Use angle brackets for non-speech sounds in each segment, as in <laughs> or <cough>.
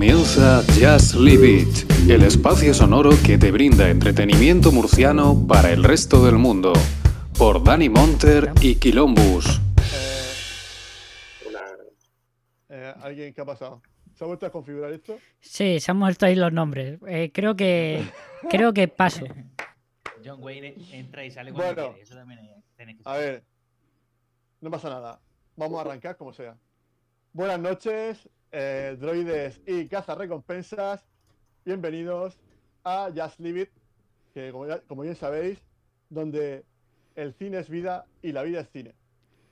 Comienza Just Leave It, el espacio sonoro que te brinda entretenimiento murciano para el resto del mundo, por Dani Monter y Quilombus. Eh, ¿Alguien qué ha pasado? ¿Se ha vuelto a configurar esto? Sí, se han vuelto ahí los nombres. Eh, creo que creo que paso. John Wayne entra y sale cuando Bueno. quiere. Eso también hay- que A ver, no pasa nada. Vamos a arrancar como sea. Buenas noches, eh, droides y cazarrecompensas. Bienvenidos a Just Leave It, que como, ya- como bien sabéis, donde el cine es vida y la vida es cine.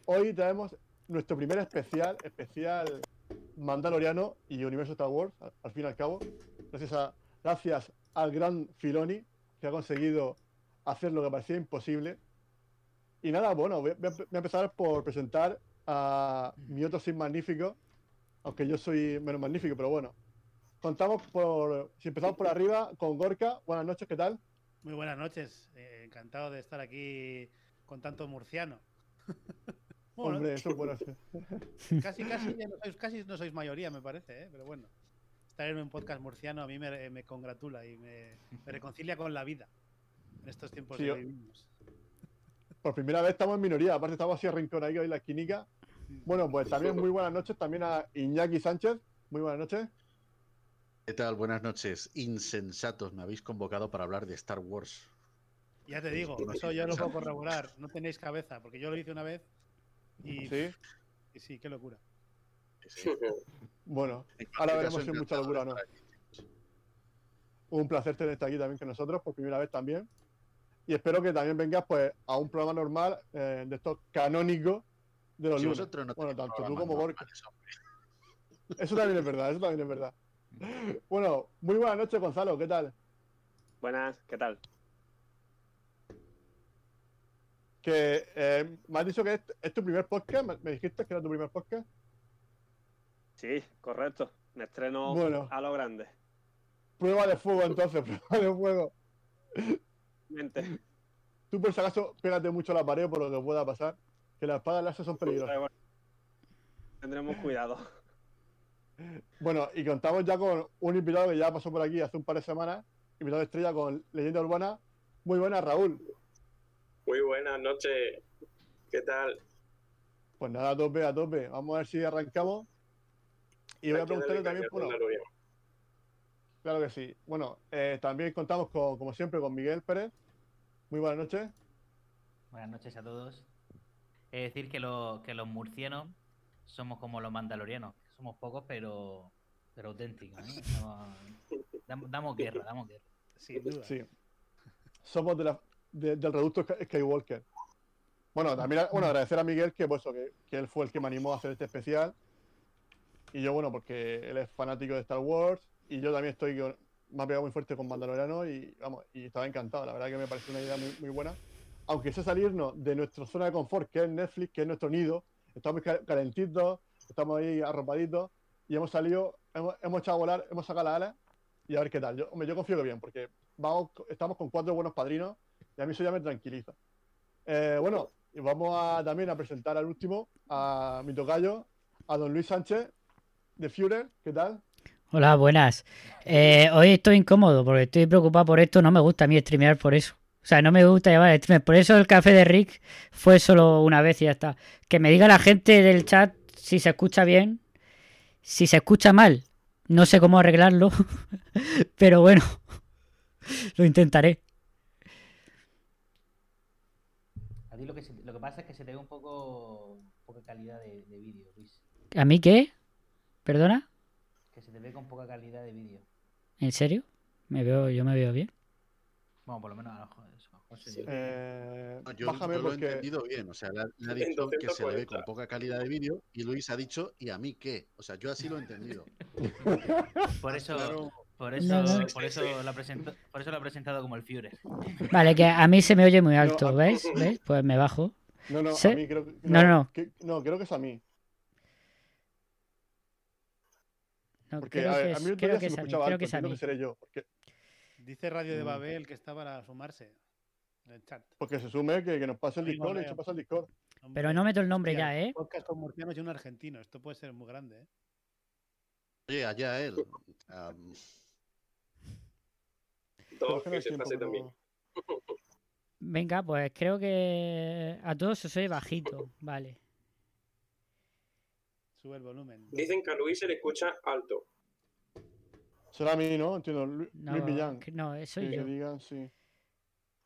Hoy traemos nuestro primer especial, especial Mandaloriano y Universo Star Wars, al, al fin y al cabo. Gracias, a, gracias al gran Filoni, que ha conseguido hacer lo que parecía imposible. Y nada, bueno, voy a- voy a empezar por presentar a mi otro sin magnífico, aunque yo soy menos magnífico, pero bueno. Contamos por, si empezamos por arriba, con Gorka. Buenas noches, ¿qué tal? Muy buenas noches, eh, encantado de estar aquí con tanto murciano. <laughs> Bueno, Hombre, <laughs> eso es bueno. casi, casi, ya no sois, casi no sois mayoría, me parece, ¿eh? pero bueno. Estar en un podcast murciano a mí me, me congratula y me, me reconcilia con la vida en estos tiempos Sí, que vivimos. Por primera vez estamos en minoría, aparte estamos así arrinconados ahí en la esquinica. Bueno, pues también muy buenas noches también a Iñaki Sánchez. Muy buenas noches. ¿Qué tal? Buenas noches. Insensatos, me habéis convocado para hablar de Star Wars. Ya te digo, eso yo lo puedo corroborar. No tenéis cabeza, porque yo lo hice una vez y Sí. y sí, qué locura. Sí. Bueno, En ahora veremos si es mucha locura o no. Un placer tenerte aquí también con nosotros, por primera vez también. Y espero que también vengas pues a un programa normal eh, de estos canónicos de los Si lunes. no Bueno, tanto tú como hombre. <laughs> Eso también es verdad, eso también es verdad. Bueno, muy buenas noches, Gonzalo, ¿qué tal? Buenas, ¿qué tal? Que eh, me has dicho que es, es tu primer podcast, me, me dijiste que era tu primer podcast. Sí, correcto. Me estreno Bueno. a lo grande. Prueba de fuego entonces, <laughs> prueba de fuego. Mente. Tú por si acaso pégate mucho a la pared por lo que pueda pasar, que las espadas láser son peligrosas. Bueno, Tendremos cuidado. Bueno, y contamos ya con un invitado que ya pasó por aquí hace un par de semanas, invitado de estrella con Leyenda Urbana. Muy buena, Raúl. Muy buenas noches. ¿Qué tal? Pues nada, a tope, a tope. Vamos a ver si arrancamos. Y voy a preguntarle también, Cañón bueno, claro que sí. Bueno, eh, también contamos con, como siempre, con Miguel Pérez. Muy buenas noches. Buenas noches a todos. Es decir, que, lo- que los murcianos somos como los mandalorianos. Somos pocos, pero, pero auténticos. ¿eh? Damos, damos guerra, damos guerra. Sin duda. Sí. Somos de la- de- del reducto Sky- Skywalker. Bueno, también bueno, agradecer a Miguel que, pues, que, que él fue el que me animó a hacer este especial. Y yo, bueno, porque él es fanático de Star Wars. Y yo también estoy con- me ha pegado muy fuerte con Mandaloriano y vamos, y estaba encantado. La verdad que me parece una idea muy, muy buena. Aunque sea salirnos de nuestra zona de confort, que es Netflix, que es nuestro nido. Estamos ca- calentitos, estamos ahí arropaditos. Y hemos salido, hemos, hemos echado a volar, hemos sacado las alas. Y a ver qué tal. Yo confío que bien, porque vamos, estamos con cuatro buenos padrinos y a mí eso ya me tranquiliza. Eh, bueno, y vamos a, también a presentar al último, a mi tocayo, a don Luis Sánchez, de Führer. ¿Qué tal? Hola, buenas. Eh, hoy estoy incómodo porque estoy preocupado por esto. No me gusta a mí streamear por eso. O sea, no me gusta llamar a streamer. Por eso el café de Rick fue solo una vez y ya está. Que me diga la gente del chat si se escucha bien. Si se escucha mal, no sé cómo arreglarlo. <laughs> Pero bueno, <laughs> lo intentaré. A ti lo que, se- lo que pasa es que se te ve un poco poca calidad de, de vídeo, Luis. ¿A mí qué? ¿Perdona? Que se te ve con poca calidad de vídeo. ¿En serio? Me veo, yo me veo bien. Bueno, por lo menos a Sí. ve. Eh, No, yo, bájame yo lo he entendido bien. O sea, le ha, dicho que se le ve 240. con poca calidad de vídeo y Luis ha dicho, ¿y a mí qué? O sea, yo así lo he entendido. <laughs> Por eso, Claro. por eso, no. por eso lo ha presentado, por eso lo ha presentado como el Führer. Vale, que a mí se me oye muy alto, ¿ves? ¿Ves? Pues me bajo. No, no, ¿Sí? a mí creo que. No, no. que- no, creo que es a mí. No, Porque creo a, que es, a mí el creo día que se es me a mí, escuchaba creo alto, que es a mí. que seré yo. Porque, Dice Radio de Mm. Babel que está para sumarse en el chat. porque se sume que, que nos pase el Ahí Discord y volveo. se pasa el Discord. Pero no meto el nombre Hostia, ya, ¿eh? Podcast con murcianos y un argentino. Esto puede ser muy grande, ¿eh? Oye, allá él. Am, Dos, Coge que se pase que también. no- Venga, pues creo que a todos os oye bajito. Vale. Sube el volumen. Dicen que a Luis se le escucha alto. Será a mí, ¿no? Entiendo. Lu- No, Luis Millán. que- no, soy Que, que yo. digan, sí.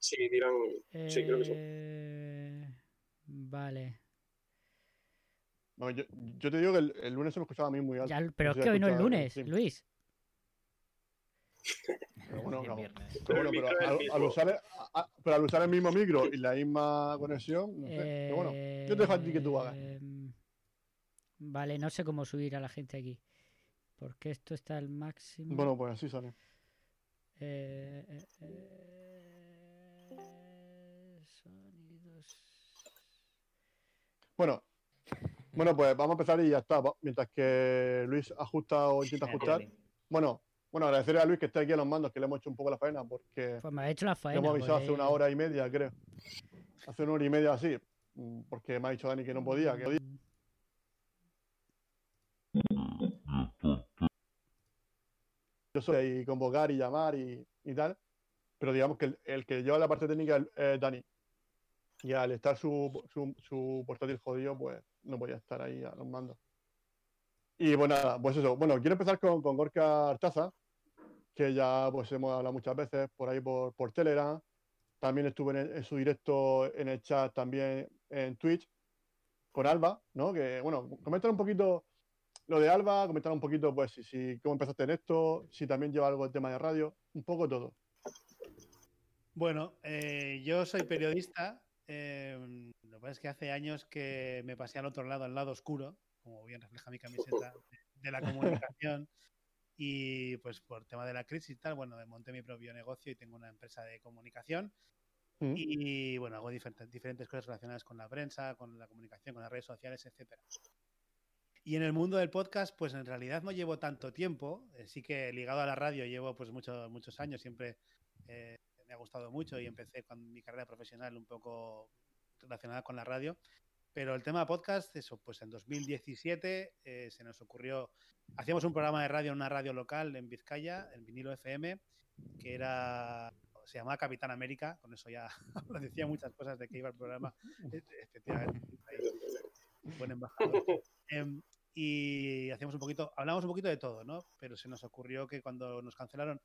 Sí, dirán. Sí, creo que sí. Eh, Vale. Yo, yo te digo que el, el lunes se me escuchaba a mí muy alto. Ya, pero es que hoy no es lunes. Luis. Pero bueno, no. Pero, bueno, pero al, usar, el- a- a- pero al usar el mismo micro y la misma conexión, no sé. Pero bueno, yo te dejo a ti que tú hagas. Em, Vale, no sé cómo subir a la gente aquí. Porque esto está al máximo. Bueno, pues así sale. Eh, eh, eh, Bueno, bueno, pues vamos a empezar y ya está. Mientras que Luis ajusta o intenta ajustar. Bueno, bueno, agradecerle a Luis que esté aquí a los mandos, que le hemos hecho un poco la faena, porque Pues me ha hecho la faena. hemos avisado hace porque- una hora y media, creo. Hace una hora y media así, mm, porque me ha dicho Dani que no podía. Que... Yo soy ahí convocar y llamar y, y tal, pero digamos que el, el que lleva la parte técnica es es Dani. Y al estar su, su, su portátil jodido, pues no podía estar ahí a los mandos. Y bueno, nada, pues eso. Bueno, quiero empezar con, con Gorka Artaza, que ya pues hemos hablado muchas veces por ahí por, por Telegram. También estuve en su directo en el chat también en Twitch con Alba, ¿no? Que bueno, comentar un poquito lo de Alba, comentar un poquito pues si, si cómo empezaste en esto, si también lleva algo el tema de radio, un poco todo. Bueno, eh, yo soy periodista. Eh, lo que pasa es que hace años que me pasé al otro lado, al lado oscuro, como bien refleja mi camiseta, <laughs> de, de la comunicación. Y pues por tema de la crisis y tal, bueno, monté mi propio negocio y tengo una empresa de comunicación. Mm. Y bueno, hago diferentes, diferentes cosas relacionadas con la prensa, con la comunicación, con las redes sociales, etcétera. Y en el mundo del podcast, pues en realidad no llevo tanto tiempo. eh, sí que ligado a la radio llevo pues muchos muchos años. Siempre eh, me ha gustado mucho y empecé con mi carrera profesional un poco relacionada con la radio. Pero el tema podcast, eso, pues en 2017 eh, se nos ocurrió, hacíamos un programa de radio en una radio local en Vizcaya, en vinilo FM, que era, se llamaba Capitán América, con eso ya <laughs> decía muchas cosas de que iba el programa. E- Efectivamente, buen embajador. Em, y hacíamos un poquito, hablamos un poquito de todo, ¿no? Pero se nos ocurrió que cuando nos cancelaron,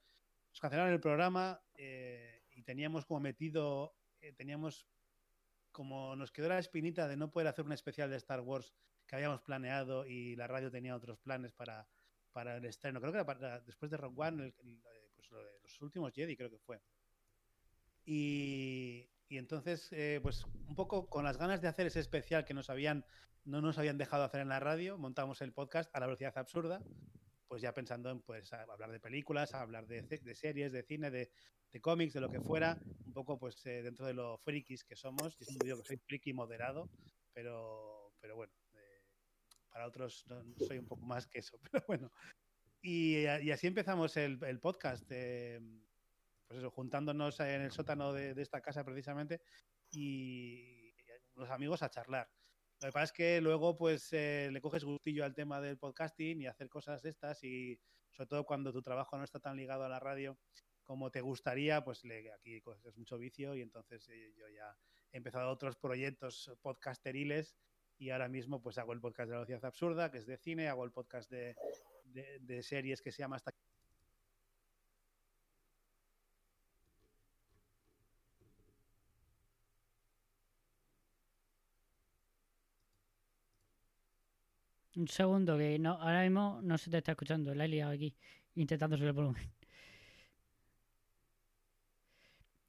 nos cancelaron el programa eh, y teníamos como metido, eh, teníamos como nos quedó la espinita de no poder hacer un especial de Star Wars que habíamos planeado y la radio tenía otros planes para, para el estreno. Creo que era para- después de Rock One, el- el- pues lo de los últimos Jedi creo que fue. Y, y entonces, eh, pues un poco con las ganas de hacer ese especial que nos habían, no nos habían dejado hacer en la radio, montamos el podcast a la velocidad absurda, pues ya pensando en pues hablar de películas, hablar de, de series, de cine, de, de cómics, de lo que fuera, un poco pues eh, dentro de lo frikis que somos. Yo que soy friki moderado, pero, pero bueno, eh, para otros soy un poco más que eso, <laughs> pero bueno. Y, y así empezamos el, podcast, eh, pues eso, juntándonos en el sótano de, esta casa precisamente y los amigos a charlar. Lo que pasa es que luego pues eh, le coges gustillo al tema del podcasting y hacer cosas estas y sobre todo cuando tu trabajo no está tan ligado a la radio como te gustaría, pues le, aquí coges mucho vicio y entonces eh, yo ya he empezado otros proyectos podcasteriles y ahora mismo pues hago el podcast de la velocidad absurda, que es de cine, hago el podcast de, de- series que se llama Hasta Un segundo, que no, ahora mismo no se te está escuchando. La he aquí, intentando subir el volumen.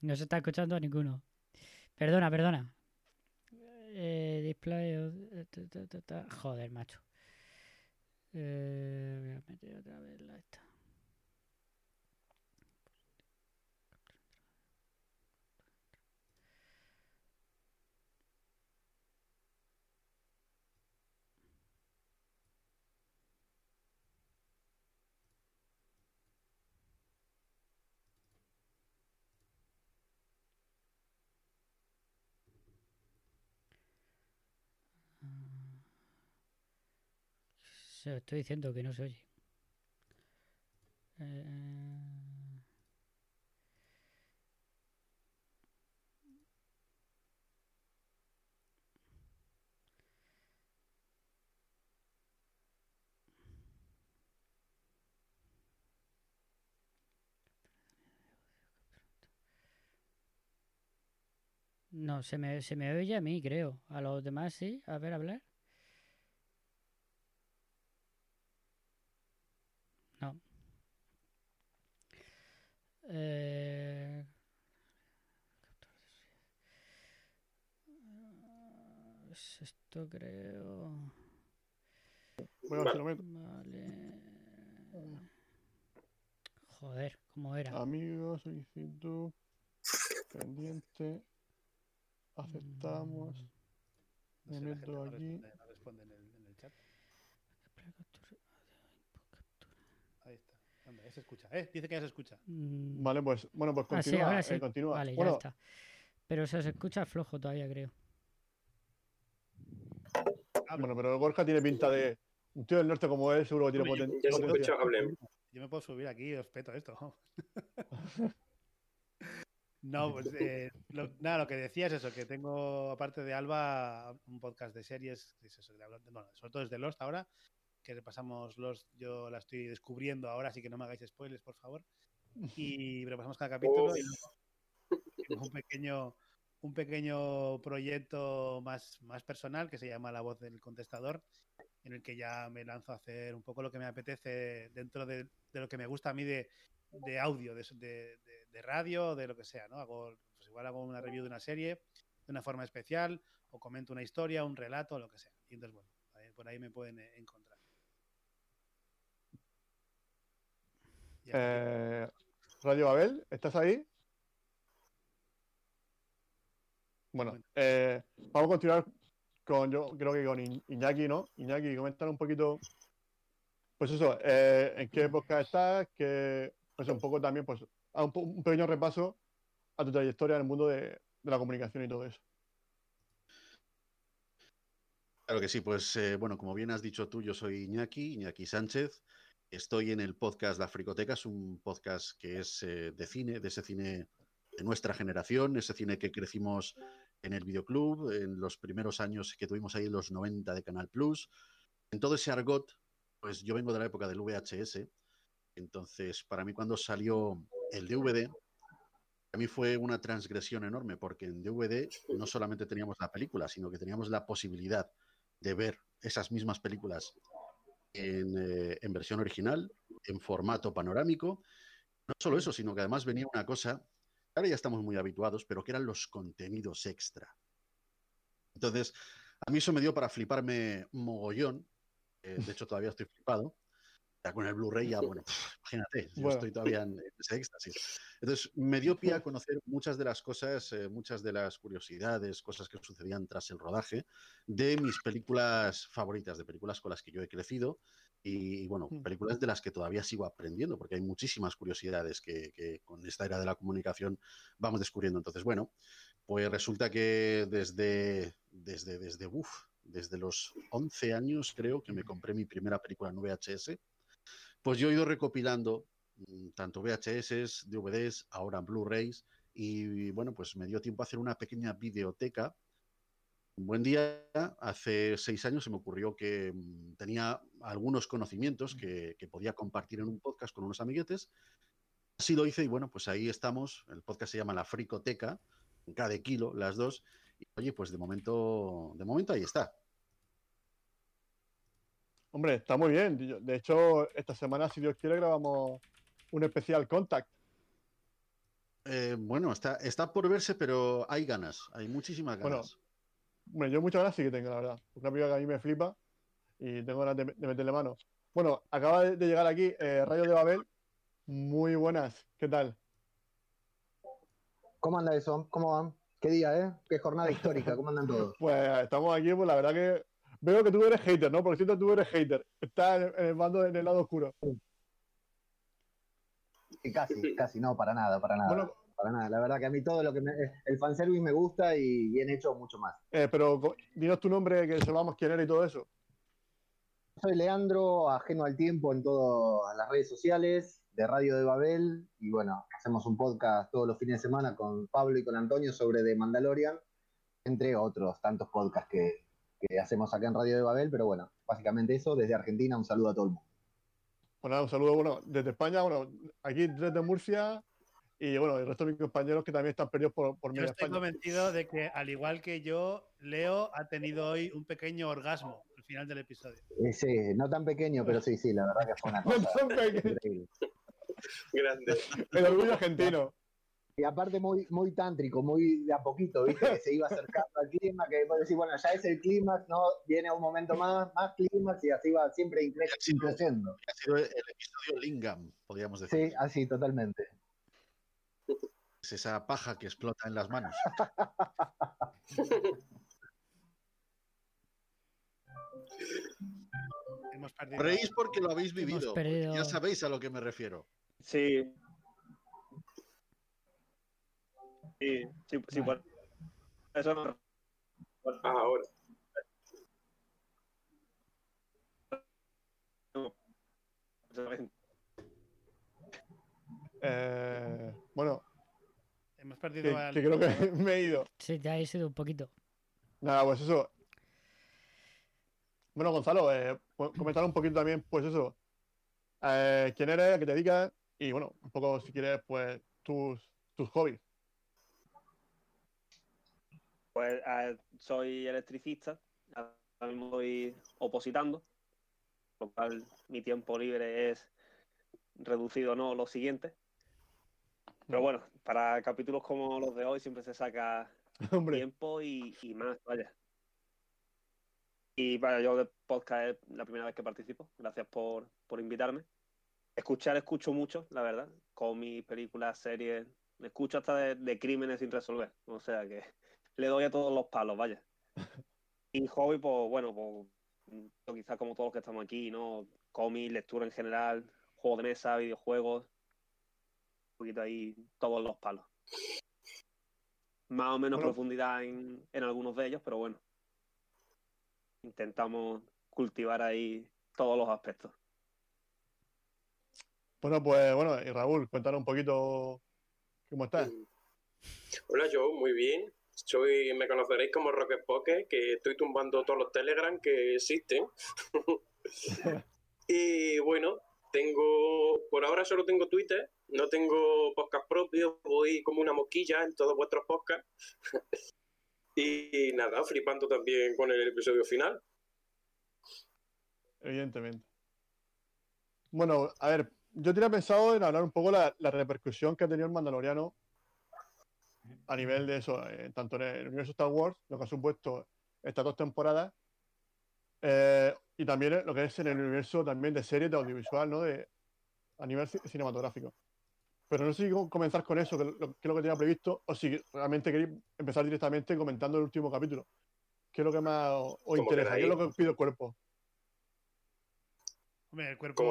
No se está escuchando a ninguno. Perdona, perdona. Eh, display. eh. Joder, macho. Eh, voy a meter otra vez la esta. Estoy diciendo que no se oye. Eh, No, se me, se me oye a mí, creo. A los demás sí. A ver, hablar. No. Eh, es esto creo. Si lo meto. Vale. Joder, ¿cómo era? Amigos, solicitud. Pendiente. Aceptamos. No Me sé, la meto gente no aquí. responde, no responde en, el, en el chat. Ahí ya se escucha. ¿eh? Dice que ya se escucha. Mm, Vale, pues, bueno, pues ah, sí, continúa. ahora sí. eh, continúa. Vale, ya bueno, está. Pero se se escucha flojo todavía, creo. bueno, pero Gorka tiene pinta de. Un tío del norte como él, seguro que tiene potencia. escucha, hablen. Yo me puedo subir aquí y os peto esto. <laughs> No, pues eh, lo- nada, lo que decía es eso, que tengo, aparte de Alba, un podcast de series, es eso, de hablar- bueno, sobre todo es de Lost ahora, que repasamos Lost, yo la estoy descubriendo ahora, así que no me hagáis spoilers, por favor. Y <laughs> repasamos cada capítulo y luego un <laughs> pequeño, un pequeño proyecto más, más personal que se llama La voz del contestador, en el que ya me lanzo a hacer un poco lo que me apetece dentro de, de lo que me gusta a mí de, de audio, de, de- de- radio, de lo que sea, ¿no? Hago, pues igual hago una review de una serie de una forma especial, o comento una historia, un relato, lo que sea. Y entonces, bueno, por ahí me pueden eh, encontrar. Y hasta aquí. Eh, Radio Babel, ¿estás ahí? Bueno, eh, vamos a continuar con, yo creo que con Iñaki, ¿no? Iñaki, comentar un poquito, pues eso, eh, en qué podcast estás, que, pues un poco también, pues, a un, pequeño repaso a tu trayectoria en el mundo de, de la comunicación y todo eso. Claro que sí, pues eh, bueno, como bien has dicho tú, yo soy Iñaki, Iñaki Sánchez. Estoy en el podcast La Fricoteca, es un podcast que es eh, de cine, de ese cine de nuestra generación, ese cine que crecimos en el videoclub, en los primeros años que tuvimos ahí los 90 de Canal Plus. En todo ese argot, pues yo vengo de la época del VHS. Entonces, para mí cuando salió el DVD, a mí fue una transgresión enorme, porque en DVD no solamente teníamos la película, sino que teníamos la posibilidad de ver esas mismas películas en, eh, en versión original, en formato panorámico. No solo eso, sino que además venía una cosa, ahora ya estamos muy habituados, pero que eran los contenidos extra. Entonces, a mí eso me dio para fliparme mogollón. eh, de hecho, todavía estoy flipado. Ya con el Blu-ray ya, bueno, imagínate, yo Bueno. estoy todavía en ese éxtasis. Entonces, me dio pie a conocer muchas de las cosas, eh, muchas de las curiosidades, cosas que sucedían tras el rodaje de mis películas favoritas, de películas con las que yo he crecido y, bueno, Mm. películas de las que todavía sigo aprendiendo, porque hay muchísimas curiosidades que, que con esta era de la comunicación vamos descubriendo. Entonces, bueno, pues resulta que desde, desde, desde, uf, desde los 11 años creo que me compré mi primera película en VHS, pues yo he ido recopilando mm, tanto VHS, DVDs, ahora Blu-rays, y bueno, pues me dio tiempo a hacer una pequeña videoteca. Un buen día, hace seis años, se me ocurrió que mm, tenía algunos conocimientos que, que podía compartir en un podcast con unos amiguetes. Así lo hice y bueno, pues ahí estamos. El podcast se llama La Fricoteca, cada kilo, las dos. Y oye, pues de momento, de momento ahí está. Hombre, está muy bien. De hecho, esta semana, si Dios quiere, grabamos un especial Contact. Eh, bueno, está, está por verse, pero hay ganas, hay muchísimas Bueno, ganas. Hombre, yo muchas ganas sí que tengo, la verdad. Una película que a mí me flipa y tengo ganas de, de meterle mano. Bueno, acaba de, de llegar aquí eh, Rayo de Babel. Muy buenas, ¿qué tal? ¿Cómo anda eso? ¿Cómo van? ¿Qué día, eh? ¿Qué jornada histórica? ¿Cómo andan todos? <laughs> Pues estamos aquí, pues la verdad que veo que tú eres hater, ¿no? Por cierto, tú eres hater. Estás en, en el bando, en el lado oscuro. Sí, casi, casi, no, para nada, para nada. Bueno, Para nada. La verdad que a mí todo lo que me. El fanservice me gusta y bien hecho mucho más. eh, pero dinos tu nombre, que sepamos quién eres y todo eso. Soy Leandro, ajeno al tiempo en todas las redes sociales. de Radio de Babel y bueno, hacemos un podcast todos los fines de semana con Pablo y con Antonio sobre The Mandalorian, entre otros tantos podcasts que, que hacemos acá en Radio de Babel, pero bueno, básicamente eso, desde Argentina, un saludo a todo el mundo. Bueno, un saludo bueno, desde España, bueno, aquí desde Murcia y bueno, el resto de mis compañeros que también están perdidos por, por Yo media estoy España. convencido de que, al igual que yo, Leo ha tenido hoy un pequeño orgasmo al final del episodio. Eh, sí, no tan pequeño, pero sí, sí, la verdad que fue una <laughs> No cosa tan pequeño. increíble. Grande. El orgullo argentino. Y aparte muy, muy tántrico, muy de a poquito, ¿viste? Que se iba acercando al clima, que vos decís, bueno, ya es el clímax, ¿no? Viene un momento más, más clímax y así va siempre incre- creciendo. Ha sido el episodio Lingam, podríamos decir. Sí, así, totalmente. Es esa paja que explota en las manos. <laughs> Hemos perdido. Reís porque lo habéis vivido. Ya sabéis a lo que me refiero. Sí. Sí, sí, sí, por eso no. Ah, ahora. Eh, bueno, Hemos perdido que, al- que creo que <laughs> me he ido. Sí, te ha sido un poquito. Nada, pues eso. Bueno, Gonzalo, eh, comentar un poquito también, pues eso. eh, quién eres, a qué te dedicas y bueno, un poco si quieres, pues tus, tus hobbies. Pues eh, soy electricista, ahora mismo estoy opositando, lo cual mi tiempo libre es reducido no lo siguiente. Pero bueno, para capítulos como los de hoy siempre se saca <laughs> Hombre, tiempo y, y más, vaya. Y vaya, yo de podcast es la primera vez que participo. Gracias por, por invitarme. Escuchar, escucho mucho, la verdad. Cómics, películas, series. Escucho hasta de, de crímenes sin resolver. O sea que le doy a todos los palos, vaya. <laughs> Y hobby, pues bueno, pues quizás como todos los que estamos aquí, ¿no? Cómics, lectura en general, juegos de mesa, videojuegos. Un poquito ahí, todos los palos más o menos Bueno. profundidad en, en algunos de ellos, pero bueno, intentamos cultivar ahí todos los aspectos. bueno, pues bueno, y Raúl, cuéntanos un poquito cómo estás. Hola, yo, muy bien. Soy, me conoceréis como Rocket Pocket, que estoy tumbando todos los Telegram que existen. <laughs> y bueno, tengo, por ahora solo tengo Twitter, no tengo podcast propio, voy como una mosquilla en todos vuestros podcasts. <laughs> y nada, flipando también con el episodio final. Evidentemente. Bueno, a ver, yo tenía pensado en hablar un poco la, la repercusión que ha tenido el Mandaloriano a nivel de eso, eh, tanto en el universo Star Wars, lo que ha supuesto estas dos temporadas, eh, y también lo que es en el universo también de series de audiovisual, ¿no? De, a nivel ci- cinematográfico. Pero no sé si co- comenzar con eso, que, es lo, que es lo que tenía previsto, o si realmente queréis empezar directamente comentando el último capítulo. ¿Qué es lo que más os, interesa? ¿Qué es lo que os pide el cuerpo? Hombre, el cuerpo.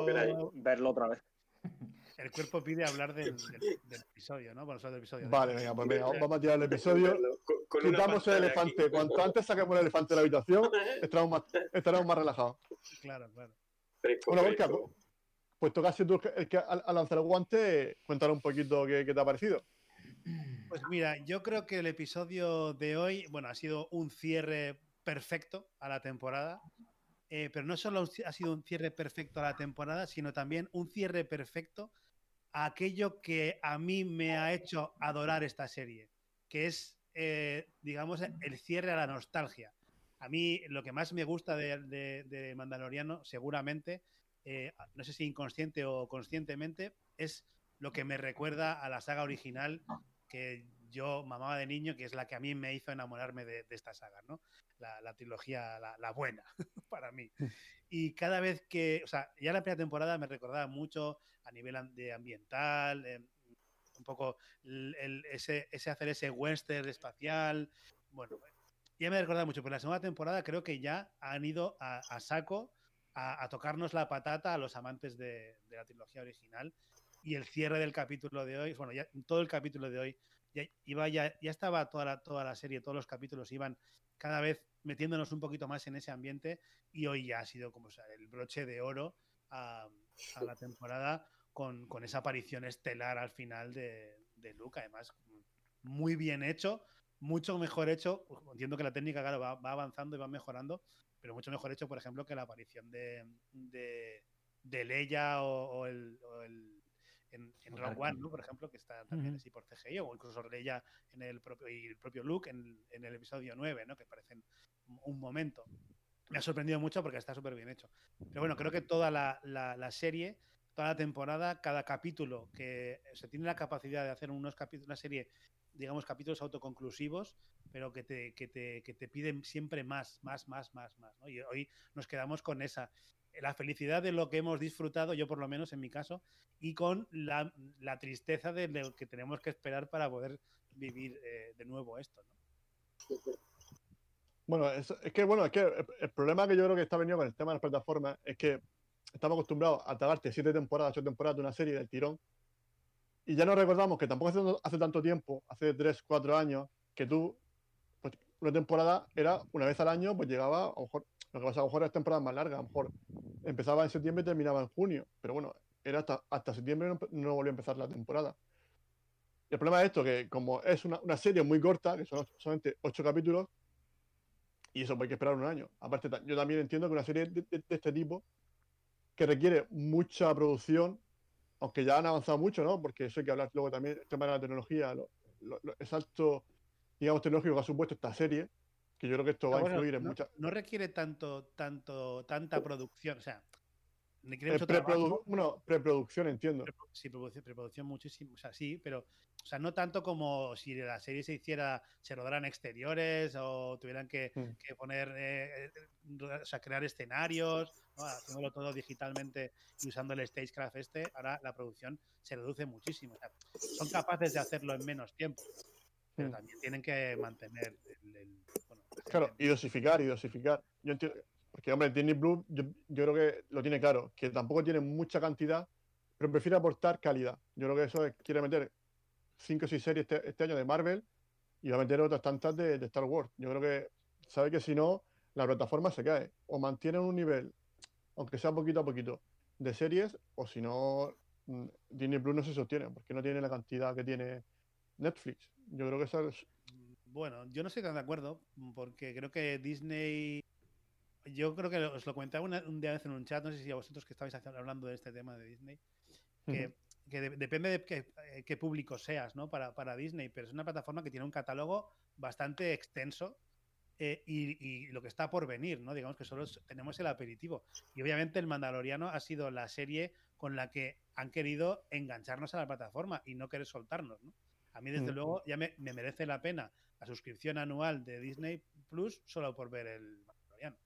Verlo otra vez. <laughs> el cuerpo pide hablar del, del- del episodio, ¿no? Bueno, solo del episodio. Vale, venga, pues venga, vamos a tirar el episodio. Con- con una Quitamos el elefante. aquí. Cuanto antes saquemos el elefante de la habitación, <laughs> estaremos más, estaremos más relajados. Claro, claro. Fresco, Bueno, Gorka, que has sido tú el que ha ha lanzado el guante, cuéntanos un poquito qué, qué te ha parecido. Pues mira, yo creo que el episodio de hoy, bueno, ha sido un cierre perfecto a la temporada, eh, pero no solo ha sido un cierre perfecto a la temporada, sino también un cierre perfecto aquello que a mí me ha hecho adorar esta serie, que es, eh, digamos, el cierre a la nostalgia. A mí lo que más me gusta de, de- Mandaloriano, seguramente, eh, no sé si inconsciente o conscientemente, es lo que me recuerda a la saga original que yo mamaba de niño, que es la que a mí me hizo enamorarme de, de esta saga, ¿no? La, la trilogía, la, la buena, <laughs> para mí. Y cada vez que, o sea, ya la primera temporada me recordaba mucho a nivel de ambiental, eh, un poco el- el- ese, ese hacer ese western espacial, bueno, ya me recordaba mucho, pero la segunda temporada creo que ya han ido a, a saco a, a tocarnos la patata a los amantes de, de la trilogía original y el cierre del capítulo de hoy, bueno, ya todo el capítulo de hoy, ya, iba ya, ya estaba toda la, toda la serie, todos los capítulos iban cada vez metiéndonos un poquito más en ese ambiente y hoy ya ha sido como el broche de oro a, la temporada con, con esa aparición estelar al final de, de Luke. Además, muy bien hecho, mucho mejor hecho. Entiendo que la técnica claro, va, va avanzando y va mejorando, pero mucho mejor hecho, por ejemplo, que la aparición de, de, Leia o el- en, en O Rogue. One, ¿no? por ejemplo, que está también Ujú. así por CGI, o incluso Leia en el propio, y el propio Luke en, en el episodio 9, ¿no? que parecen un momento. Me ha sorprendido mucho porque está súper bien hecho. Pero bueno, creo que toda la, la- la serie, toda la temporada, cada capítulo que se tiene la capacidad de hacer unos capítulos, una serie, digamos, capítulos autoconclusivos, pero que te, que te, que te piden siempre más, más, más, más, más. ¿no? Y hoy nos quedamos con esa. La felicidad de lo que hemos disfrutado, yo por lo menos en mi caso, y con la, tristeza de lo que tenemos que esperar para poder vivir eh, de nuevo esto. ¿no? Bueno, es, que bueno, es que el, el problema que yo creo que está venido con el tema de las plataformas es que estamos acostumbrados a tragarte siete temporadas, ocho temporadas de una serie del tirón. Y ya nos recordamos que tampoco hace, hace tanto tiempo, hace tres, cuatro años, que tú, pues una temporada era una vez al año, pues llegaba, a lo mejor, lo que pasa a lo mejor es temporadas más largas, a lo mejor empezaba en septiembre y terminaba en junio. Pero bueno, era hasta, septiembre no, no volvió a empezar la temporada. El problema es esto, que como es una, una serie muy corta, que son solamente ocho capítulos, y eso pues hay que esperar un año. Aparte, yo también entiendo que una serie de, este tipo, que requiere mucha producción, aunque ya han avanzado mucho, ¿no? Porque eso hay que hablar luego también, el tema de la tecnología, lo, lo- lo- el salto, digamos, tecnológico que ha supuesto esta serie, que yo creo que esto va a Bueno, influir en no, muchas... no requiere tanto, tanto, tanta producción, o sea, requiere eh, preprodu- bueno, preproducción, entiendo. Sí, preproducción, preproducción muchísimo, o sea, sí, pero, o sea, no tanto como si la serie se hiciera, se rodaran exteriores o tuvieran que, Mm. que poner, eh, eh, o sea, crear escenarios, ¿no? haciéndolo todo digitalmente y usando el Stagecraft este, ahora la producción se reduce muchísimo. O sea, son capaces de hacerlo en menos tiempo, pero Mm. también tienen que mantener el, Claro, y dosificar, y dosificar. Yo entiendo, porque hombre, Disney Blue, yo, yo creo que lo tiene claro, que tampoco tiene mucha cantidad, pero prefiere aportar calidad. Yo creo que eso es, quiere meter 5 o 6 series este, este año de Marvel y va a meter otras tantas de, Star Wars. Yo creo que sabe que si no, la plataforma se cae. O mantienen un nivel, aunque sea poquito a poquito, de series, o si no, mm, Disney Blue no se sostiene, porque no tiene la cantidad que tiene Netflix. Yo creo que eso es, Bueno, yo no estoy tan de acuerdo, mm, porque creo que Disney. Yo creo que os lo comentaba una- un día vez en un chat, no sé si a vosotros que estabais hablando de este tema de Disney, que, Ujú. que de- depende de qué, eh, qué público seas, ¿no? Para, para Disney, pero es una plataforma que tiene un catálogo bastante extenso eh, y, y lo que está por venir, ¿no? Digamos que solo tenemos el aperitivo. Y obviamente el Mandaloriano ha sido la serie con la que han querido engancharnos a la plataforma y no querer soltarnos, ¿no? A mí, desde luego, ya me, me merece la pena la suscripción anual de Disney Plus solo por ver el Mandaloriano.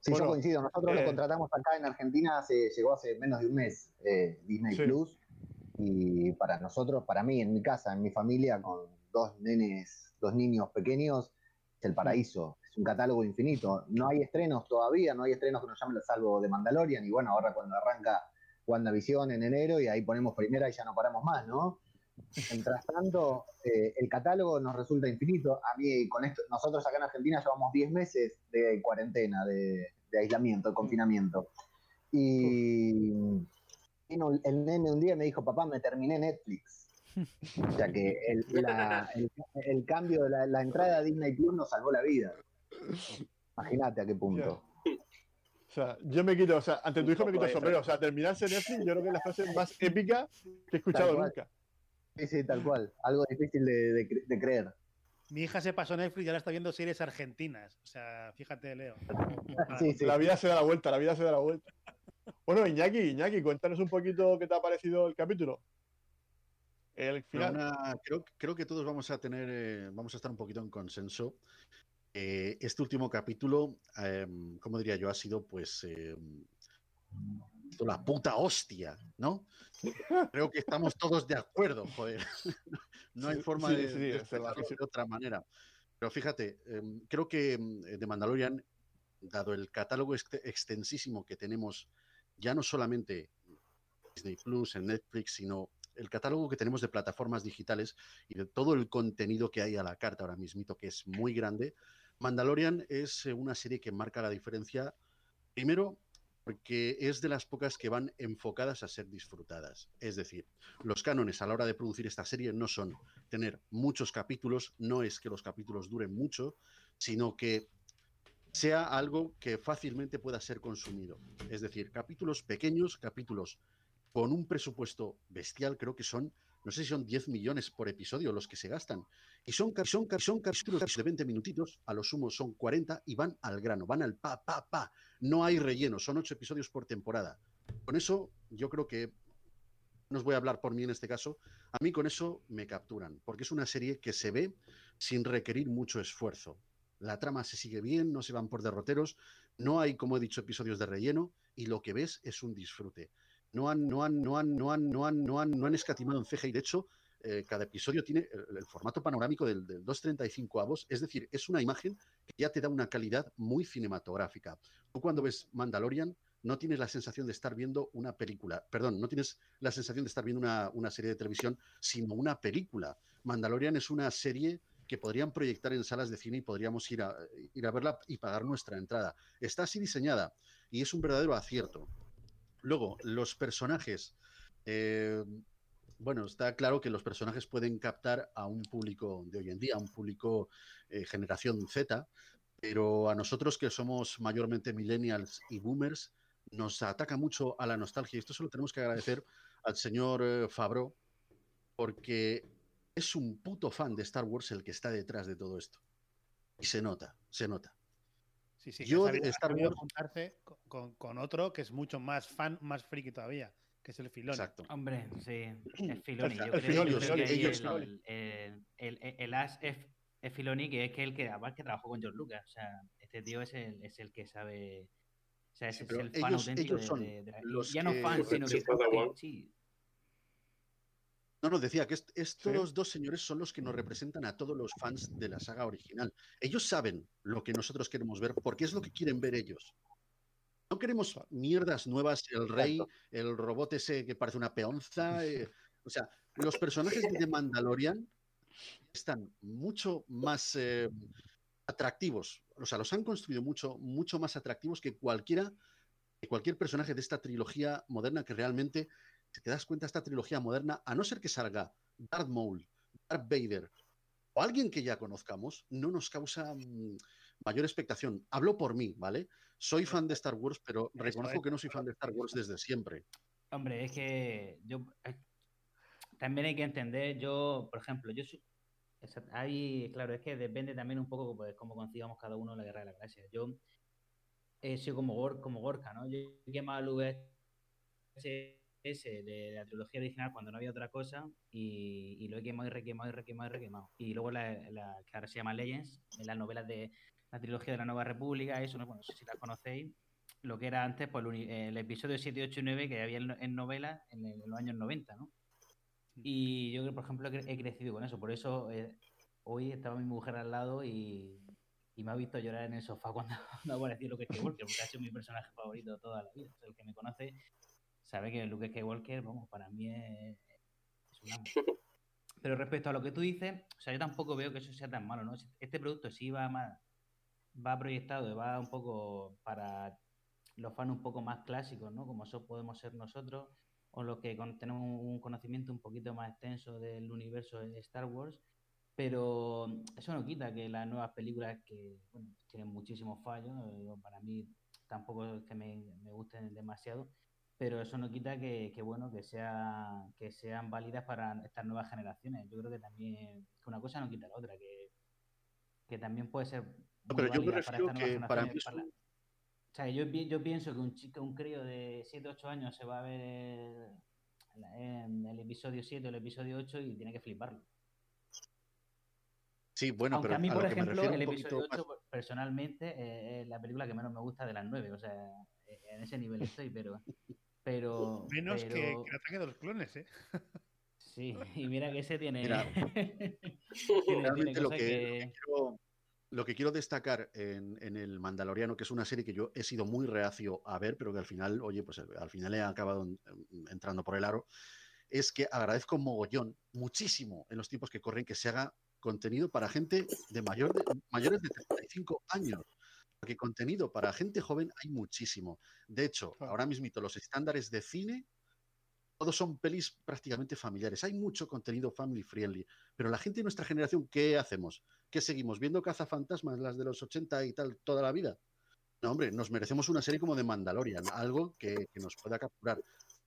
Sí, Bueno, yo coincido. Nosotros eh, lo contratamos acá en Argentina, hace, llegó hace menos de un mes eh, Disney Sí. Plus. Y para nosotros, para mí, en mi casa, en mi familia, con dos nenes, dos niños pequeños, es el paraíso. Es un catálogo infinito. No hay estrenos todavía, no hay estrenos que nos llamen salvo de Mandalorian. Y bueno, ahora cuando arranca WandaVision en enero y ahí ponemos primera y ya no paramos más, ¿no? Mientras tanto, eh, el catálogo nos resulta infinito. A mí, con esto, nosotros acá en Argentina llevamos 10 meses de cuarentena, de, de aislamiento, de confinamiento. Y vino el- nene un día y me dijo, papá, me terminé Netflix. O sea que el, la- el- el cambio de la, la entrada a Disney Plus nos salvó la vida. Imagínate a qué punto. O sea, yo me quito, o sea, ante tu hijo me quito el sombrero. O sea, terminarse Netflix, yo creo que es la frase más épica que he escuchado nunca. Sí, sí, tal cual. Algo difícil de, de cre- de creer. Mi hija se pasó Netflix y ahora está viendo series argentinas. O sea, fíjate, Leo. <laughs> Sí, sí. La vida se da la vuelta, la vida se da la vuelta. Bueno, Iñaki, Iñaki, cuéntanos un poquito qué te ha parecido el capítulo. El final. una- creo, creo que todos vamos a tener, eh, vamos a estar un poquito en consenso. Eh, este último capítulo, eh, como diría yo, ha sido pues eh, la puta hostia, ¿no? Creo que estamos todos de acuerdo, joder. <laughs> No hay forma sí, de, sí, de sí. otra manera. Pero fíjate, em, creo que em, de Mandalorian, dado el catálogo ext- extensísimo que tenemos, ya no solamente Disney Plus, en Netflix, sino el catálogo que tenemos de plataformas digitales y de todo el contenido que hay a la carta ahora mismito, que es muy grande, Mandalorian es eh, una serie que marca la diferencia, primero, porque es de las pocas que van enfocadas a ser disfrutadas. Es decir, los cánones a la hora de producir esta serie no son tener muchos capítulos, no es que los capítulos duren mucho, sino que sea algo que fácilmente pueda ser consumido. Es decir, capítulos pequeños, capítulos con un presupuesto bestial, creo que son, no sé si son 10 millones por episodio los que se gastan. Y son, son, son capítulos de 20 minutitos, a lo sumo son 40 y van al grano, van al pa, pa, pa. No hay relleno, son 8 episodios por temporada. Con eso, yo creo que, no os voy a hablar por mí en este caso, a mí con eso me capturan, porque es una serie que se ve sin requerir mucho esfuerzo. La trama se sigue bien, no se van por derroteros, no hay, como he dicho, episodios de relleno y lo que ves es un disfrute. No han, no han, no han, no han, no han, no han, no han escatimado en CGI. De hecho, eh, cada episodio tiene el, el formato panorámico del, del 235 avos, es decir, es una imagen que ya te da una calidad muy cinematográfica. Tú cuando ves Mandalorian no tienes la sensación de estar viendo una película, perdón, no tienes la sensación de estar viendo una, una serie de televisión, sino una película. Mandalorian es una serie que podrían proyectar en salas de cine y podríamos ir a, ir a verla y pagar nuestra entrada. Está así diseñada y es un verdadero acierto. Luego, los personajes. eh, bueno, está claro que los personajes pueden captar a un público de hoy en día, a un público eh, generación Z, pero a nosotros que somos mayormente millennials y boomers, nos ataca mucho a la nostalgia. Y esto se lo tenemos que agradecer al señor eh, Favreau, porque es un puto fan de Star Wars el que está detrás de todo esto. Y se nota, se nota. Sí, sí, Yo ha sabido- de Star Wars- juntarse con, con- otro que es mucho más fan, más friki todavía, que es el Filoni. Exacto. Hombre, sí, es <clears throat> Filoni. Yo El creo yo el creo que Filoni, ahí ellos, el, el, el, el- el as es, es Filoni, que es que el que además que trabajó con George Lucas. O sea, este tío es el, es el que sabe. O sea, es, Sí, es el fan ellos- auténtico ellos de- de- de los ya no fan, sino que sí, No, no, decía que est- estos dos señores son los que nos representan a todos los fans de la saga original. Ellos saben lo que nosotros queremos ver porque es lo que quieren ver ellos. No queremos mierdas nuevas, el rey, el robot ese que parece una peonza. eh, o sea, los personajes de Mandalorian están mucho más eh, atractivos. O sea, los han construido mucho, mucho más atractivos que cualquiera, que cualquier personaje de esta trilogía moderna que realmente, si te das cuenta, esta trilogía moderna, a no ser que salga Darth Maul, Darth Vader o alguien que ya conozcamos, no nos causa mm, mayor expectación. Hablo por mí, ¿vale? Soy fan de Star Wars, pero reconozco que no soy fan de Star Wars desde siempre. Hombre, es que yo eh, también hay que entender, yo, por ejemplo, yo soy, hay, claro, es que depende también un poco pues, cómo consigamos cada uno la guerra de la galaxia. Yo he sido como, como Gorka, ¿no? Yo he quemado el VHS de la trilogía original cuando no había otra cosa y, y lo he quemado y requemado y requemado y requemado. Y luego la, la que ahora se llama Legends, en las novelas de la trilogía de la Nueva República, eso, no, bueno, no sé si las conocéis, lo que era antes, pues el, el episodio 7, 8 y 9 que había en, en novela en, en los años 90, ¿no? Y yo, por ejemplo, he cre- he crecido con eso. Por eso eh, hoy estaba mi mujer al lado y, y me ha visto llorar en el sofá cuando, <laughs> cuando apareció Luke Skywalker, porque ha sido mi personaje favorito toda la vida. O sea, el que me conoce sabe que Luke Skywalker, vamos, para mí es, es un amo. <laughs> Pero respecto a lo que tú dices, o sea, yo tampoco veo que eso sea tan malo, ¿no? Este producto sí va más, va proyectado y va un poco para los fans un poco más clásicos, ¿no? Como eso podemos ser nosotros, o los que con- tenemos un conocimiento un poquito más extenso del universo de Star Wars, pero eso no quita que las nuevas películas que bueno, tienen muchísimos fallos, para mí tampoco es que me, me gusten demasiado, pero eso no quita que, que, bueno que sea que sean válidas para estas nuevas generaciones. Yo creo que también que una cosa no quita la otra, que, que también puede ser No, pero yo válida para estas que para mí para o sea, yo, yo pienso que un chico, un crío de 7 8 años se va a ver el, episodio 7 o el episodio 8 y tiene que fliparlo. Sí, bueno, Aunque pero a mí, por ejemplo, el episodio poquito 8 personalmente eh, es la película que menos me gusta de las 9. O sea, eh, en ese nivel estoy, pero... pero Menos que, pero- que el ataque de los clones, ¿eh? <laughs> Sí, y mira que ese tiene... Mira, <laughs> tiene, tiene Realmente lo que, que- lo que quiero, lo que quiero destacar en, en El Mandaloriano, que es una serie que yo he sido muy reacio a ver, pero que al final, oye, pues al final he acabado en- entrando por el aro, es que agradezco mogollón, muchísimo, en los tiempos que corren, que se haga contenido para gente de, mayor de mayores de 35 años. Porque contenido para gente joven hay muchísimo. De hecho, Claro. ahora mismo los estándares de cine, todos son pelis prácticamente familiares. Hay mucho contenido family friendly. Pero la gente de nuestra generación, ¿qué hacemos? ¿Qué seguimos? ¿Viendo cazafantasmas, las de los 80 y tal, toda la vida? No, hombre, nos merecemos una serie como de Mandalorian, algo que, que nos pueda capturar,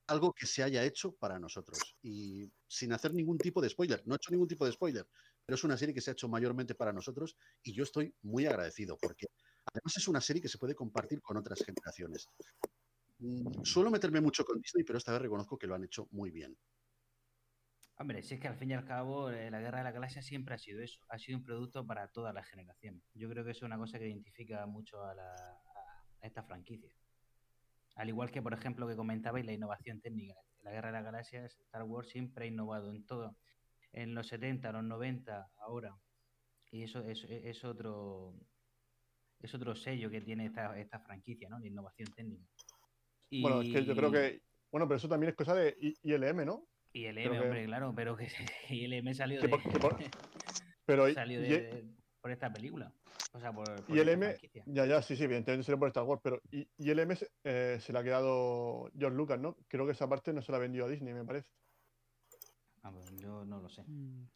algo que se haya hecho para nosotros y sin hacer ningún tipo de spoiler. No he hecho ningún tipo de spoiler, pero es una serie que se ha hecho mayormente para nosotros y yo estoy muy agradecido porque además es una serie que se puede compartir con otras generaciones. Mm, Suelo meterme mucho con Disney, pero esta vez reconozco que lo han hecho muy bien. Hombre, si es que al fin y al cabo eh, la Guerra de la Galaxia siempre ha sido eso, ha sido un producto para todas las generaciones. Yo creo que eso es una cosa que identifica mucho a, esta franquicia. Al igual que, por ejemplo, que comentabais la innovación técnica. La Guerra de la Galaxia, Star Wars siempre ha innovado en todo. En los 70, los 90, ahora. Y eso es, es otro es otro sello que tiene esta, esta franquicia, ¿no? De innovación técnica. Y, Bueno, es que yo creo que. Bueno, pero eso también es cosa de ILM, ¿no? Y el creo M, que- hombre, claro, pero que <laughs> y el M salió Que de, por- que por- <laughs> Pero salió I- de, de- por esta película. O sea, por, por ILM, ya, ya, sí, sí, evidentemente sería por Star Wars, pero ILM se, eh, se le ha quedado George Lucas, ¿no? Creo que esa parte no se la vendió a Disney, me parece. Ah, pues yo no lo sé. Mm.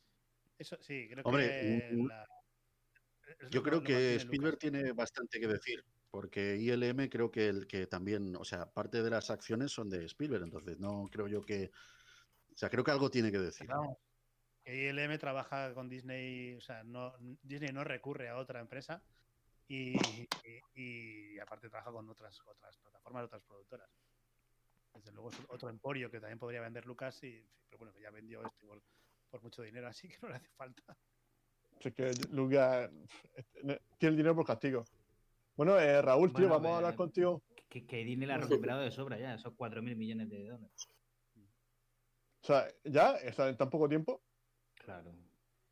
Eso sí, creo Hombre, que. un- la- Yo creo que Spielberg Lucas. tiene bastante que decir, porque ILM creo que el que también, o sea, parte de las acciones son de Spielberg, entonces no creo yo que, o sea, creo que algo tiene que decir. ILM trabaja con Disney, o sea, no, Disney no recurre a otra empresa y, y- y aparte trabaja con otras, otras plataformas, otras productoras. Desde luego es otro emporio que también podría vender Lucas, y, pero bueno, que ya vendió esto por, por mucho dinero, así que no le hace falta. Es que Lucas tiene el dinero por castigo. Bueno, eh, Raúl, tío, Bueno, vamos a hablar contigo. Que, que Disney la ha recuperado de sobra ya, esos 4.000 millones de dólares. O sea, ¿ya? Sea, ¿En tan poco tiempo? Claro.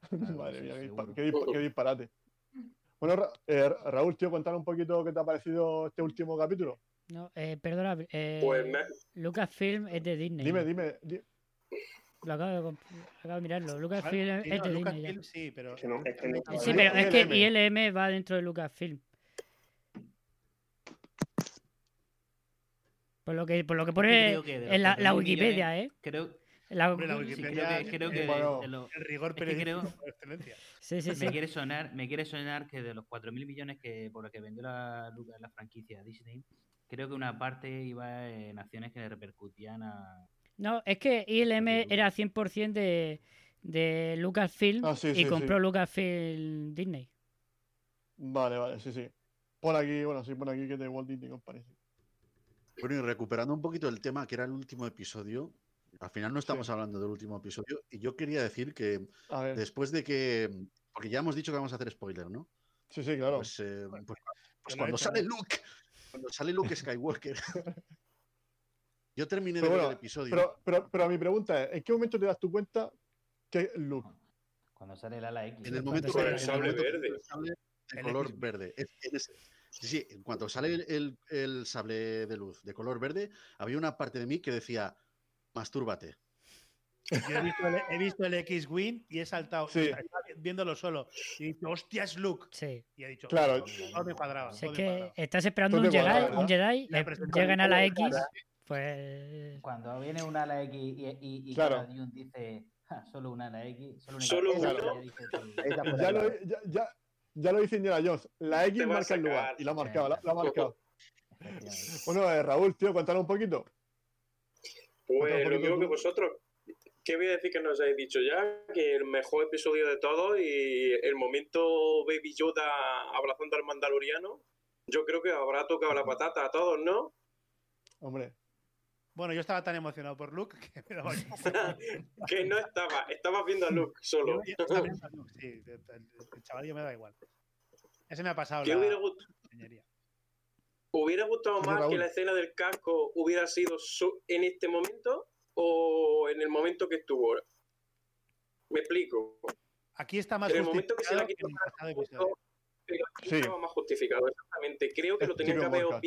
<laughs> Claro, Madre sí, mía, qué, disparate. Bueno, Ra- eh, Raúl, tío, contar un poquito qué te ha parecido este último capítulo. No, eh, perdona, eh, Pues me- Lucasfilm es de Disney. Dime, dime. di- Lo acabo de, acabo de mirarlo. Lucasfilm sí, es no, de Disney. sí, pero. Es que no- es que no- Sí, pero es que ILM. Va dentro de Lucasfilm. Por lo que, por lo que pone que en la, la 4.000 Wikipedia, ¿eh? Creo, La- Hombre, la sí, Wikipedia, creo que, creo que eh, bueno, de lo- El rigor Es que periodístico creo- por excelencia. Sí, sí, sí. me quiere sonar, me quiere sonar que de los 4.000 millones que por los que vendió la, Lucas- la franquicia Disney, creo que una parte iba en acciones que le repercutían a, No, es que ILM era 100% de, de Lucasfilm Ah, sí, y sí, compró sí. Lucasfilm Disney. Vale, vale, sí, sí. Pon aquí, bueno, sí, pon aquí que de Walt Disney Company. Bueno, y recuperando un poquito el tema que era el último episodio, al final no estamos hablando del último episodio, y yo quería decir que después de que, porque ya hemos dicho que vamos a hacer spoiler, ¿no? sí, sí, claro. Pues, eh, pues- pues he cuando sale. Luke, cuando sale Luke <laughs> Skywalker. <laughs> Yo terminé de Pero ver bueno, el episodio. Pero, pero, pero mi pregunta es, ¿en qué momento te das tu cuenta que Luke? cuando sale el ala X. en el momento sale que- el sable verde. el sable de color X. verde. Es- sí, sí, en cuanto sale el, el- el sable de luz de color verde, había una parte de mí que decía, mastúrbate. Yo he visto el, he visto el X-Wing y he saltado, Sí. viéndolo solo. Y he dicho, hostia, es Luke. Sí. Y he dicho, Claro. todo me cuadraba. Es me que cuadraba. estás esperando un Jedi, un Jedi, La le- presentación llegan a la de X, cara. Pues Cuando viene un ala X y, y, y Claro. Dice, "Ja, solo un ala X, solo, una Solo X", uno. ya dice todo. La Ya lo, ya, ya, ya lo dice Indiana Jones. La X marca el lugar. Y la ha marcado, la, la ha marcado. Bueno, eh, Raúl, tío, contanos un poquito. Pues Cuéntanos lo mismo que vosotros. ¿Qué voy a decir que nos habéis dicho ya? Que el mejor episodio de todos y el momento Baby Yoda abrazando al mandaloriano, yo creo que habrá tocado la patata a todos, ¿no? Hombre, Bueno, yo estaba tan emocionado por Luke que me daba <laughs> que no estaba, estabas viendo a Luke solo. Yo- yo estaba viendo a Luke, sí, el, chavalillo me da igual. Ese me ha pasado ¿Qué la hubiera, gust- señoría. hubiera gustado más Raúl. que la escena del casco hubiera sido en este momento o en el momento que estuvo? Me explico. Aquí está más En el momento que se la quitó. Pero aquí Sí. estaba más justificado, exactamente. Creo que lo tenían que haber Borja,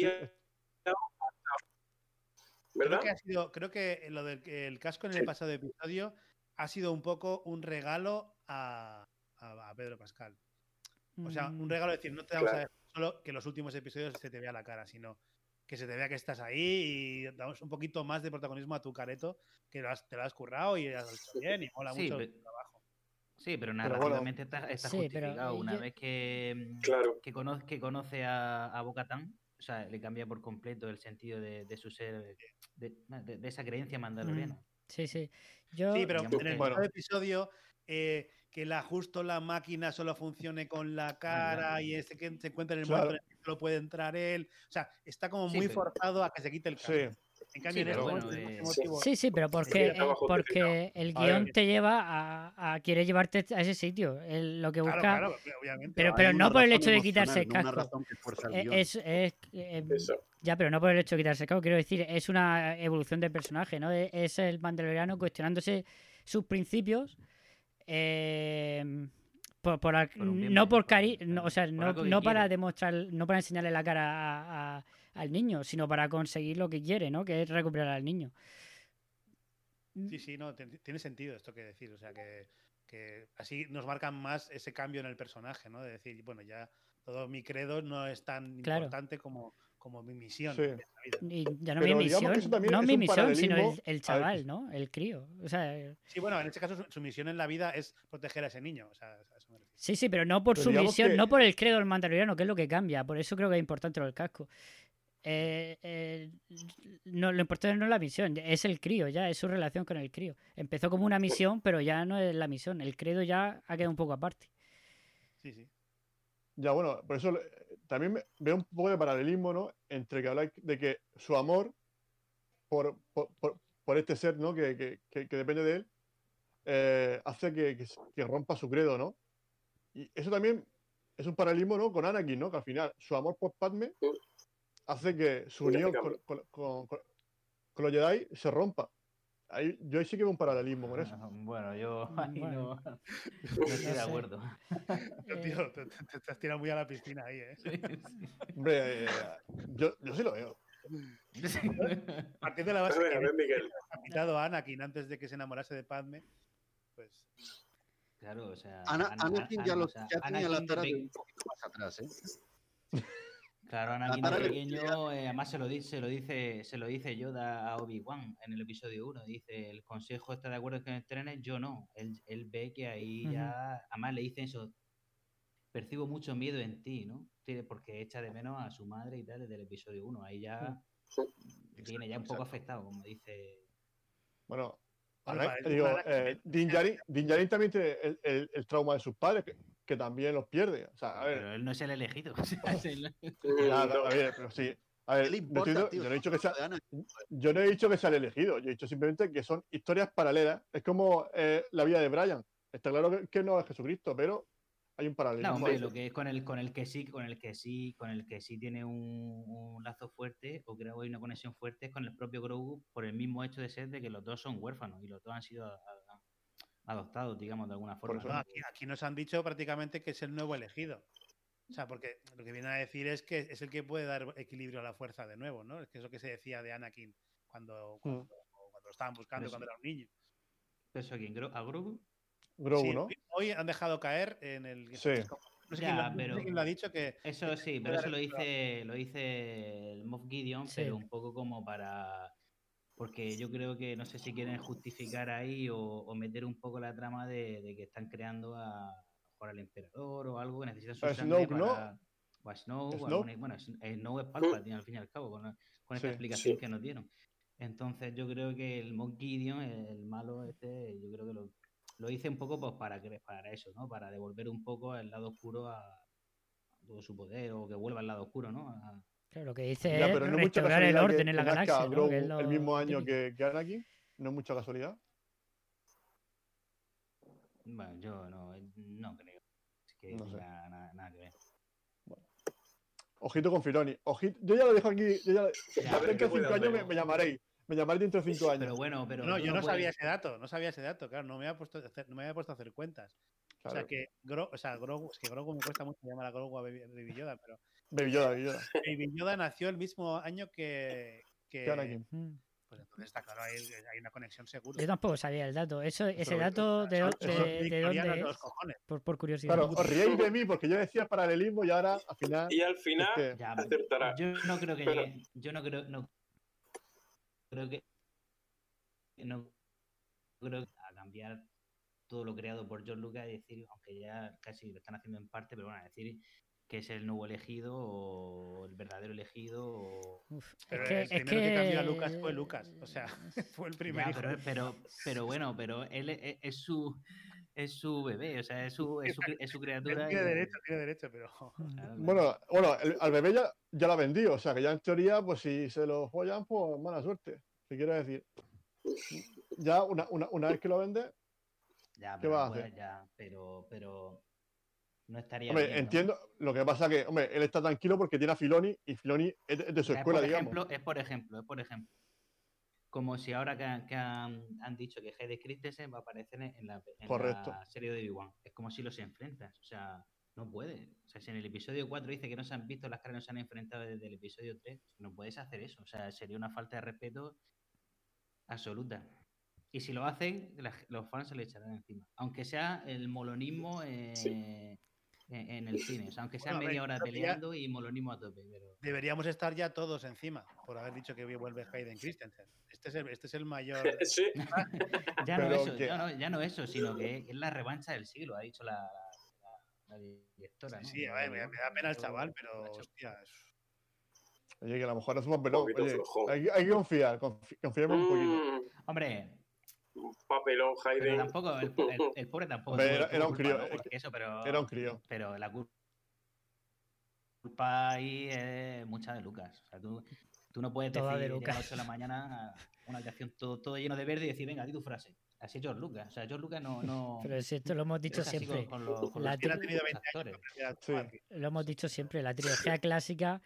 obviado. Creo ¿Verdad? que, ha sido, creo que lo del que el casco en el Sí. pasado episodio ha sido un poco un regalo a, a- a Pedro Pascal. O sea, un mm, regalo de decir, no te vamos Claro. a dejar solo que los últimos episodios se te vea la cara, sino que se te vea que estás ahí y damos un poquito más de protagonismo a tu careto, que lo has- te lo has currado y has hecho bien y mola Sí, mucho pe- tu trabajo. Sí, pero bueno. narrativamente está, está Sí, pero, justificado. eh, Una yo- vez que, mm, Claro. que, conoce, que conoce a, a Bo-Katan, o sea, le cambia por completo el sentido de, de su ser, de, de- de esa creencia mandaloriana. Sí, sí. Yo, Sí, pero en el Bueno. episodio, eh, que la justo la máquina solo funcione con la cara y ese que se encuentra en el Claro. momento en el que solo puede entrar él. O sea, está como Sí, muy pero- forzado a que se quite el Sí. En cambio, Sí, en pero este bueno, motivo- Sí, sí, pero porque, Sí, eh, porque el guion te lleva a, a quiere llevarte a ese sitio. El- lo que busca. claro, obviamente. Pero, pero no por el hecho de quitarse el no una casco. Eh, guion. Es, es- eh, Eso. ya, pero no por el hecho de quitarse el casco, quiero decir, es una evolución del personaje, ¿no? E- Es el mandaloriano cuestionándose sus principios. eh, por, no por cari no, o sea, no, no para demostrar, no para enseñarle la cara a- a- al niño, sino para conseguir lo que quiere, ¿no? Que es recuperar al niño. Sí, sí, no, tiene sentido esto que decir. O sea, que, que así nos marcan más ese cambio en el personaje, ¿no? De decir, bueno, ya todo mi credo no es tan Claro. importante como, como mi misión Sí. en la vida. Y ya no Pero mi misión, no es mi misión, sino el, el chaval, ¿no? El crío. O sea, Sí, bueno, en este caso su, su misión en la vida es proteger a ese niño. O sea, a eso me refiero. Sí, sí, pero no por Pero su misión, que- no por el credo del mandaloriano, que es lo que cambia. Por eso creo que es importante lo del casco. Eh, eh, no, lo importante no es la misión, es el crío, ya, es su relación con el crío. Empezó como una misión, pero ya no es la misión. El credo ya ha quedado un poco aparte. Sí, sí. Ya, bueno, por eso eh, también veo un poco de paralelismo, ¿no? Entre que habla de que su amor por, por, por- por este ser, ¿no? Que, que- que- que depende de él, eh, hace que, que s- que rompa su credo, ¿no? Y eso también es un paralelismo, ¿no? Con Anakin, ¿no? Que al final su amor por Padme Sí. Hace que su Ya te unión con, con- con- con- con los Jedi se rompa. Ahí, yo ahí sí que veo un paralelismo con eso. Ah, Bueno, yo Mm, ahí bueno. <laughs> no, no estoy de acuerdo. <laughs> Eh, tío, te, te- te has tirado muy a la piscina ahí, ¿eh? Sí, sí. Hombre, eh, yo, yo sí lo veo. Partiendo de la A base ver, que a Miguel. a Anakin antes de que se enamorase de Padme, pues Claro, o sea. Ana- Ana- Anakin ya, lo, ya tenía la tara de un poquito más atrás, ¿eh? <laughs> Claro, Anakin de pequeño, eh, además se lo dice, se lo dice, se lo dice Yoda a Obi-Wan en el episodio 1. Dice, el consejo está de acuerdo en que entrenes, yo no. Él, él ve que ahí ya, además le dice eso, percibo mucho miedo en ti, ¿no? Porque echa de menos a su madre y tal desde el episodio 1. Ahí ya viene ya un poco exacto. afectado, como dice. Bueno, para- digo, eh, Din Djarin también tiene el, el- el trauma de sus padres, que, que también los pierde. O sea, a ver, Pero él no es el elegido. <laughs> o sea, es <laughs> el- ya, No. a ver, pero sí. A ¿Qué ver, importa, estoy diciendo- tío? yo no he dicho que sea, yo no he dicho que sea el elegido, yo he dicho simplemente que son historias paralelas. Es como eh, la vida de Brian. Está claro que, que no es Jesucristo, pero hay un paralelismo. No, hombre, lo que es con el, con el que sí, con el que sí, con el que sí tiene un, un lazo fuerte, o creo que hay una conexión fuerte es con el propio Grogu por el mismo hecho de ser de que los dos son huérfanos y los dos han sido a- a- adoptados, digamos, de alguna forma. eso. no, ¿no? aquí, aquí nos han dicho prácticamente que es el nuevo elegido. O sea, porque lo que viene a decir es que es el que puede dar equilibrio a la fuerza de nuevo, ¿no? Es que es lo que se decía de Anakin cuando, cuando, cuando lo estaban buscando Eso. cuando era un niño. ¿Eso a quién? ¿Gro- ¿A Grogu? Grogu, Sí, ¿no? hoy han dejado caer en el. Sí. No sé, Ya, quién, lo, no sé pero- quién lo ha dicho que. Eso sí, pero eso lo dice, lo dice el Moff Gideon, Sí. pero un poco como para. Porque yo creo que no sé si quieren justificar ahí o, o meter un poco la trama de, de que están creando a, a al emperador o algo que necesitan su A sangre ¿no? para. O a Snoke, o Snoke. alguna- bueno, eh, Snoke es Palpatine al fin y al cabo, con, con esta Sí, explicación sí. que nos dieron. Entonces yo creo que el Moff Gideon, el malo este, yo creo que lo, lo hice un poco pues para, que- para eso, ¿no? Para devolver un poco el lado oscuro a, a todo su poder o que vuelva al lado oscuro, ¿no? A- Claro, lo que dice Ya, es no restaurar el casualidad orden que- en la que galaxia. ¿no? Grogu Que lo el mismo año que, que Anakin. No es mucha casualidad. Bueno, yo no, no creo. Es que No sé. tenga nada, nada que ver. Ojito con Filoni. Ojito, yo ya lo dejo aquí. Yo ya, Ya, pero dentro de cinco bueno, años me, me llamaréis. Me llamaréis dentro de cinco años. Pero bueno, pero. No, yo no puedes- sabía ese dato, no sabía ese dato, claro, no me había puesto, a hacer- no me había puesto a hacer cuentas. O sea Claro. que Gro, o sea, Grogu, es que Grogu me cuesta mucho llamar a Grogu a Baby Yoda, pero Baby Yoda, Baby Yoda. Baby Yoda nació el mismo año que, que Anakin. Mm. pues entonces está claro, hay, hay una conexión seguro. Yo tampoco sabía el dato. Eso, ese dato de, de- de dónde de es, cojones. por, por curiosidad. Claro, os riéis de mí porque yo decía paralelismo y ahora al final. Y al final es que- Ya, acertará. yo no creo que Pero- llegue- yo no creo, no creo que no creo que a cambiar todo lo creado por George Lucas y decir, aunque ya casi lo están haciendo en parte, pero bueno, a decir que es el nuevo elegido o el verdadero elegido o Uf, es Pero que, el es primero que... que cambió a Lucas fue Lucas. O sea, <laughs> fue el Ya, primer hijo. pero, pero, pero bueno, pero él es, es su es su bebé, o sea, es su, es su, cri- es su criatura. Tiene y- derecho, tiene derecho, pero. <laughs> Bueno, bueno, el- al bebé ya, ya lo ha vendido, o sea que ya en teoría, pues si se lo follan, pues mala suerte. ¿Qué quiero decir? Ya una, una, una vez que lo vende, Ya, ¿Qué pero, va a hacer? ya, pero, pero no estaría hombre, bien, ¿no? entiendo. Lo que pasa que, hombre, él está tranquilo porque tiene a Filoni y Filoni es de, es de su escuela, es por digamos. es por ejemplo, es por ejemplo. Como si ahora que, han- que han, han dicho que Hayden Christensen va a aparecer en, la, en Correcto. la serie de Obi-Wan. Es como si los enfrentas. O sea, no puede. O sea, si en el episodio 4 dice que no se han visto las caras, no se han enfrentado desde el episodio 3, no puedes hacer eso. O sea, sería una falta de respeto absoluta. Y si lo hacen, los fans se le echarán encima. Aunque sea el molonismo eh, en, en el cine. O sea, aunque sea Bueno, ver, media hora ya- peleando y molonismo a tope. Pero... Deberíamos estar ya todos encima por haber dicho que vuelve Hayden Christensen. Este es el, este es el mayor. <laughs> Sí, <laughs> Ya no, eso, que- ya, no, ya no eso, sino que es la revancha del siglo, ha dicho la, la- la directora. ¿no? Sí, a ver, me, me da pena el chaval, pero hostia. es- Oye, que a lo mejor es un pelón. Oye, hay, hay que confiar, confi- confiemos un poquito. Mm, Papelón, pero Hayden. tampoco, el, el- el pobre tampoco. Tuvo- era- un crío, eh, eso, pero, Era un crío. pero la cul- culpa ahí es mucha de Lucas. O sea, tú, tú no puedes Toda de decir a Lucas. las 8 de la mañana una habitación todo, todo lleno de verde y decir, venga, di tu frase. Así es George Lucas. O sea, George Lucas no. no <laughs> Pero si esto lo hemos dicho siempre. Con, con los, con La los tri- ha tenido 20 actores. años Sí. Lo hemos dicho siempre, la trilogía clásica,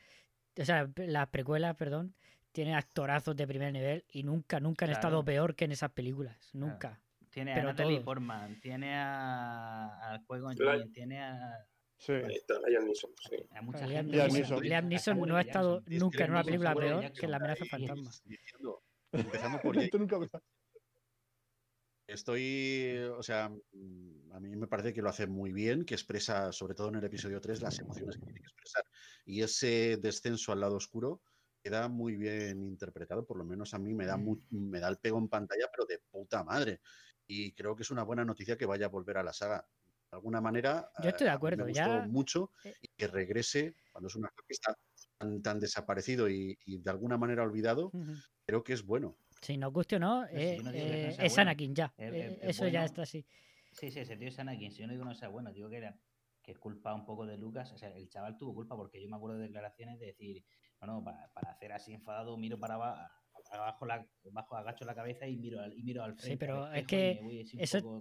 o sea, las precuelas, perdón, tiene actorazos de primer nivel y nunca, nunca han Claro. estado peor que en esas películas. Nunca. Tiene Pero a Natalie todos. Portman, tiene a, a La- Jinn, tiene a, Sí. Ahí está, Liam Neeson, sí. a mucha Liam gente. Liam Neeson. Liam Neeson no ha estado Jackson. Nunca en una película peor que La amenaza fantasma. <laughs> Diciendo, empezando por Jake, Esto nunca Estoy, o sea, a mí me parece que lo hace muy bien, que expresa, sobre todo en el episodio 3, las emociones que tiene que expresar. Y ese descenso al lado oscuro queda muy bien interpretado, por lo menos a mí me da, Mm. mu- me da el pego en pantalla, pero de puta madre. Y creo que es una buena noticia que vaya a volver a la saga. De alguna manera, Yo estoy de eh, acuerdo, me ya- gustó mucho eh. y que regrese cuando es un actor que está tan, tan desaparecido y, y de alguna manera olvidado, creo que es bueno. Si nos guste o no, eh, no no eh, es bueno. Anakin ya. Es- Eh, es- es Eso ya está así. Sí, sí, ese tío es Anakin. Si yo no digo no sea bueno, digo que era que es culpa un poco de Lucas. O sea, el chaval tuvo culpa porque yo me acuerdo de declaraciones de decir, no, no, para, para hacer así enfadado, miro para abajo, abajo la, bajo, agacho la cabeza y miro al, y miro al frente. al <laughs> pero es que voy eso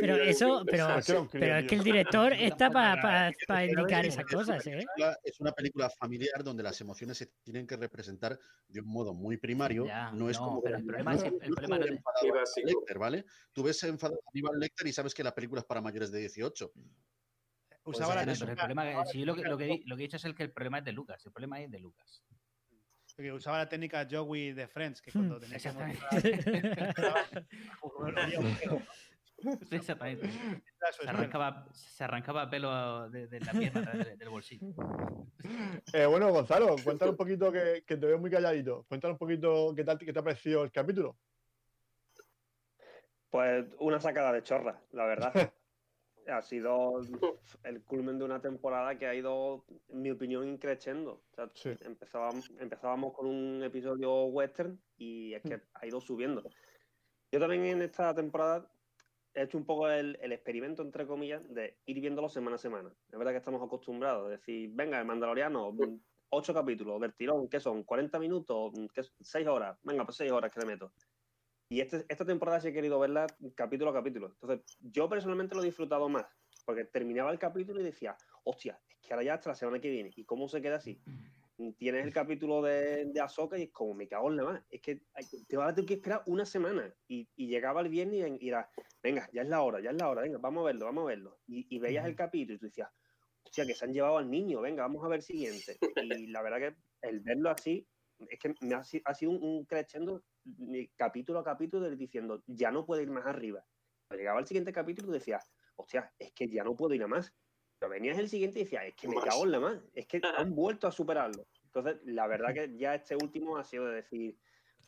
Pero eso, el- pero, Es pero es que el director está para indicar Es esas cosas, ¿eh? Es una película familiar donde las emociones se tienen que representar de un modo muy primario. Ya, no es no, como pero el problema no es- el como problema no- enfadado Sí, a básico. Lecter, ¿vale? Tú ves enfadado a Aníbal Lecter y sabes que la película es para mayores de 18. Usaba sea, la Pero el si yo lo, que, lo, que, di- lo que he dicho es el que el problema es de Lucas. El problema es de Lucas. que usaba la técnica Joey de Friends, que Hmm. cuando tenía que Exactamente. Se <laughs> arrancaba, se arrancaba pelo de, de la pierna, de- del bolsillo. Eh, bueno, Gonzalo, cuéntanos un poquito que, que te veo muy calladito. Cuéntanos un poquito qué tal qué te ha parecido el capítulo. Pues una sacada de chorra, la verdad. <laughs> ha sido <laughs> el culmen de una temporada que ha ido, en mi opinión, increciendo. O sea, Sí. empezábamos, empezábamos con un episodio western y es que ha ido subiendo. Yo también en esta temporada he hecho un poco el, el experimento, entre comillas, de ir viéndolo semana a semana. Es verdad que estamos acostumbrados a decir, venga, el Mandaloriano, mm, ocho capítulos del tirón, ¿qué son? ¿40 minutos? Mm, ¿Qué es? ¿Seis horas? Venga, pues seis horas que le meto. Y este- esta temporada sí he querido verla capítulo a capítulo. Entonces, yo personalmente lo he disfrutado más, porque terminaba el capítulo y decía, hostia, es que ahora ya hasta la semana que viene. ¿Y cómo se queda así? Tienes el capítulo de, de Ahsoka y es como, me cago en la más. Es que te vas a tener que esperar una semana. Y, y llegaba el viernes y, y era, venga, ya es la hora, ya es la hora, venga, vamos a verlo, vamos a verlo. Y, y veías el capítulo y tú decías, hostia, que se han llevado al niño, venga, vamos a ver el siguiente. <laughs> Y la verdad que el verlo así es que me ha, ha sido un, un crescendo ni capítulo a capítulo diciendo, ya no puedo ir más arriba. Llegaba el siguiente capítulo y decías, hostia, es que ya no puedo ir a más. Pero venías el siguiente y decías, es que me cago en la más, es que han vuelto a superarlo. Entonces, la verdad que ya este último ha sido de decir,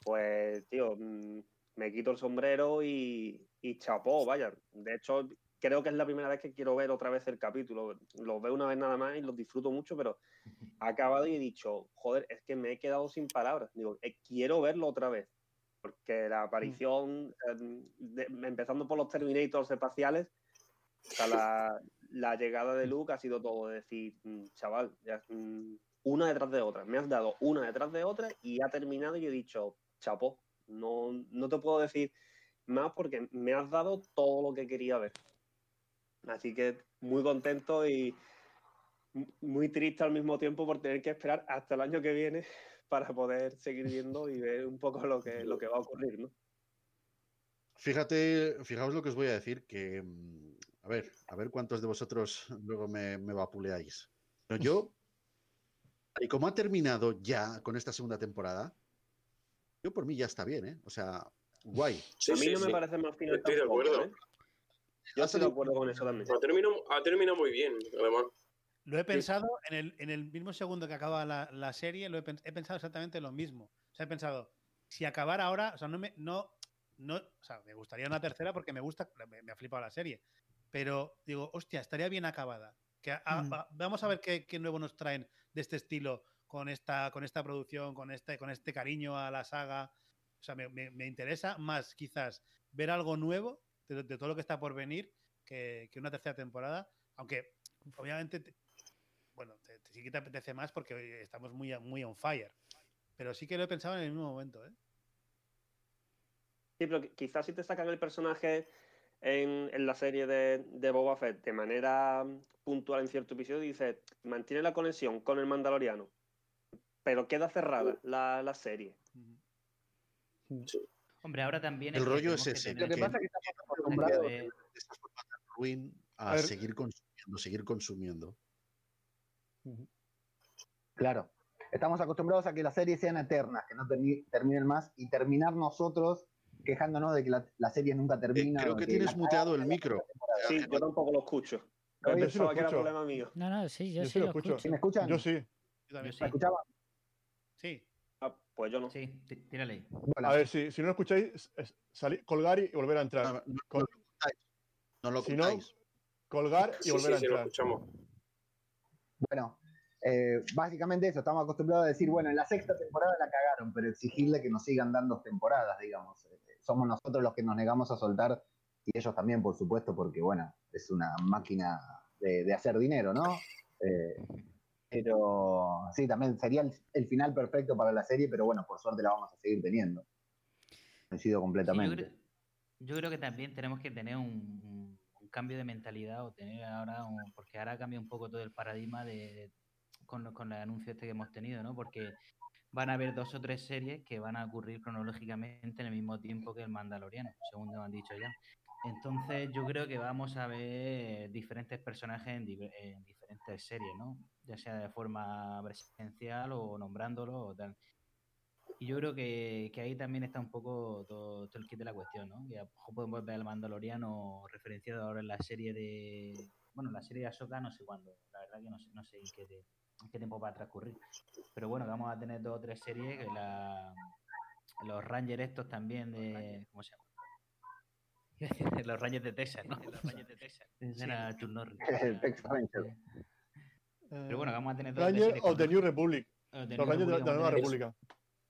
pues, tío, mm, me quito el sombrero y, y chapó, vaya. De hecho, creo que es la primera vez que quiero ver otra vez el capítulo. Lo veo una vez nada más y lo disfruto mucho, pero <laughs> ha acabado y he dicho, joder, es que me he quedado sin palabras. Digo, eh, quiero verlo otra vez. Porque la aparición, eh, de- empezando por los Terminators espaciales, hasta la, la llegada de Luke ha sido todo decir, mm, chaval, ya, mm, una detrás de otra. Me has dado una detrás de otra y ha terminado y he dicho, chapó. No, no te puedo decir más porque me has dado todo lo que quería ver. Así que muy contento y muy triste al mismo tiempo por tener que esperar hasta el año que viene <laughs> para poder seguir viendo y ver un poco lo que, lo que va a ocurrir, ¿no? Fíjate, fijaos lo que os voy a decir, que mm, a ver, a ver cuántos de vosotros <laughs> luego me, me vapuleáis. Pero yo, <laughs> y como ha terminado ya con esta segunda temporada, yo por mí ya está bien, ¿eh? O sea, guay. Sí, a mí sí, no me parece mal final Estoy de acuerdo. ¿eh? Yo estoy de acuerdo con eso también. Ha terminado, ha terminado muy bien, además. Lo he pensado en el, en el mismo segundo que acaba la, la serie, lo he, he pensado exactamente lo mismo. O sea, he pensado, si acabara ahora, o sea, no me, no, no, o sea, me gustaría una tercera porque me gusta, me, me ha flipado la serie. Pero digo, hostia, estaría bien acabada. Que a- a- Mm. va- vamos a ver qué, qué nuevo nos traen de este estilo con esta, con esta producción, con este, con este cariño a la saga. O sea, me, me- me interesa más quizás ver algo nuevo de, de todo lo que está por venir que, que una tercera temporada. Aunque, obviamente, te- bueno, te, te- sí que te apetece más porque estamos muy, a- muy on fire. Pero sí que lo he pensado en el mismo momento, ¿eh? Sí, pero qui- quizás si te sacan el personaje en, en la serie de, de Boba Fett de manera puntual en cierto episodio, dices, mantiene la conexión con el Mandaloriano, pero queda cerrada la, la serie. Hombre, ahora también. El que rollo es que ese, Lo que que- pasa es que estamos que ver- de esta forma tan ruin a, A seguir consumiendo, seguir consumiendo. Claro. Estamos acostumbrados a que las series sean eternas, que no termi- terminen más y terminar nosotros quejándonos de que la, la serie nunca Eh, termina. creo o que que tienes muteado el micro. Sí, yo tampoco lo escucho. Yo sí lo que era problema mío. No, no, sí, yo, Yo sí sí lo escucho. escucho. ¿Sí me escuchan? Yo sí. Yo también. Yo sí. ¿Me escuchaban? Ah, pues yo no. Sí, tí- tírale ahí. Bueno, A ver, si, si no lo escucháis, es- salir, colgar y volver a entrar. No, no- no Col- lo lo Si no, colgar y Sí, volver sí, a sí, lo entrar. escuchamos. Bueno, eh, básicamente eso, estamos acostumbrados a decir, bueno, en la sexta temporada la cagaron, pero exigirle que nos sigan dando temporadas, digamos. Eh, somos nosotros los que nos negamos a soltar y ellos también, por supuesto, porque, bueno, es una máquina de, de hacer dinero, ¿no? Eh, pero sí, también sería el, el final perfecto para la serie, pero bueno, por suerte la vamos a seguir teniendo. Coincido Sí, yo, completamente. creo, yo creo que también tenemos que tener un, cambio de mentalidad o tener ahora, un- porque ahora cambia un poco todo el paradigma de con, con el anuncio este que hemos tenido, ¿no? Porque van a haber dos o tres series que van a ocurrir cronológicamente en el mismo tiempo que el Mandaloriano, según nos han dicho ya. Entonces yo creo que vamos a ver diferentes personajes en, diferentes series, ¿no? Ya sea de forma presencial o nombrándolo o tal. Y yo creo que, que ahí también está un poco todo, el kit de la cuestión, ¿no? Que a mejor podemos ver al Mandaloriano referenciado ahora en la serie de. Bueno, la serie de Ahsoka no sé cuándo. La verdad que no sé, no sé en qué, de- en qué tiempo va a transcurrir. Pero bueno, vamos a tener dos o tres series. Que la, los Rangers estos también de. ¿Cómo se llama? <laughs> los Rangers de Texas, ¿no? Los Rangers de Texas. <laughs> Era Chuck Norris. <laughs> El Texas Ranger. Pero bueno, vamos a tener dos o tres Ranger series of the. New Republic. Los Rangers de la, Nueva República.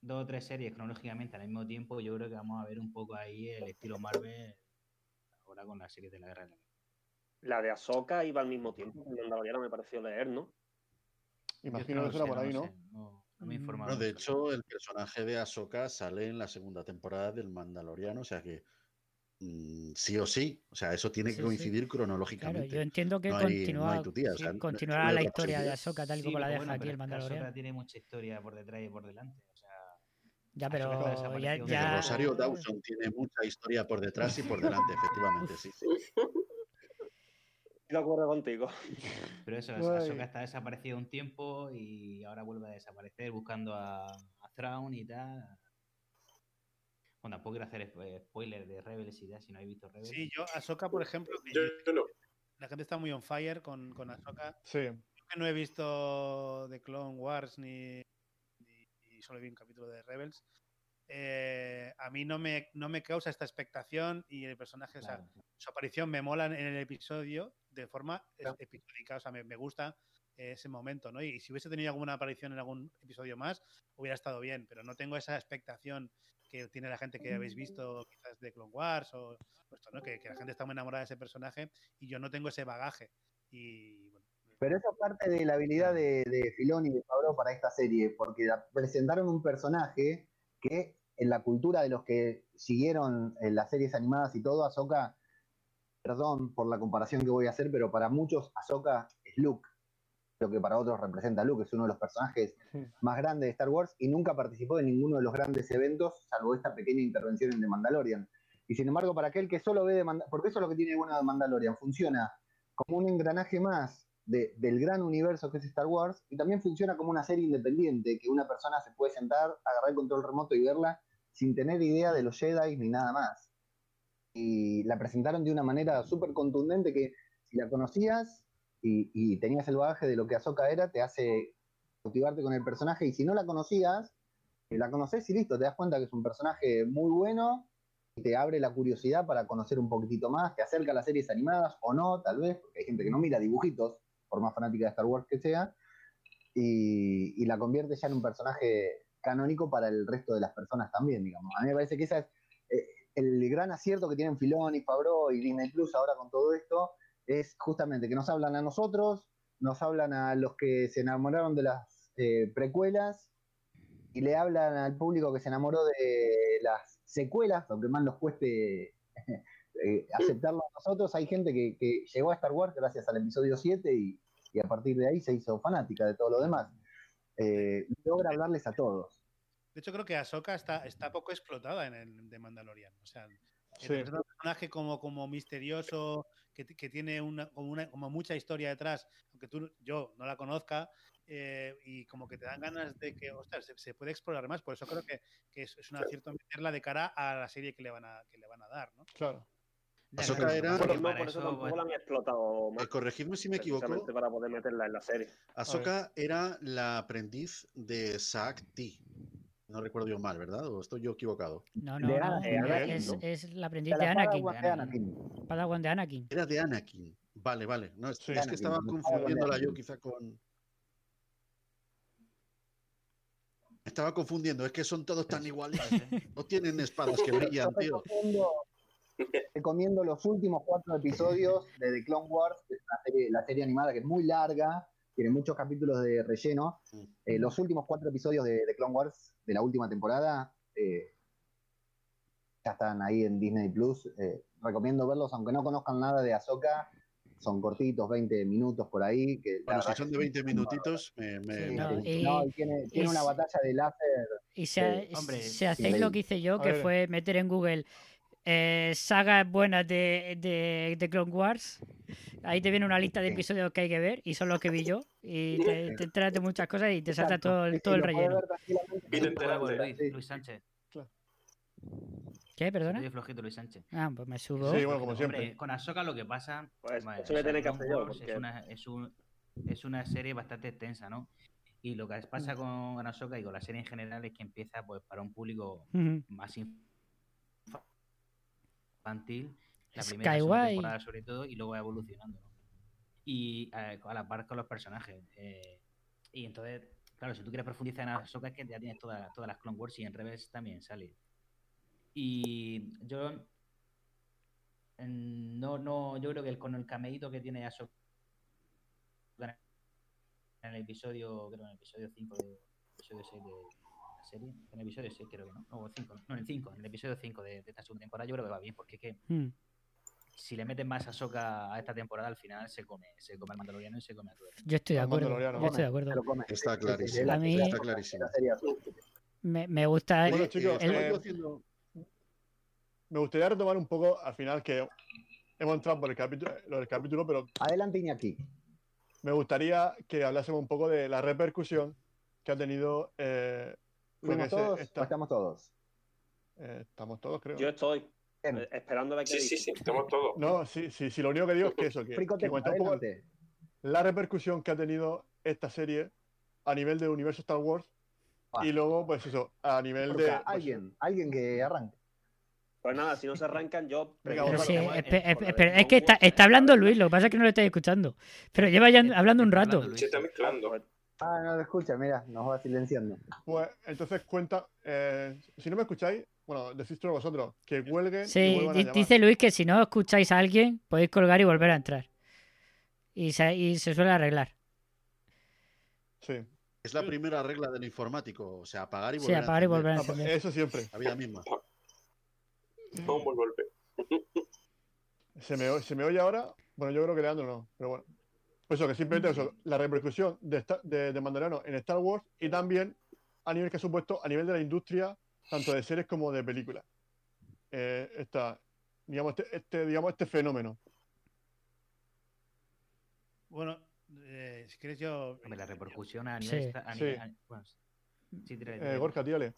dos o tres series cronológicamente al mismo tiempo, yo creo que vamos a ver un poco ahí el estilo Marvel ahora con la serie de la guerra de la La de Ahsoka iba al mismo tiempo que el Mandaloriano me pareció leer, ¿no? Imagino no que será por ahí, ¿no? sé, no, no me he Mm. informado. Bueno, de hecho, el personaje de Ahsoka sale en la segunda temporada del Mandaloriano, o sea que mm, sí o sí, o sea, eso tiene que sí. coincidir Claro, cronológicamente. yo entiendo que No hay- no hay continúa, tu tía, o sí, sea, no- continuará la historia de. Ahsoka tal y Sí, como la pero deja bueno, aquí el que Ahsoka Mandaloriano. tiene mucha historia por detrás y por delante. O sea, Ya, pero ya, ya- Rosario Dawson tiene mucha historia por detrás y por delante, efectivamente, sí, sí. <laughs> De acuerdo contigo. pero eso. Ahsoka está desaparecido un tiempo y ahora vuelve a desaparecer buscando a, a y tal. Bueno, tampoco quiero hacer spo- spoiler de Rebels y tal, si no habéis visto Rebels. Sí, yo, Ahsoka, por ejemplo, que Yo, yo- yo no. la gente está muy on fire con, con Ahsoka. Sí. Yo que no he visto The Clone Wars ni, ni- y solo vi un capítulo de Rebels. eh, a mí no me, no me causa esta expectación y el personaje, o sea, Claro. su aparición me mola en el episodio de forma es- episódica, o sea, me, me gusta ese momento, ¿no? Y, si hubiese tenido alguna aparición en algún episodio más, hubiera estado bien, pero no tengo esa expectación que tiene la gente que habéis visto quizás de Clone Wars o esto, ¿no? Que, que la gente está muy enamorada de ese personaje y yo no tengo ese bagaje. Y bueno, Pero eso es parte de la habilidad de, de Filoni y de Favreau para esta serie, porque presentaron un personaje que en la cultura de los que siguieron eh, las series animadas y todo, Ahsoka, perdón por la comparación que voy a hacer, pero para muchos Ahsoka es Luke, lo que para otros representa a Luke, es uno de los personajes más grandes de Star Wars y nunca participó de ninguno de los grandes eventos, salvo esta pequeña intervención en The Mandalorian. Y sin embargo, para aquel que solo ve de Mandalorian, porque eso es lo que tiene bueno de Mandalorian, funciona como un engranaje más de- del gran universo que es Star Wars y también funciona como una serie independiente, que una persona se puede sentar, agarrar el control remoto y verla sin tener idea de los Jedi ni nada más. Y la presentaron de una manera súper contundente que si la conocías y, y tenías el bagaje de lo que Ahsoka era, te hace motivarte con el personaje y si no la conocías, eh, la conoces y listo, te das cuenta que es un personaje muy bueno y te abre la curiosidad para conocer un poquitito más, te acerca a las series animadas o no, tal vez, porque hay gente que no mira dibujitos, por más fanática de Star Wars que sea, y, y la convierte ya en un personaje canónico para el resto de las personas también, digamos. A mí me parece que ese es eh, el gran acierto que tienen Filoni, Favreau y Disney Plus ahora con todo esto, es justamente que nos hablan a nosotros, nos hablan a los que se enamoraron de las eh, precuelas y le hablan al público que se enamoró de las secuelas, aunque más nos cueste <laughs> eh, aceptarlo a nosotros. Hay gente que, que llegó a Star Wars gracias al episodio 7 y, y a partir de ahí se hizo fanática de todo lo demás. Eh, logra hablarles a todos. de hecho creo que Ahsoka está, está poco explotada en el de Mandalorian. O sea, Sí. es un personaje como, como misterioso, que, tiene una, como, una, como mucha historia detrás, aunque tú, yo no la conozca, eh, y como que te dan ganas de que, ostras, se, se puede explorar más. Por eso creo que, que es, es un acierto meterla de cara a la serie que le van a, que le van a dar, ¿no? Claro. Era- Por, eso, eso, tampoco pues, la han explotado más. Eh, corregidme si me equivoco. para poder meterla en la serie. Ahsoka era la aprendiz de Saak T. No recuerdo yo mal, ¿verdad? ¿O estoy yo equivocado? No, no, De no. Anakin, es, ¿no? es la aprendiz La de Anakin. Padawan de Anakin. Padawan de Anakin. Era de Anakin. Vale, vale. No, es, Sí. es que estaba confundiéndola yo quizá con... Estaba confundiendo, es que son todos tan iguales. No tienen espadas que brillan, tío. recomiendo, recomiendo los últimos cuatro episodios de The Clone Wars, que es una serie- la serie animada que es muy larga, tiene muchos capítulos de relleno. Eh, los últimos cuatro episodios de, Clone Wars de la última temporada eh, ya están ahí en Disney Plus. Eh, recomiendo verlos, aunque no conozcan nada de Ahsoka. Son cortitos, 20 minutos por ahí. Que Bueno, si son de 20 minutitos, me, me- Sí, me no, y- No, y tiene, tiene y una batalla de láser. Y si hacéis lo que hice yo, que fue meter en Google eh, sagas buenas de, de, de Clone Wars, ahí te viene una lista de episodios que hay que ver y son los que vi yo. Y te, te enteras de muchas cosas y te salta Exacto. todo, el- todo el relleno. Luis. Luis Sánchez. ¿Qué? ¿Perdona? Soy flojito Luis Sánchez. Ah, pues me subo. Sí, bueno, como Hombre, siempre. con Ahsoka lo que pasa. Pues eso o sea, tener que hacer yo, Wars porque- Es una, es, un- es una serie bastante extensa, ¿no? Y lo que pasa con Ahsoka y con la serie en general es que empieza pues para un público más infantil, la primera Skyway. temporada sobre todo, y luego va evolucionando. ¿no? Y eh, a la par con los personajes. eh, y entonces, claro, si tú quieres profundizar en Ahsoka es que ya tienes toda- todas las Clone Wars y en revés también sale. Y yo no, no, yo creo que el, con el cameíto que tiene Ahsoka en el episodio, creo en el episodio 5 de episodio 6 de serie, en el episodio 6 creo que no, o 5, no, en el 5, en el episodio 5 de, de esta segunda temporada yo creo que va bien, porque es que Mm. si le meten más a Soca a esta temporada al final se come, se come al mandaloriano y se come a todo. el. Yo estoy de acuerdo. mandaloriano. Yo estoy de acuerdo. Está clarísimo. la- A mí- Está clarísimo. Me, me gusta. Bueno, Oye, chicos, eh, estaba eh, haciendo- Me gustaría retomar un poco al final que hemos entrado por el capítulo, lo del capítulo, pero Adelante, Iñaki. me gustaría que hablásemos un poco de la repercusión que ha tenido eh, ¿Fuimos se todos está- o estamos todos? eh, estamos todos, creo. Yo estoy Bien. eh, esperando a ver qué Sí, sí, sí, estamos todos. No, sí, sí, sí, lo único que digo es que eso, que, que Fricoteca, cuenta un poco la repercusión que ha tenido esta serie a nivel de universo Star Wars Ah. y luego, pues eso, a nivel de... Pues, alguien, alguien que arranque. Pues nada, si no se arrancan, yo. <laughs> Sí, espe- espe- es que está, está hablando Luis, lo que pasa es que no lo estáis escuchando. Pero lleva ya hablando un rato. Se está mezclando. Ah, no lo escucha, mira, nos va silenciando. Pues entonces cuenta, eh, si no me escucháis, bueno, decís todos vosotros, que cuelguen y Sí, vuelvan a dice Luis que si no escucháis a alguien, podéis colgar y volver a entrar. Y se, y se suele arreglar. Sí, Es la primera regla del informático, o sea, apagar y Sí, volver apagar y a encender. volver a Ah, eso siempre. La vida misma. Vamos a golpe. ¿Se me, ¿Se me oye ahora? Bueno, yo creo que Leandro no, pero bueno. Pues eso, que simplemente eso, la repercusión de, de, de Mandaloriano en Star Wars y también a nivel que ha supuesto a nivel de la industria, tanto de series como de películas. Eh, esta, digamos, este, este, digamos, este fenómeno. Bueno, eh, si quieres yo... La repercusión a nivel. a sí. nivel- a- bueno, sí, tira- Eh, Gorka, tíale.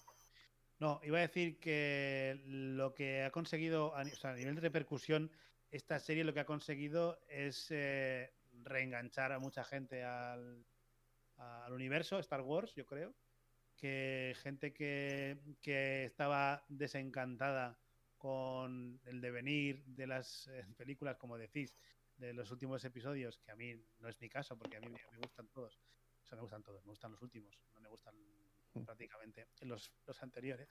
No, iba a decir que lo que ha conseguido, o sea, a nivel de repercusión, esta serie lo que ha conseguido es eh, reenganchar a mucha gente al, al universo Star Wars, yo creo. Que gente que, que estaba desencantada con el devenir de las eh, películas, como decís, de los últimos episodios, que a mí no es mi caso, porque a mí me, me gustan todos. O sea, me gustan todos, me gustan los últimos, no me gustan prácticamente los, los anteriores,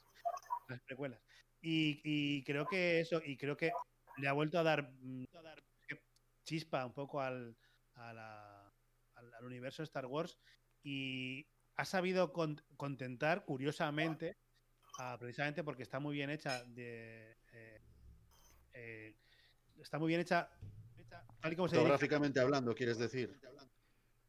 las precuelas. Y, y creo que eso, y creo que le ha vuelto a dar, mm, a dar chispa un poco al, a la- al, al universo de Star Wars y ha sabido con- contentar, curiosamente, a- precisamente porque está muy bien hecha de... eh, eh, está muy bien hecha, hecha tal y como se. Fotográficamente hablando, quieres decir.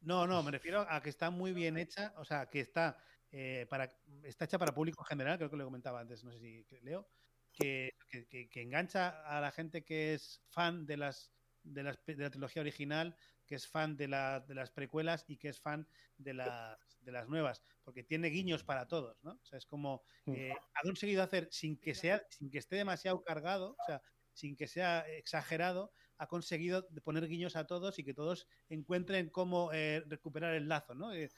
No, no, me refiero a que está muy bien hecha, o sea, que está eh, para está hecha para público en general, creo que lo comentaba antes, no sé si leo, que, que- que- engancha a la gente que es fan de las de, las, de la trilogía original, que es fan de, la- de las precuelas y que es fan de las, de las nuevas, porque tiene guiños para todos, ¿no? O sea, es como Mm. eh, ha conseguido hacer sin que sea, sin que esté demasiado cargado, o sea, sin que sea exagerado, ha conseguido poner guiños a todos y que todos encuentren cómo eh, recuperar el lazo, ¿no? Eh,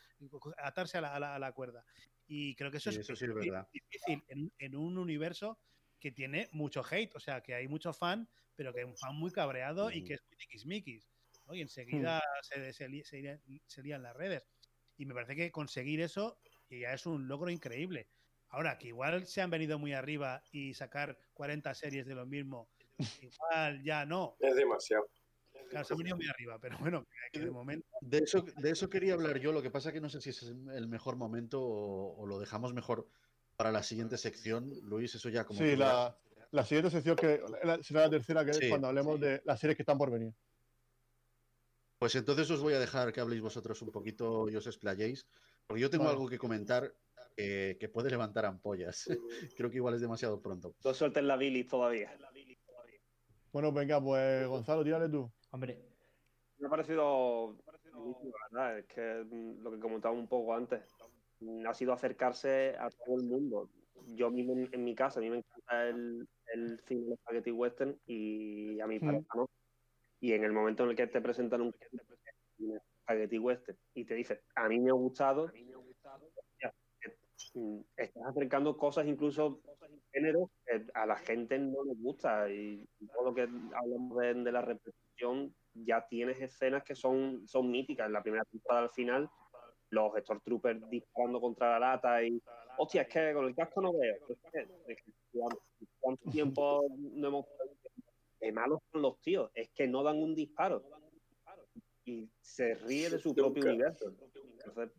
atarse a la, a la- a la cuerda. Y creo que eso Sí, es eso sí es di- verdad. difícil en, en un universo que tiene mucho hate, o sea, que hay mucho fan, pero que hay un fan muy cabreado y Ujú. que es muy tiquismiquis, ¿no? Y enseguida se, se, se se lían las redes. Y me parece que conseguir eso ya es un logro increíble. Ahora, que igual se han venido muy arriba y sacar 40 series de lo mismo, igual ya no. Es demasiado. Claro, se han venido muy arriba, pero bueno, que, de momento. De eso, de eso quería hablar yo, lo que pasa que no sé si es el mejor momento o, o lo dejamos mejor para la siguiente sección. Luis, eso ya como... Sí, la, la siguiente sección que la- será la tercera, que Sí, es cuando hablemos de las series que están por venir. Pues entonces os voy a dejar que habléis vosotros un poquito y os explayéis, porque yo tengo Vale. algo que comentar eh, que puede levantar ampollas. <laughs> Creo que igual es demasiado pronto. No suelten la bilis todavía. Bueno, venga, pues Gonzalo, tírale tú. Hombre, Me ha parecido, la verdad, es que mm, lo que comentaba un poco antes, mm, ha sido acercarse a todo el mundo. Yo mismo en, en mi casa, a mí me encanta el, el cine de Spaghetti Western y a mi Mm. pareja no. Y en el momento en el que te presentan un cine Spaghetti Western y te dice, a mí me ha gustado, eh, mm, estás acercando cosas, incluso géneros que a la gente no les gusta y todo lo que hablamos de, de la representación ya tienes escenas que son, son míticas. En la primera temporada al final, los Stormtroopers disparando contra la lata y hostia, es que con el casco no veo. Es que- es que ¿cuánto, tiempo no hemos malos son los tíos? Es que no dan un disparo. Y se ríe de su propio universo. Entonces,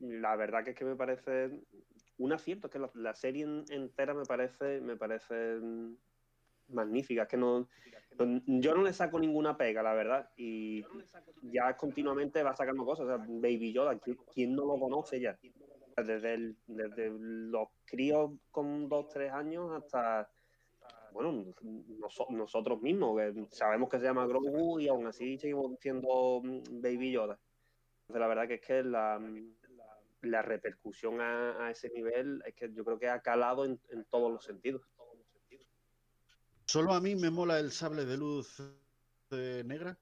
la verdad que es que me parece un acierto, es que la, la serie en- entera me parece, me parece mm, magnífica, es que no, yo no le saco ninguna pega, la verdad, y ya continuamente va sacando cosas, o sea, Baby Yoda, ¿quién, no lo conoce ya? Desde, el- desde los críos con dos, tres años hasta, bueno, noso- nosotros mismos, que sabemos que se llama Grogu y aún así seguimos diciendo mm, Baby Yoda. Entonces, la verdad que es que la, la repercusión a, a ese nivel es que yo creo que ha calado en, en todos los sentidos. Solo a mí me mola el sable de luz eh, negra.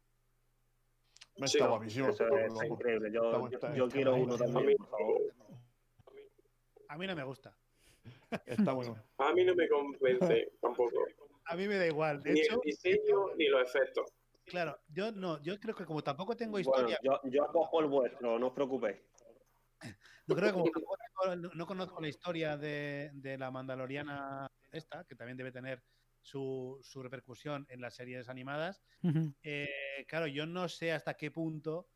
Está Sí, guapísimo. Eso es, está increíble. Yo, Está yo- está- yo está quiero uno también, por favor. A mí no me gusta. Está bueno. A mí no me convence tampoco. A mí me da igual. De Ni hecho, el diseño ni los efectos. claro, yo no, yo creo que como tampoco tengo Bueno, historia, yo, yo acojo el vuestro, no os preocupéis. yo creo que como tampoco tengo- no, no conozco la historia de, de la Mandaloriana esta, que también debe tener su, su repercusión en las series animadas, eh, claro, yo no sé hasta qué punto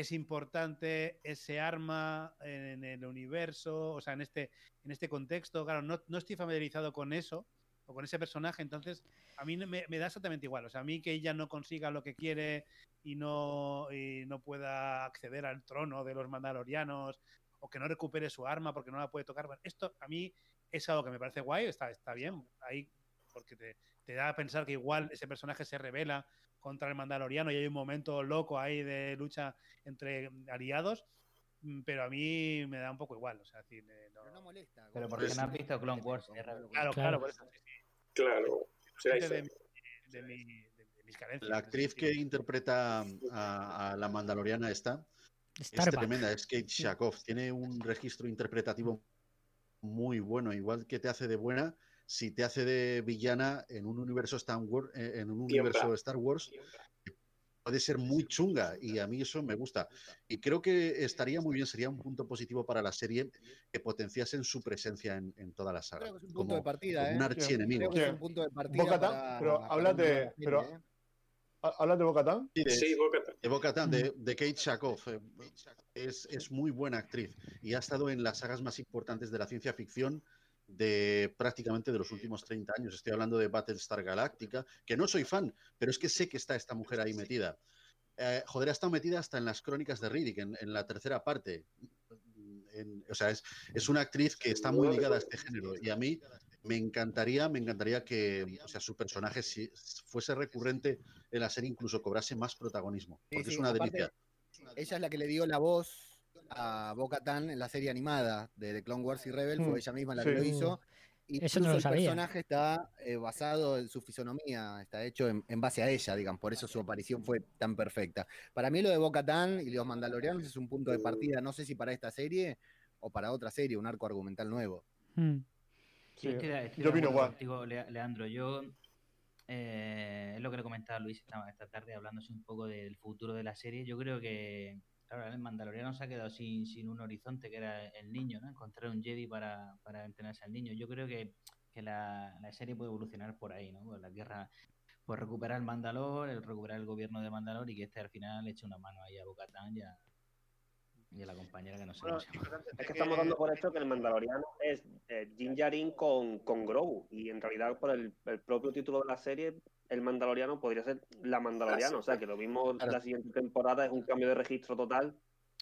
es importante ese arma en el universo, o sea, en este, en este contexto. Claro, no, no estoy familiarizado con eso o con ese personaje, entonces a mí me, da exactamente igual. O sea, a mí que ella no consiga lo que quiere y no, no pueda acceder al trono de los mandalorianos o que no recupere su arma porque no la puede tocar. Esto a mí es algo que me parece guay, está, está bien, ahí porque te, te da a pensar que igual ese personaje se revela contra el Mandaloriano y hay un momento loco ahí de lucha entre aliados, mm, pero a mí me da un poco igual. O sea, es decir, eh, no- Pero no molesta. Pero como- porque no has visto Clone Wars, es. Claro, Claro. claro, por eso. sí, sí. Claro. será Parte de, eso. mi- de mi- de- de mis carencias. La actriz que interpreta a, a la mandaloriana esta es Starbuck. tremenda, es Kate Shakov. Tiene un registro interpretativo muy bueno, igual que te hace de buena, si te hace de villana en un universo Star Wars, eh, en un universo Star Wars, puede ser muy chunga y a mí eso me gusta. Y creo que estaría muy bien, sería un punto positivo para la serie que potenciasen su presencia en, en toda la saga. Creo que es un punto como, de partida, como ¿eh? un archienemigo. Creo que es un punto de partida para, pero serie, pero- ¿eh? ¿Ha- ¿Hablas de Bocatán? Sí, de- Sí, Bo-Katan. de Bo-Katan, de, de Kate Shakov. eh, Es, es muy buena actriz y ha estado en las sagas más importantes de la ciencia ficción de prácticamente de los últimos 30 años. Estoy hablando de Battlestar Galactica, que no soy fan, pero es que sé que está esta mujer ahí metida. Eh, joder, ha estado metida hasta en las crónicas de Riddick, en, en la tercera parte. En- o sea, es, es una actriz que está muy ligada a este género y a mí me encantaría, me encantaría que o sea, su personaje si fuese recurrente en la serie incluso cobrase más protagonismo, porque sí, es una delicia. Ella es la que le dio la voz a Bo-Katan en la serie animada de The Clone Wars y Rebel, Mm, fue ella misma la sí. que lo hizo. Y Eso no lo el sabía. personaje está eh, basado en su fisonomía, está hecho en, en base a ella, digamos, por eso su aparición fue tan perfecta. Para mí lo de Bo-Katan y los Mandalorianos es un punto de partida, no sé si para esta serie o para otra serie, un arco argumental nuevo. Mm. Sí, Yo estoy estoy contigo, Le- Leandro. Yo eh, es lo que le comentaba Luis esta, esta tarde, hablándose un poco del futuro de la serie. Yo creo que claro, el Mandaloriano se ha quedado sin, sin un horizonte que era el niño, ¿no? Encontrar un Jedi para, para entrenarse al niño. Yo creo que, que la, la serie puede evolucionar por ahí, ¿no? Por la guerra, por recuperar el Mandalor, el recuperar el gobierno de Mandalor y que este al final le eche una mano ahí a Bocatán y a, y a la compañera que no sé. Es que estamos dando por hecho que el Mandaloriano es eh, Djarin con, con Grogu. Y en realidad, por el, el propio título de la serie, el Mandaloriano podría ser la Mandaloriano. O sea, que lo mismo Claro. la siguiente temporada es un cambio de registro total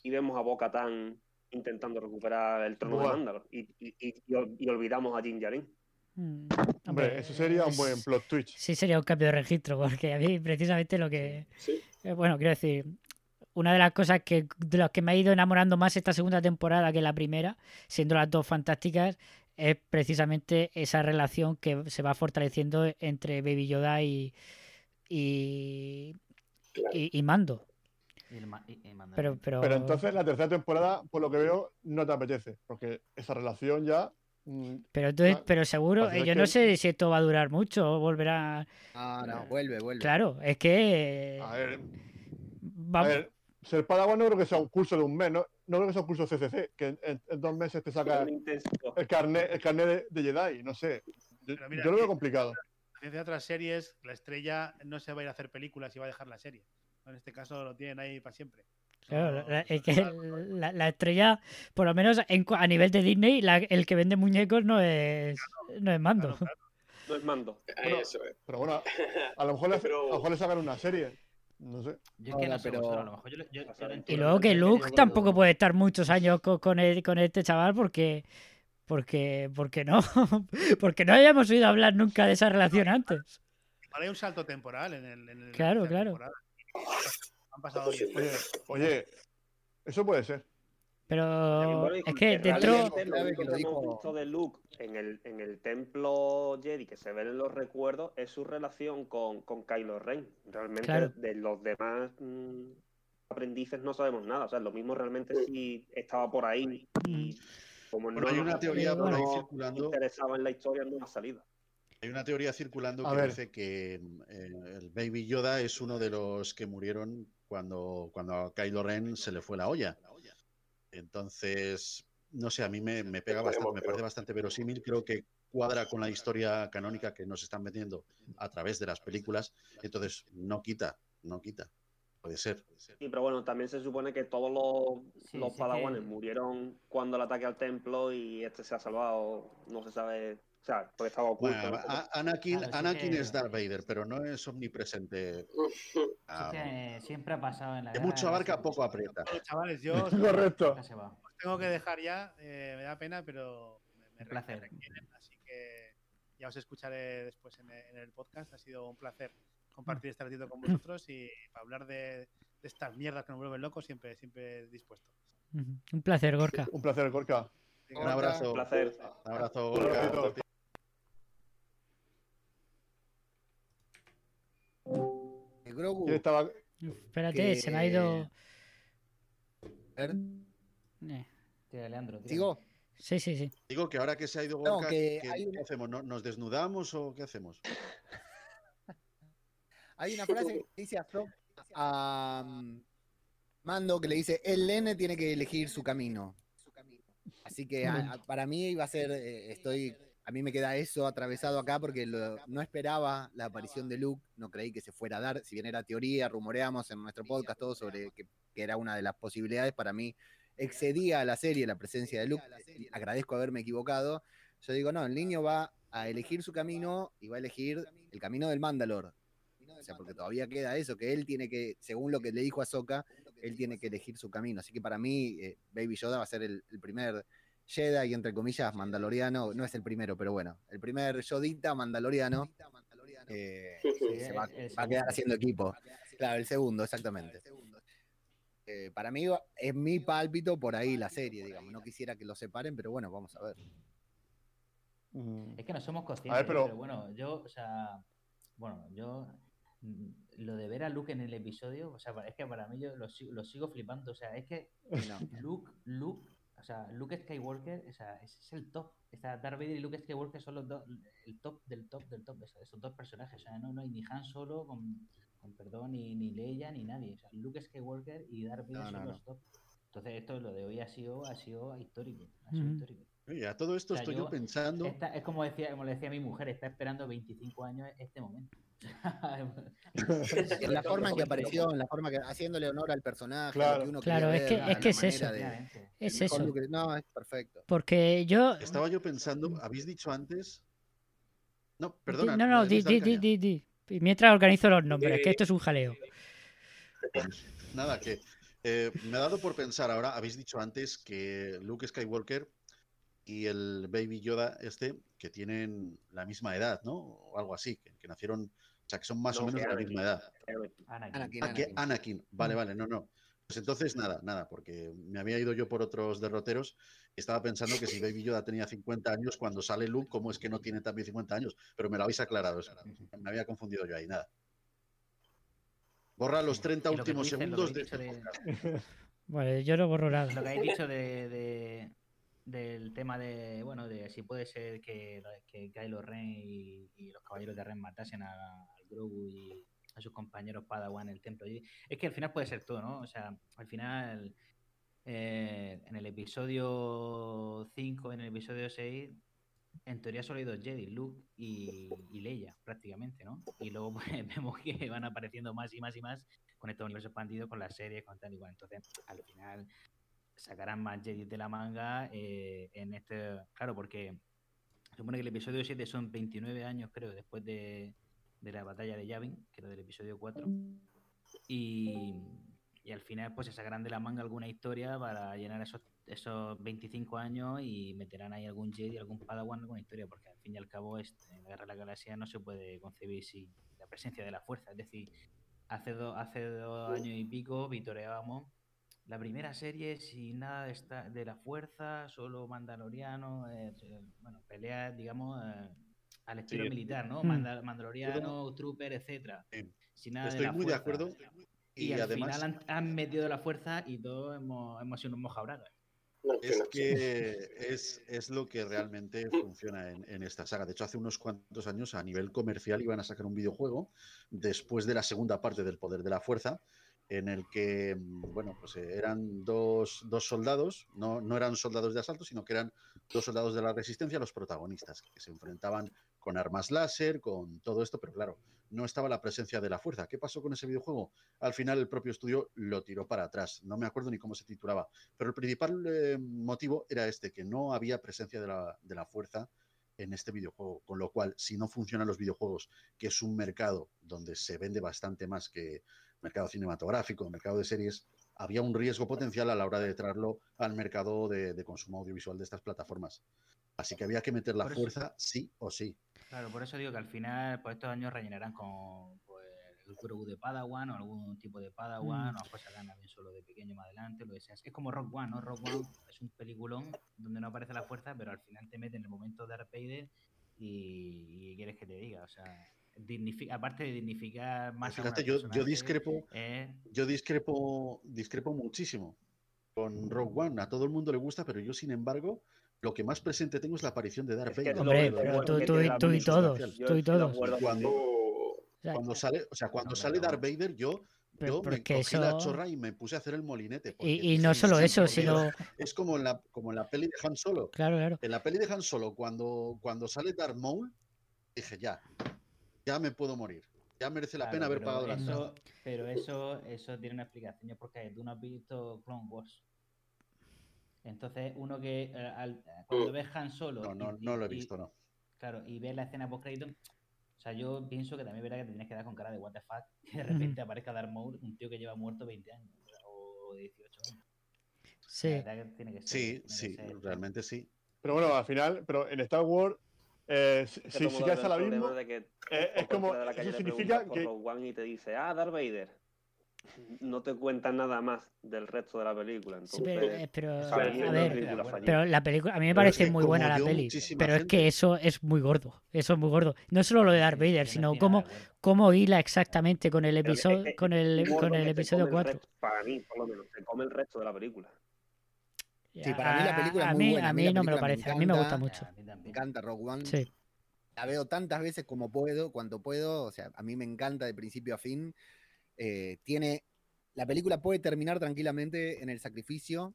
y vemos a Bo-Katan intentando recuperar el trono Buah. de Mandalor. Y, y, y- y ol- y olvidamos a Din Djarin. Mm. Hombre, eso sería un buen plot twitch. Sí, sería un cambio de registro, porque a mí precisamente lo que... Sí. eh, Bueno, quiero decir, una de las cosas que de las que me ha ido enamorando más esta segunda temporada que la primera, siendo las dos fantásticas, es precisamente esa relación que se va fortaleciendo entre Baby Yoda y, y, Claro. y- y Mando. Y el ma- y- y Mandalorian. Pero, pero, Pero entonces la tercera temporada, por lo que veo, no te apetece. Porque esa relación ya. mm, pero, entonces, ah, pero seguro, eh, yo que- no sé si esto va a durar mucho o volverá... Ah, no, vuelve, vuelve. Claro, es que... A ver, a vamos- ver, ser Padawan no creo que sea un curso de un mes, no, no creo que sea un curso CCC, que en, en- en dos meses te saca el carnet, el carnet de, de Jedi, no sé. Pero mira, yo lo veo complicado. A diferencia de otras series, la estrella no se va a ir a hacer películas y va a dejar la serie. En este caso lo tienen ahí para siempre. Claro, No- la, es que va- la, la estrella, por lo menos en a nivel de Disney, la- el que vende muñecos no es, no es mando. claro, claro. No es mando. Bueno, Eso es. Pero bueno, a lo mejor le, Pero- a lo mejor le sacan una serie. No sé. Yo es que Ahora, no sé pero- vosotros, a lo mejor yo, yo- yo lo Y luego que Luke tampoco puede estar muchos años co- con, el- con este chaval porque, porque, porque no, <laughs> porque no hayamos oído hablar nunca de esa relación antes. Hay un salto temporal en el. en el- Claro, claro. Han pasado 10 Oye, oye, eso puede ser. Pero es que dentro. lo de Luke en el, en el templo Jedi que se ven en los recuerdos es su relación con, con Kylo Ren. Realmente Claro. de los demás mm, aprendices no sabemos nada. O sea, lo mismo realmente si estaba por ahí y como Bueno, no hay una teoría por ahí no circulando. interesaba en la historia no ha salido. Hay una teoría circulando A que ver. dice que mm, eh, el Baby Yoda es uno de los que murieron cuando, cuando a Kylo Ren se le fue la olla. Entonces, no sé, a mí me, me pega bastante, me parece bastante verosímil. Creo que cuadra con la historia canónica que nos están metiendo a través de las películas. Entonces, no quita, no quita. Puede ser. Sí, pero bueno, también se supone que todos los, Sí, los sí, padawanes que- murieron cuando el ataque al templo y este se ha salvado, no se sabe, sea, porque estaba oculto. Bueno, no Anakin, Claro, sí Anakin que- es Darth Vader, pero no es omnipresente. <laughs> Sí Ah, que siempre ha pasado en la que mucho abarca, poco aprieta. Bueno, chavales, yo os <laughs> Correcto. va. tengo que dejar ya. eh, me da pena, pero me, me Un placer. requieren, así que ya os escucharé después en el, en el podcast. Ha sido un placer compartir este ratito con vosotros y para hablar de, de estas mierdas que nos vuelven locos, siempre, siempre dispuesto. Un placer, Gorka. Un placer, Gorka. Un abrazo. Un placer. Un abrazo, Gorka. Grogu, ¿Quién estaba? Uf, espérate, que- se me ha ido. a ver, Eh, Tira, Leandro, tira. ¿Sigo? Sí, sí, sí. Digo que ahora que se ha ido No, que ¿qué, hay qué una- hacemos? ¿No- ¿Nos desnudamos o qué hacemos? <laughs> Hay una frase que dice a, mm, Mando que le dice, el N tiene que elegir su camino. Así que a- a- para mí iba a ser, eh, estoy, a mí me queda eso atravesado acá porque lo- no esperaba la aparición de Luke, no creí que se fuera a dar, si bien era teoría, rumoreamos en nuestro podcast todo sobre que, era una de las posibilidades, para mí excedía a la serie la presencia de Luke, agradezco haberme equivocado, yo digo, no, el niño va a elegir su camino y va a elegir el camino del Mandalor. O sea, porque todavía queda eso, que él tiene que, según lo que le dijo a Soka, él tiene que elegir su camino. Así que para mí, eh, Baby Yoda va a ser el primer Jedi, entre comillas, mandaloriano. No es el primero, pero bueno, el primer Yodita mandaloriano. eh, Sí, se va, el- el va a quedar haciendo equipo. Claro, el segundo, exactamente. Eh, para mí es mi pálpito por ahí la serie, digamos. No quisiera que lo separen, pero bueno, vamos a ver. Es que no somos conscientes, pero- pero... bueno, yo, o sea, bueno, yo mm, lo de ver a Luke en el episodio, o sea, es que para mí yo lo, sigo- lo sigo flipando, o sea, es que Luke, Luke, o sea, Luke Skywalker, o sea, ese es el top, sea, Darth Vader y Luke Skywalker son los dos, el top del top del top, esos dos personajes, o sea, no, no hay ni Han Solo, con, con perdón, ni, ni Leia, ni nadie, o sea, Luke Skywalker y Darth Vader No, son no, los top. Entonces esto, lo de hoy ha sido, ha sido histórico, ha sido histórico. Oye, a todo esto O sea, estoy yo, yo- pensando. Esta- es como decía, como le decía mi mujer, está esperando 25 años este momento. <laughs> En la forma en que apareció, en la forma que haciéndole honor al personaje, Claro. lo que uno Claro, es que- ver, es que es eso. de-. Es eso. No, es perfecto. Porque yo. Estaba yo pensando, habéis dicho antes. No, perdona. no, no, di, di, di, Mientras organizo los nombres, que esto es un jaleo. Nada, que eh, me ha dado por pensar ahora, habéis dicho antes que Luke Skywalker y el Baby Yoda este, que tienen la misma edad, ¿no? O algo así, que, que nacieron, o sea, que son más o No, menos de la misma edad. Anakin. Anakin, Ah, que Anakin. Anakin. Vale, vale, no, no. Pues entonces nada, nada, porque me había ido yo por otros derroteros y estaba pensando que si Baby Yoda tenía 50 años, cuando sale Luke, ¿cómo es que no tiene también 50 años? Pero me lo habéis aclarado, eso. me había confundido yo ahí, nada. Borra los 30 Y lo que tú últimos dices, segundos de este podcast. <laughs> Vale, yo no borro nada. Lo que habéis dicho de, de- del tema de, bueno, de si puede ser que, que Kylo Ren y, y los caballeros de Ren matasen a, Grogu y a sus compañeros Padawan en el templo. Y es que al final puede ser todo, ¿no? O sea, al final, eh, en el episodio 5, en el episodio 6, en teoría solo hay dos Jedi, Luke y, Leia, prácticamente, ¿no? Y luego pues, <laughs> vemos que van apareciendo más y más y más con este universo expandido, con las series, con tal y cual. Entonces, al final sacarán más Jedi de la manga eh, en este. Claro, porque se supone que el episodio 7 son 29 años, creo, después de, de la batalla de Yavin, que era del episodio 4. Y, y al final, pues se sacarán de la manga alguna historia para llenar esos, esos 25 años y meterán ahí algún Jedi, algún Padawan, alguna historia, porque al fin y al cabo, este, en la Guerra de la Galaxia no se puede concebir sin la presencia de la fuerza. Es decir, hace, do- hace dos años y pico vitoreábamos la primera serie sin nada de, esta- de la fuerza, solo mandaloriano, eh, eh, bueno, peleas, digamos, eh, al estilo Sí. militar, ¿no? Mm. Manda- mandaloriano, trooper, etcétera. Sí. Sin nada Estoy de la muy de acuerdo. Y, Y, al además final han, han metido la fuerza y todos hemos, hemos sido unos mojabragas. Es que es, es lo que realmente funciona en, en esta saga. De hecho, hace unos cuantos años a nivel comercial iban a sacar un videojuego después de la segunda parte del Poder de la Fuerza, en el que, mm, bueno, pues eh, eran dos, dos soldados, no, no eran soldados de asalto, sino que eran dos soldados de la resistencia, los protagonistas, que se enfrentaban con armas láser, con todo esto, pero claro, no estaba la presencia de la fuerza. ¿Qué pasó con ese videojuego? Al final el propio estudio lo tiró para atrás. No me acuerdo ni cómo se titulaba, pero el principal eh, motivo era este, que no había presencia de la, de la fuerza en este videojuego, con lo cual, si no funcionan los videojuegos, que es un mercado donde se vende bastante más que mercado cinematográfico, mercado de series, había un riesgo potencial a la hora de traerlo al mercado de, de consumo audiovisual de estas plataformas. Así que había que meter la fuerza sí o sí. Claro, por eso digo que al final, por estos años rellenarán con pues, el Grogu de Padawan o algún tipo de Padawan, Mm. o a mejor sacarán también solo de pequeño más adelante, lo que sea. Es como Rock One, ¿no? Rock One es un peliculón donde no aparece la fuerza, pero al final te mete en el momento de Darth Vader y, y quieres que te diga, o sea, dignifica, aparte de dignificar más Fíjate, al yo, yo discrepo, eh, yo discrepo, discrepo muchísimo con Rogue One. A todo el mundo le gusta, pero yo, sin embargo, lo que más presente tengo es la aparición de Darth Vader. Hombre, pero tú, y- tú todos, tú y Cuando, sale, o sea, cuando sale no. Darth Vader, yo, Pero yo me cogí la chorra y me puse a hacer el molinete. y, y no solo "Sí, eso, sino... Dios". Es como en la, como en la peli de Han Solo. Claro, claro. En la peli de Han Solo, cuando, cuando sale Darth Maul, dije, ya, ya me puedo morir. Ya merece la claro, pena haber pagado la entrada. Pero eso, eso tiene una explicación, porque tú no has visto Clone Wars. Entonces, uno que eh, al- cuando ves Han Solo. No, no, y- no lo he y- visto, no. Claro, y ves la escena post crédito. O sea, yo pienso que también verá que te tienes que dar con cara de what the fuck. Que de repente aparezca Darth Maul, un tío que lleva muerto 20 años o 18 años. Sí. La verdad que tiene que ser. Sí, tiene que sí, ser- realmente sí. Pero bueno, al final, pero en Star Wars, eh, si, Que si, caes al abismo, de que eh, es como, eso significa que, One y te dice, ah, Darth Vader. No te cuentan nada más del resto de la película. Sí, pero, eh, pero, mí a ver, pero la película, a mí me parece muy buena la peli, pero es que eso es muy gordo, eso es muy gordo. No solo lo de Darth Vader, sino cómo, cómo hila exactamente con el episodio, con el, con el episodio come el 4. resto- para mí, por lo menos, se come el resto de la película. Sí, para mí la película es a muy mí, buena, a a mí mí la no me lo me parece, a mí me gusta mucho. A mí Me encanta Rogue One. Sí, La veo tantas veces como puedo, cuanto puedo. O sea, a mí me encanta de principio a fin. Eh, tiene. La película puede terminar tranquilamente en el sacrificio.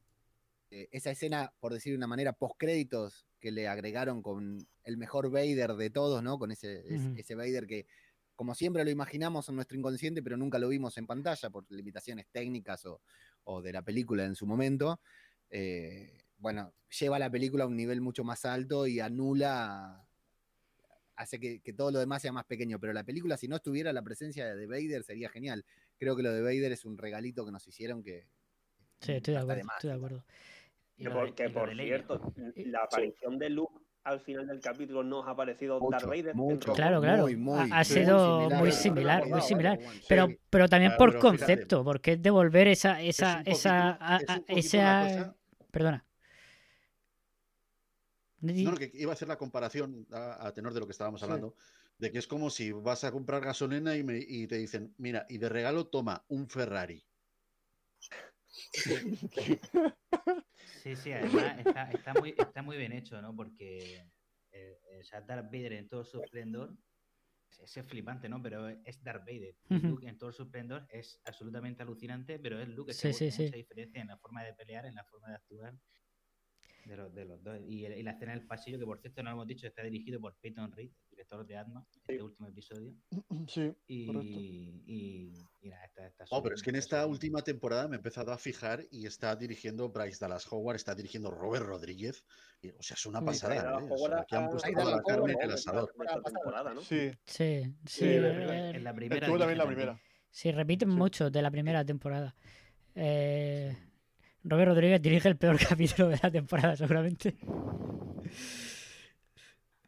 Eh, esa escena, por decir de una manera, post créditos que le agregaron con el mejor Vader de todos, ¿no? Con ese, ese Vader que, como siempre lo imaginamos en nuestro inconsciente, pero nunca lo vimos en pantalla por limitaciones técnicas o, o de la película en su momento. Eh, bueno, lleva la película a un nivel mucho más alto y anula hace que, que todo lo demás sea más pequeño. Pero la película, si no estuviera la presencia de Vader, sería genial. Creo que lo de Vader es un regalito que nos hicieron que. sí, estoy de acuerdo, más. estoy de acuerdo. Y Que por, que cierto, la aparición de Luke al final del capítulo nos ha parecido Mucho, Darth Vader. mucho. Claro, claro. Muy, muy, ha, sido muy muy similar muy similar. Pero, pero también Ah, por pero fíjate. concepto, porque es devolver esa, esa, Es esa, poquito- a- a- esa, cosa- perdona. No, no, que iba a hacer la comparación a, a tenor de lo que estábamos Sí. hablando, de que es como si vas a comprar gasolina y, me- y te dicen, mira, y de regalo toma un Ferrari. Sí, sí, además está, está muy, está muy bien hecho, ¿no? Porque eh, eh, o sea, Darth Vader en todo su esplendor es, es flipante, ¿no? Pero es Darth Vader. Luke en todo su esplendor es absolutamente alucinante, pero es Luke. Sí, que sí, hay sí. mucha diferencia en la forma de pelear, en la forma de actuar de los, de los dos. Y, el- y la escena del pasillo, que por cierto no lo hemos dicho, está dirigido por Peyton Reed, director de Atma, este Sí. último episodio. <clears throat> sí, Y, y, y nada, está, está Oh, pero es que en esta última temporada me he empezado a fijar y está dirigiendo Bryce Dallas Howard, está dirigiendo Robert Rodríguez. y, o sea, es una Sí, pasada. Dallas ¿eh? O sea, Howard aquí han ha- puesto la carne en el asador. Sí, Sí, sí. Sí, en la primera estuvo también la primera. Sí, repiten Sí. mucho de la primera temporada. Eh, Robert Rodríguez dirige el peor <laughs> capítulo de la temporada, seguramente.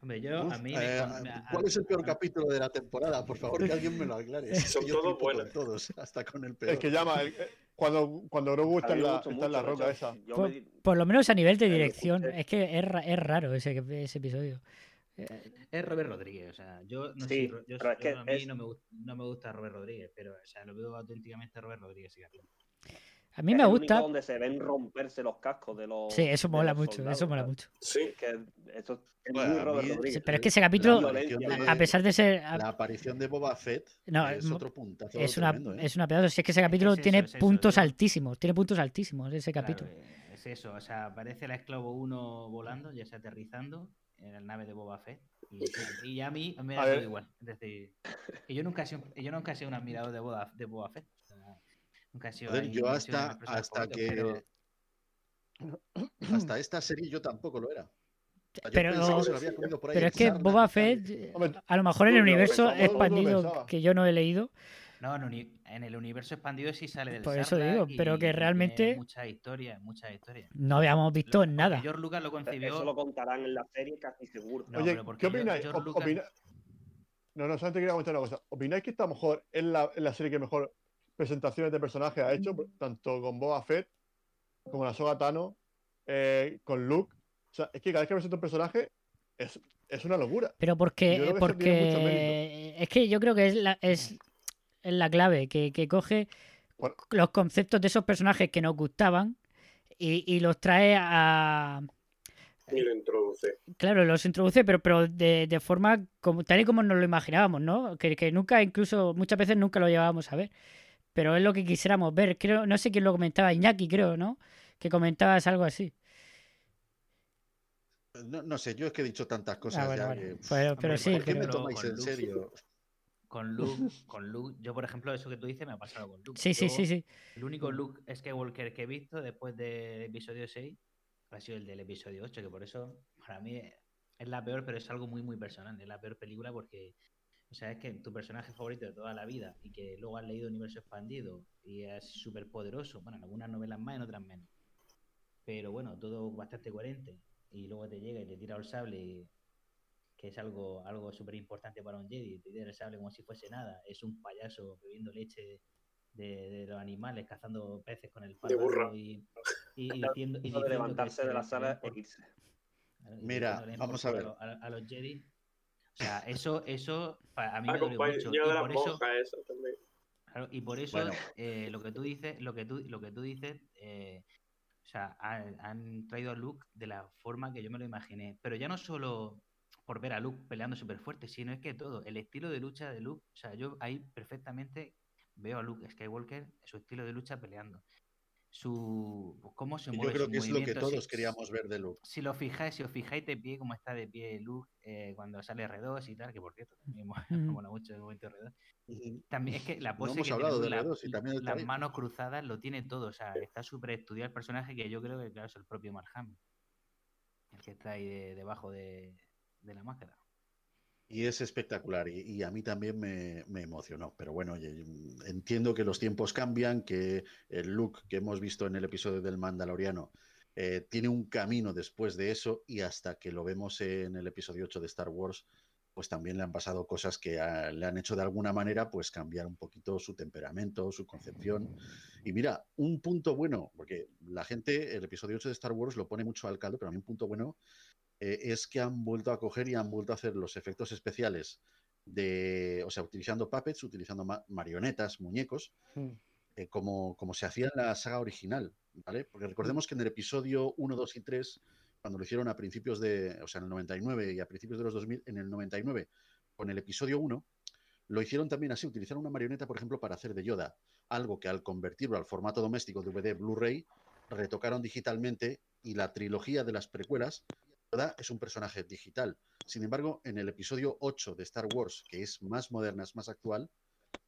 Hombre, yo Uf, a mí eh, me, ¿Cuál es el peor a- capítulo de la temporada? Por favor, que alguien me lo aclare. <laughs> Es que Son yo todos buenos. todos, hasta con el peor. El que llama, el, Cuando, cuando Grogu está está en la roca esa. yo Por, me di- por lo menos a nivel de Eh, dirección. Es que es, es raro ese, ese episodio. Es Robert Rodríguez, o sea, yo no Sí, sé, yo, pero es yo que a mí es- no, me gusta, no me gusta Robert Rodríguez, pero o sea, lo veo auténticamente Robert Rodríguez. capítulo. A mí es me el único gusta. donde se ven romperse los cascos de los. Sí, eso mola mucho. soldados, Eso mola mucho. Sí. Es que eso es Bueno, muy a Robert Rodríguez. Sí, pero es que ese capítulo, de- a pesar de ser. a- La aparición de Boba Fett No, es otro puntazo es una, tremendo, ¿eh? es una pedazo. Si es que ese capítulo es eso, tiene eso, puntos altísimos. Tiene puntos altísimos ese capítulo. es eso, o sea, aparece la Esclavo 1 volando, ya se aterrizando en la nave de Boba Fett. Y, y a mí me da igual. Es decir, que yo nunca he sido, yo nunca he sido un admirador de Boba, de Boba Fett. O sea, nunca he sido. Joder, ahí- yo hasta, hasta que. pero- Hasta <clears throat> esta serie yo tampoco lo era. Yo Pero- que en <clears throat> es que sarna Boba. Fett, eh, a lo mejor en el universo expandido que yo no he leído, No, en, uni- en el universo expandido sí sale del Por eso digo, pero que realmente- Muchas historias, muchas historias. no habíamos visto Lo- en nada. George Lucas lo concibió. Eso lo contarán en la serie casi seguro. No, Oye, ¿qué opináis? George Lucas- opina- No, no, solamente quería comentar una cosa. ¿Opináis que lo mejor es la, es la serie que mejor presentaciones de personajes ha hecho? Tanto con Boba Fett como la Soga Tano, eh, con Luke. O sea, es que cada vez que presenta un personaje es, es una locura. Pero porque, que porque es que yo creo que es la, es, es la clave, que, que coge Bueno. los conceptos de esos personajes que nos gustaban y, y los trae a... Y lo introduce. Claro, los introduce, pero, pero de, de forma como, tal y como nos lo imaginábamos, ¿no? Que, que nunca, incluso muchas veces nunca lo llevábamos a ver. Pero es lo que quisiéramos ver. Creo, no sé quién lo comentaba, Iñaki, creo, ¿no? Que comentabas algo así. No, no sé, yo es que he dicho tantas cosas Ah, bueno, ya bueno. que. Pero, pero Hombre, sí, ¿Por qué pero- me tomáis con en Luke- serio? Con Luke, <laughs> con Luke, yo por ejemplo, eso que tú dices me ha pasado con Luke. sí, sí, sí, sí. El único Luke Skywalker que he visto después del episodio 6 ha sido el del episodio 8, que por eso para mí es la peor, pero es algo muy, muy personal. Es la peor película porque, o sea, es que tu personaje favorito de toda la vida y que luego has leído Universo Expandido y es súper poderoso, bueno, en algunas novelas más, en otras menos. Pero bueno, todo bastante coherente. Y luego te llega y te tira el sable y que es algo, algo súper importante para un Jedi, te tira el sable como si fuese nada, es un payaso bebiendo leche de, de los animales, cazando peces con el palo y, y, y diciendo, y Eso de diciendo que levantarse se de la sala por- e irse. claro, y Mira, vamos por a ver. A, a los Jedi. O sea, eso, eso a mí me dolió mucho. Y por eso, también. Claro, y por eso Bueno. eh, lo que tú dices, lo que tú, lo que tú dices, eh, o sea, han, han traído a Luke de la forma que yo me lo imaginé. Pero ya no solo por ver a Luke peleando súper fuerte, sino es que todo, el estilo de lucha de Luke, o sea, yo ahí perfectamente veo a Luke Skywalker, su estilo de lucha peleando. Su cómo se mueve yo creo su que es lo que todos si- queríamos ver de Luke. si lo fijáis, si os fijáis de pie, cómo está de pie Luke eh, cuando sale R2 y tal, que por cierto, también <laughs> mola, mucho el momento R2. También es que la No pose hemos que hablado tiene de Luke, R2 y también está las manos cruzadas lo tiene todo, o sea, está súper estudiado el personaje que yo creo que claro, es el propio Mark Hamill, el que está ahí de- debajo de, de la máscara. Y es espectacular y, a mí también me, emocionó. Pero bueno, oye, mm, entiendo que los tiempos cambian, que el look que hemos visto en el episodio del Mandaloriano eh, tiene un camino después de eso y hasta que lo vemos en el episodio 8 de Star Wars, pues también le han pasado cosas que le han hecho de alguna manera pues cambiar un poquito su temperamento, su concepción. Y mira, un punto bueno, porque la gente, el episodio 8 de Star Wars lo pone mucho al caldo, pero a mí un punto bueno eh, es que han vuelto a coger y han vuelto a hacer los efectos especiales de, o sea, utilizando puppets, utilizando ma- marionetas, muñecos, Hmm. eh, como, como se hacía en la saga original, ¿vale? Porque recordemos que en el episodio 1, 2 y 3, cuando lo hicieron a principios de, o sea, en el 99 y a principios de los 2000, en el 99, con el episodio 1, lo hicieron también así, utilizaron una marioneta, por ejemplo, para hacer de Yoda, algo que al convertirlo al formato doméstico DVD Blu-ray, retocaron digitalmente y la trilogía de las precuelas, Yoda es un personaje digital. Sin embargo, en el episodio 8 de Star Wars, que es más moderna, es más actual,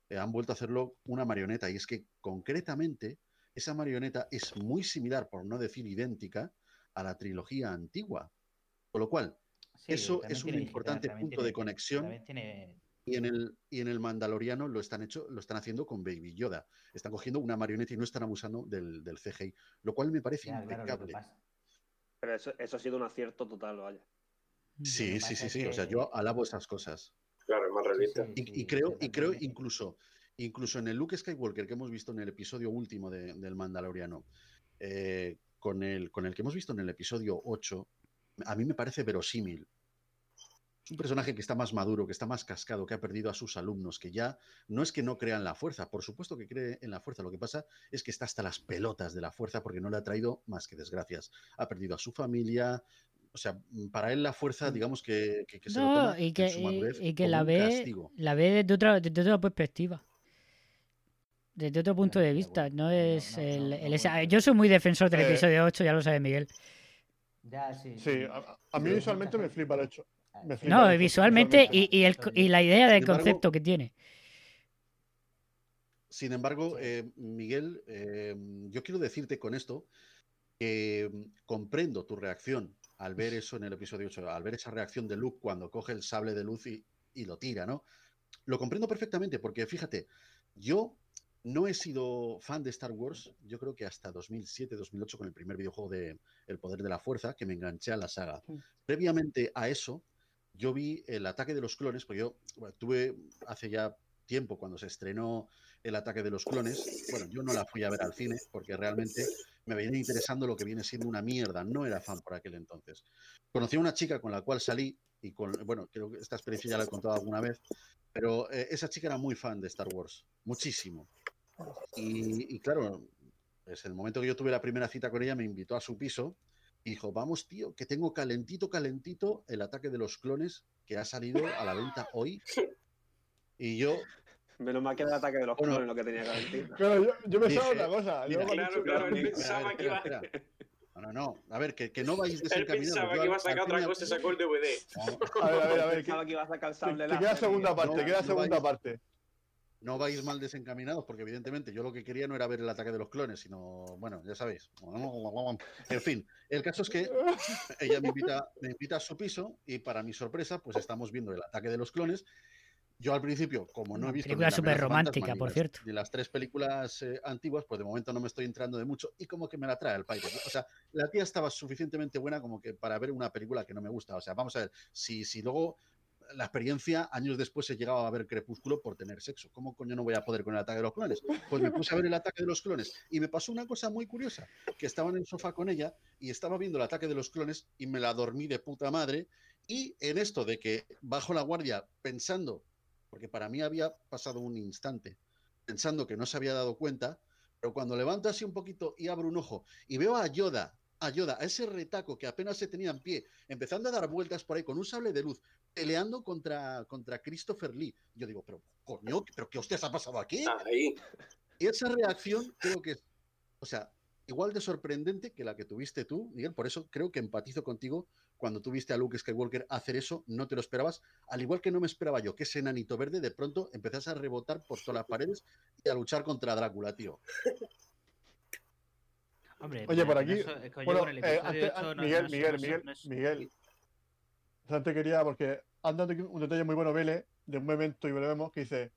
eh, han vuelto a hacerlo una marioneta. Y es que concretamente esa marioneta es muy similar, por no decir idéntica, a la trilogía antigua. Con lo cual, Sí, eso es un tiene importante también punto de tiene- conexión. Tiene, Y en el, y en el Mandaloriano lo están, hecho, lo están haciendo con Baby Yoda. Están cogiendo una marioneta y no están abusando del, del CGI, lo cual me parece claro, impecable. Pero eso, eso ha sido un acierto total, vaya. sí, sí, sí, sí. O sea, yo alabo esas cosas. Claro, es más realista. sí, Y, sí, y creo, y creo incluso incluso en el Luke Skywalker que hemos visto en el episodio último de- del Mandaloriano, eh, con, el, con el que hemos visto en el episodio 8, a mí me parece verosímil. Es un personaje que está más maduro, que está más cascado, que ha perdido a sus alumnos, que ya no es que no crea en la fuerza, por supuesto que cree en la fuerza. Lo que pasa es que está hasta las pelotas de la fuerza porque no le ha traído más que desgracias. Ha perdido a su familia. O sea, para él la fuerza, digamos que, que- que se lo toma y en su madurez y que como la un ve, castigo. la ve desde otra, desde otra perspectiva. Desde otro punto de vista. No es el, Yo soy muy defensor del Eh, episodio 8, ya lo sabe Miguel. Ya, sí. Sí, a, a mí visualmente me flipa el hecho. No, visualmente y, y, el, y la idea del embargo- concepto que tiene. Sin embargo, eh, Miguel, eh, yo quiero decirte con esto que mm, comprendo tu reacción al ver eso en el episodio 8, al ver esa reacción de Luke cuando coge el sable de luz y, y lo tira, ¿no? Lo comprendo perfectamente porque fíjate, yo no he sido fan de Star Wars, yo creo que hasta 2007, 2008 con el primer videojuego de El Poder de la Fuerza, que me enganché a la saga. Previamente a eso, yo vi el ataque de los clones, porque yo tuve hace ya tiempo cuando se estrenó el ataque de los clones, bueno, yo no la fui a ver al cine porque realmente me venía interesando lo que viene siendo una mierda, no era fan por aquel entonces. Conocí a una chica con la cual salí y con, bueno, creo que esta experiencia ya la he contado alguna vez, pero eh, esa chica era muy fan de Star Wars, muchísimo. Y, y claro, pues el momento que yo tuve la primera cita con ella me invitó a su piso y dijo, vamos tío, que tengo calentito, calentito el ataque de los clones que ha salido a la venta hoy. Y yo, Menos mal que era el ataque de los Bueno. clones lo que tenía que decir. Claro, yo, yo pensaba Dije, otra cosa. mira, Claro, dicho- claro, él ver, pensaba que iba. No, no, no. A ver, que, que no vais él desencaminados. pensaba Yo que iba a sacar otra cosa y sacó el DVD. No, A ver, a ver, a ver. <laughs> Pensaba que iba a sacar el sable que queda segunda parte, No, queda no segunda vais- parte. No vais mal desencaminados, porque evidentemente yo lo que quería no era ver el ataque de los clones, sino, bueno, ya sabéis. En fin, el caso es que ella me invita, me invita a su piso y para mi sorpresa, pues estamos viendo el ataque de los clones. Yo al principio, como no he visto película súper fantasma, romántica, por cierto. ni las tres películas eh, antiguas, pues de momento no me estoy entrando de mucho y como que me la trae el país. O sea, la tía estaba suficientemente buena como que para ver una película que no me gusta. O sea, vamos a ver, si, si luego la experiencia, años después he llegado a ver Crepúsculo por tener sexo. ¿Cómo coño no voy a poder con el ataque de los clones? Pues me puse a ver el ataque de los clones y me pasó una cosa muy curiosa, que estaba en el sofá con ella y estaba viendo el ataque de los clones y me la dormí de puta madre y en esto de que bajo la guardia pensando, porque para mí había pasado un instante, pensando que no se había dado cuenta, pero cuando levanto así un poquito y abro un ojo y veo a Yoda, a Yoda, a ese retaco que apenas se tenía en pie, empezando a dar vueltas por ahí con un sable de luz, peleando contra, contra Christopher Lee. Yo digo, pero coño, ¿pero qué hostias ha pasado aquí? Ahí. Y esa reacción creo que es, o sea, igual de sorprendente que la que tuviste tú, Miguel. Por eso creo que empatizo contigo cuando tuviste a Luke Skywalker hacer eso, no te lo esperabas. Al igual que no me esperaba yo que ese enanito verde de pronto empezase a rebotar por todas las paredes y a luchar contra Drácula, tío. Hombre, Oye, por aquí. Bueno, eh, antes- no- Miguel, no- Miguel, no- Miguel, Miguel. Antes quería, porque han dado un detalle muy bueno, Vélez, de un evento y lo vemos, que dice: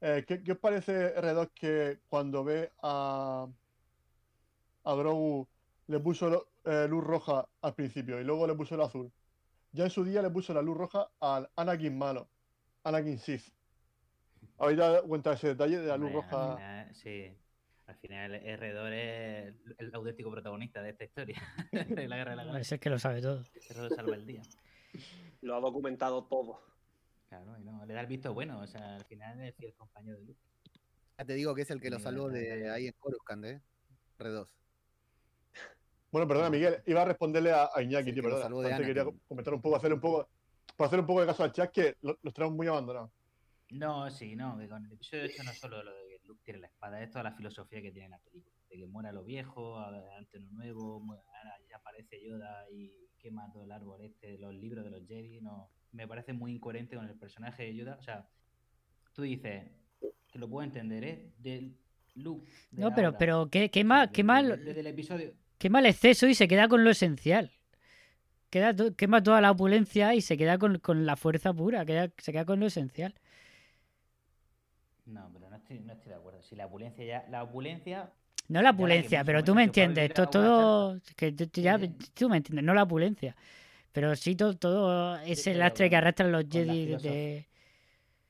eh, ¿qué, qué os parece R2 que cuando ve a, a Grogu le puso lo- eh, luz roja al principio y luego le puso el azul? Ya en su día le puso la luz roja al Anakin malo, Anakin Sith. ¿Habéis dado cuenta de ese detalle de la luz Hombre, roja? Al final, sí. Al final, R2 es el- auténtico protagonista de esta historia. <laughs> de la guerra de la Parece galaxia. que lo sabe todo. R2 salva el día. Lo ha documentado todo. Claro, y no, le da el visto bueno. O sea, al final es fiel compañero de Luke. Ya te digo que es el que lo salvó de ahí en Coruscant, ¿eh? R2. Bueno, perdona, Miguel, iba a responderle a, a Iñaki, Sí, tío, que perdona. Antes quería comentar un poco, hacerle un poco, para hacer un poco de caso al chat, que lo- los tenemos muy abandonados. No, sí, no, que con el episodio 8 no es solo lo de que Luke tiene la espada, es toda la filosofía que tiene la película. De que muera lo viejo, adelante lo nuevo, ahora ya aparece Yoda y quema todo el árbol este, los libros de los Jedi, no. Me parece muy incoherente con el personaje de Yoda. O sea, tú dices, que lo puedo entender, ¿eh? Del Luke. de No, pero, pero qué, qué mal, qué mal, Desde el episodio. qué mal exceso y se queda con lo esencial. Queda quema toda la opulencia y se queda con, con la fuerza pura, queda- se queda con lo esencial. No, pero no estoy, no estoy de acuerdo. Si la opulencia ya. La opulencia. No la opulencia, pero tú me entiendes, una todo, que ya, tú me entiendes, no la opulencia, pero sí todo, todo ese lastre que arrastran los Jedi desde...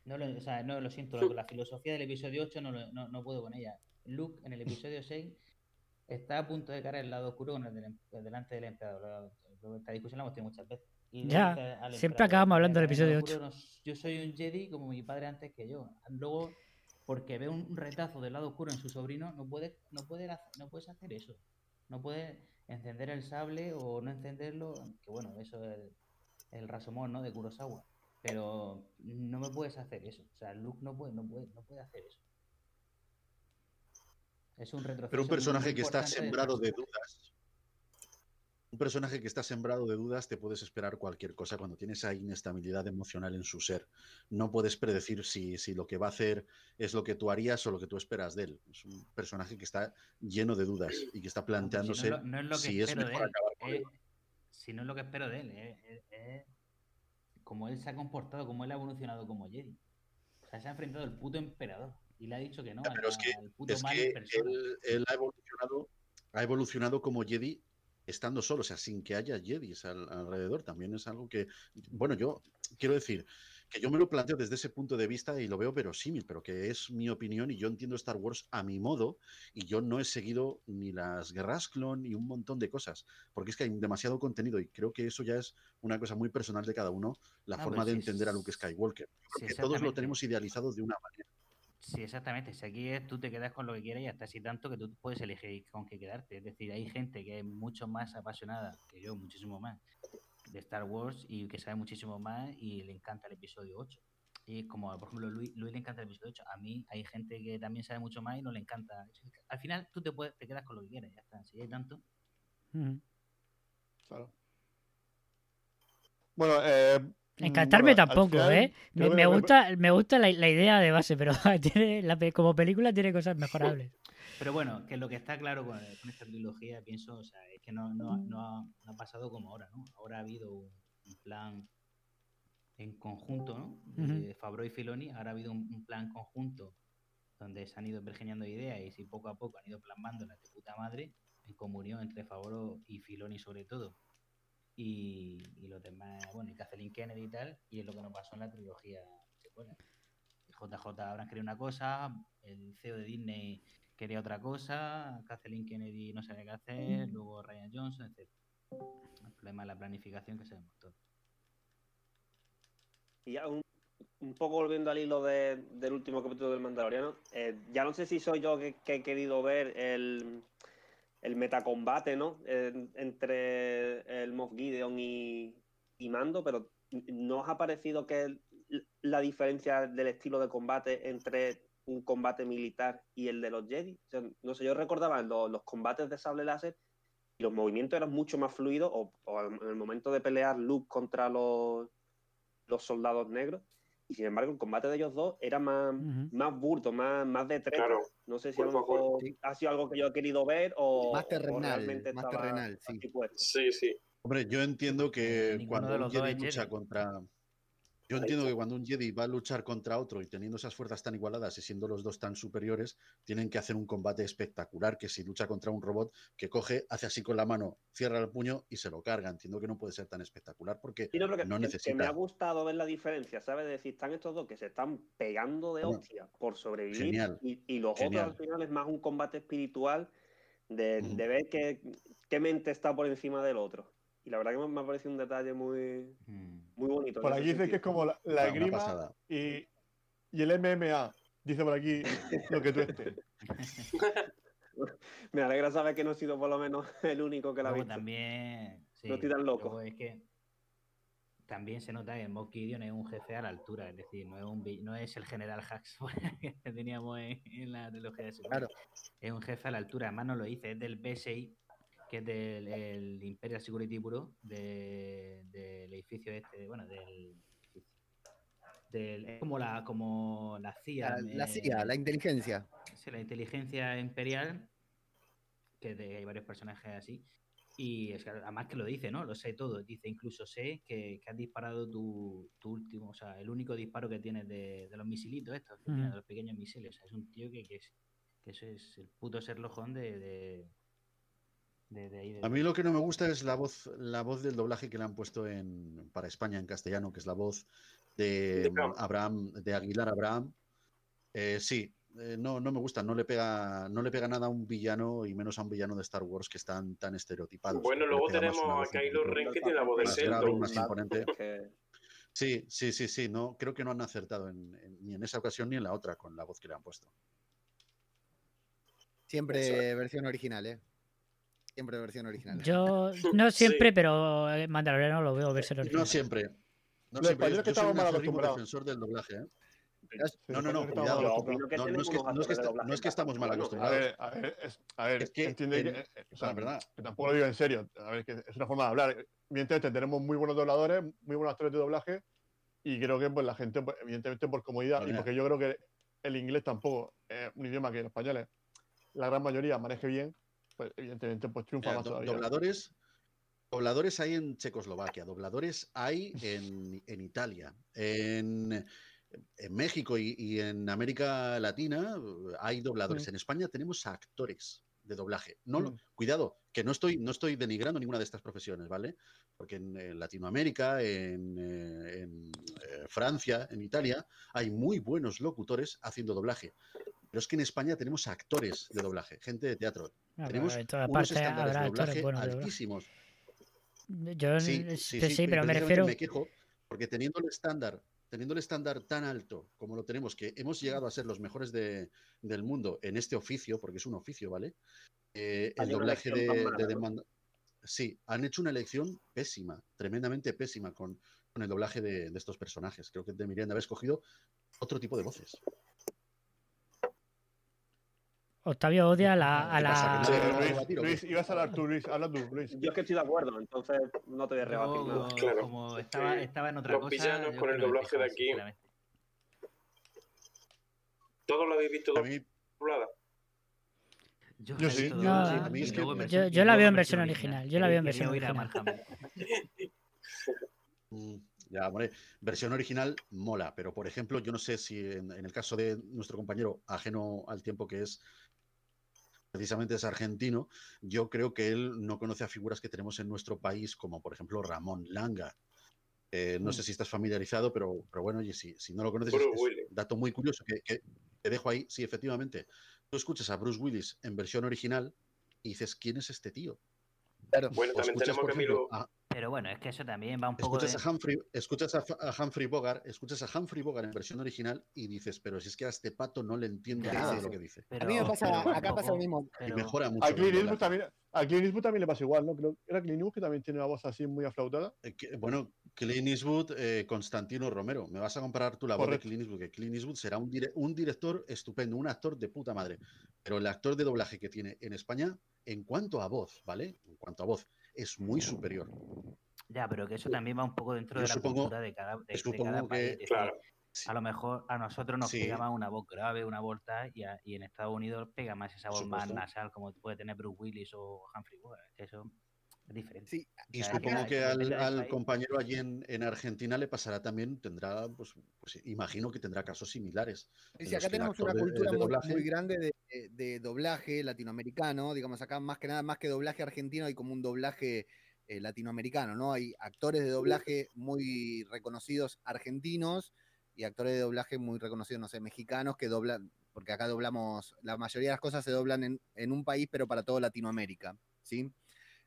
No lo, o sea, no lo siento, la filosofía del episodio 8 no, lo- no, no puedo con ella. Luke en el episodio 6 está a punto de caer el lado oscuro con el del delante del emperador. Esta discusión la hemos tenido muchas veces. Y Ya, siempre acabamos hablando del "En el lado episodio oscuro no- yo soy un Jedi como mi padre antes que yo. Luego, porque ve un retazo del lado oscuro en su sobrino, no puedes, no hacer, no puedes hacer eso. No puedes encender el sable o no encenderlo. Que bueno, eso es el, el Rasomón, ¿no? De Kurosawa. Pero no me puedes hacer eso. O sea, Luke no puede, no puede, no puede hacer eso. Es un retroceso. Pero un personaje que está sembrado de dudas. Un personaje que está sembrado de dudas, te puedes esperar cualquier cosa cuando tienes esa inestabilidad emocional en su ser. No puedes predecir si, si lo que va a hacer es lo que tú harías o lo que tú esperas de él. Es un personaje que está lleno de dudas y que está no planteándose no es lo que si es espero de mejor él. acabar con él. si no es lo que espero de él. Es, es- es como él se ha comportado, como él ha evolucionado como Jedi. O sea, se ha enfrentado al puto emperador y le ha dicho que no, al, pero es que, al puto es mal que él, él ha evolucionado, ha evolucionado como Jedi estando solo, o sea, sin que haya Jedis al- alrededor. También es algo que, bueno, yo quiero decir que yo me lo planteo desde ese punto de vista y lo veo verosímil, pero que es mi opinión y yo entiendo Star Wars a mi modo y yo no he seguido ni las guerras clon ni un montón de cosas, porque es que hay demasiado contenido y creo que eso ya es una cosa muy personal de cada uno, la No, forma de sí, entender a Luke Skywalker. Yo creo sí, que todos lo tenemos idealizado de una manera. Sí, exactamente. Si aquí es tú te quedas con lo que quieras y hasta así tanto que tú puedes elegir con qué quedarte. Es decir, hay gente que es mucho más apasionada que yo, muchísimo más, de Star Wars y que sabe muchísimo más y le encanta el episodio 8. Y como, por ejemplo, Luis, Luis le encanta el episodio 8. A mí hay gente que también sabe mucho más y no le encanta. Al final tú te, puedes, te quedas con lo que quieras, ya está. Si hay tanto. Claro. Bueno, eh, Encantarme bueno, tampoco, final, ¿eh? Me, gusta, me gusta la, la idea de base, pero <laughs> tiene, la pe- como película tiene cosas mejorables. Pero bueno, que lo que está claro con, con esta trilogía, pienso, o sea, es que no, no, no ha, no ha pasado como ahora, ¿no? Ahora ha habido un, un plan en conjunto, ¿no? De Fabro y Filoni, ahora ha habido un, un plan conjunto donde se han ido pergeñando ideas y si poco a poco han ido plasmándolas de puta madre en comunión entre Favoro y Filoni sobre todo. Y, y los demás, bueno, y Kathleen Kennedy y tal, y es lo que nos pasó en la trilogía secuela. JJ habrán querido una cosa, el CEO de Disney quería otra cosa, Kathleen Kennedy no sabía qué hacer, luego Ryan Johnson, etc. El problema es la planificación que sabemos todos. Y ya un, un poco volviendo al hilo de- del último capítulo del Mandaloriano, eh, ya no sé si soy yo que, que he querido ver el, el metacombate, ¿no? En- entre el Moff Gideon y, y Mando, pero ¿no os ha parecido que la diferencia del estilo de combate entre un combate militar y el de los Jedi? No sé, yo recordaba los, los combates de sable láser y los movimientos eran mucho más fluidos, o, o en el momento de pelear Luke contra los, los soldados negros. Y sin embargo, el combate de ellos dos era más, Ujú. más burdo, más, más de treta. Claro. No sé si a lo mejor Sí. ha sido algo que yo he querido ver o, Más o terrenal, realmente más terrenal, sí. Sí, sí. Hombre, yo entiendo que Ninguno cuando de un los dos Jedi es lucha contra. Yo entiendo que cuando un Jedi va a luchar contra otro y teniendo esas fuerzas tan igualadas y siendo los dos tan superiores, tienen que hacer un combate espectacular. Que si lucha contra un robot que coge, hace así con la mano, cierra el puño y se lo carga. Entiendo que no puede ser tan espectacular porque Sí, no, que, no que- que necesita. me ha gustado ver la diferencia, ¿sabes? De decir, están estos dos que se están pegando de hostia por sobrevivir genial, y, y los genial. otros al final es más un combate espiritual de, de ver qué mente está por encima del otro. Y la verdad que me, me ha parecido un detalle muy, Mm. muy bonito. por aquí dice que es como la, la pasada. y, y el MMA. Dice por aquí lo que tú estés. <laughs> Me alegra saber que no he sido por lo menos el único que la ha visto. también. sí, No estoy tan loco. es que también se nota que Gideon es un jefe a la altura, es decir, no es, un, vi- no es el general Hux <laughs> que teníamos en, en la trilogía de secuela. Claro. Es un jefe a la altura, además no lo dice, es del BSI, que es del el Imperial Security Bureau, de- del edificio este, bueno, del. del- es como la, como la CIA. La, la eh, CIA, la inteligencia. Sí, la inteligencia imperial, que de- hay varios personajes así. Y es que además que lo dice, ¿no? Lo sé todo. Dice, incluso sé que, que has disparado tu, tu último, o sea, el único disparo que tienes de, de los misilitos estos, que de los pequeños misiles. O sea, es un tío que, que es, que eso es el puto serlojón de, de, de, de ahí. de- A mí lo que no me gusta es la voz, la voz del doblaje que le han puesto en, para España en castellano, que es la voz de Abraham. De Aguilar Abraham. Eh, sí, eh, no, no me gusta, no le pega, no le pega nada a un villano y menos a un villano de Star Wars que están tan estereotipados. Bueno, luego tenemos a Kylo Ren que tiene la voz de más imponente. Que- Sí, sí, sí, sí, no, creo que no han acertado en- en- ni en esa ocasión ni en la otra con la voz que le han puesto. Siempre versión original, ¿eh? Siempre versión original. Yo <laughs> no siempre, pero eh, Mandaloriano lo veo versión No original. siempre. No Los siempre. españoles que Yo soy estamos un mal acérrimo acostumbrados. defensor del doblaje, ¿eh? Sí, No, no, no, cuidado. Yo acostumbrados. No, no es que, no es que no es que estamos mal bastante A acostumbrados. ver, a ver, es- a ver, Es que entiende en- que, eh, o sea, verdad. que tampoco lo digo en serio, a ver, que es una forma de hablar. Evidentemente tenemos muy buenos dobladores, muy buenos actores de doblaje y creo que pues la gente, pues, evidentemente por comodidad y porque yo creo que el inglés tampoco es un idioma que los españoles, la gran mayoría maneje bien, pues evidentemente pues triunfa Mira, más do- todavía. dobladores, dobladores hay en Checoslovaquia, dobladores hay <laughs> en, en Italia, en, en México y, y en América Latina eh, hay dobladores. En España tenemos actores de doblaje. No, Mm. Cuidado, que no estoy, no estoy denigrando ninguna de estas profesiones, ¿vale? Porque en, Latinoamérica, en, eh, en, eh, Francia, en Italia, hay muy buenos locutores haciendo doblaje. Pero es que en España tenemos actores de doblaje, gente de teatro. Ah, tenemos en todas unos partes estándares habrá de actores doblaje de altísimos. Yo Sí, sí, sí, sí, sí, pero me refiero. Me quejo porque teniendo el estándar, teniendo el estándar tan alto como lo tenemos, que hemos llegado a ser los mejores de- del mundo en este oficio, porque es un oficio, ¿vale? Eh, el doblaje de, tan mala, de ¿no? demanda. Sí, han hecho una elección pésima, tremendamente pésima con, con el doblaje de, de estos personajes. Creo que deberían de haber escogido otro tipo de voces. Octavio odia a la, a la, Luis, ibas a hablar tú, Luis, habla tú, Luis. Yo es que estoy de acuerdo, entonces no te voy a rebatir Yo, nada. Claro, como es estaba, en otra los cosa. villanos yo con el doblaje de aquí. ¿Todos lo habéis visto A mí, doblada? Yo, Yo sí. No, versión- yo, y yo la veo en versión original. Yo la veo en versión original. Ya, hombre, versión original mola, pero por ejemplo, yo no sé si en, en el caso de nuestro compañero, ajeno al tiempo que es, precisamente es argentino, yo creo que él no conoce a figuras que tenemos en nuestro país, como por ejemplo Ramón Langa. Eh, no sé si estás familiarizado, pero, pero bueno, oye, si, si no lo conoces, es, Bruce es Willis. un dato muy curioso que, que te dejo ahí. Sí, efectivamente, tú escuchas a Bruce Willis en versión original y dices, ¿quién es este tío? Claro. Bueno, también escuchas, tenemos ejemplo, Camilo. a, Pero bueno, es que eso también va un poco de. Escuchas a Humphrey, escuchas a, a Humphrey Bogart, escuchas a Humphrey Bogart en versión original y dices, pero si es que a este pato no le entiendo nada de lo que dice. pero- a mí me pasa, pero acá pasa lo mismo. Y mejora mucho. A Clint, también, a Clint Eastwood también le pasa igual, ¿no? Creo era Clint Eastwood que también tiene una voz así muy aflautada. Eh, que- Bueno, Clint Eastwood, eh, Constantino Romero. Me vas a comparar tú la voz de. Clint Eastwood, que Clint Eastwood será un, dire- un director estupendo, un actor de puta madre. Pero el actor de doblaje que tiene en España, en cuanto a voz, ¿vale? En cuanto a voz, es muy superior. Ya, pero que eso también va un poco dentro Yo de la supongo- cultura de cada, de, de supongo cada que- país. Claro. Sí, A lo mejor a nosotros nos Sí. pega más una voz grave, una voz tal, y, a- y en Estados Unidos pega más esa voz más nasal, como puede tener Bruce Willis o Humphrey Bogart. que Eso es diferente. Sí, Y O sea, supongo que al, compañero allí en, en Argentina le pasará también, tendrá, pues, pues imagino que tendrá casos similares. Sí, los acá tenemos una cultura de muy, grande de, doblaje latinoamericano, digamos acá más que nada, más que doblaje argentino, hay como un doblaje eh, latinoamericano, ¿no? Hay actores de doblaje muy reconocidos argentinos y actores de doblaje muy reconocidos, no sé, mexicanos que doblan, porque acá doblamos, la mayoría de las cosas se doblan en, en un país, pero para toda Latinoamérica, ¿sí?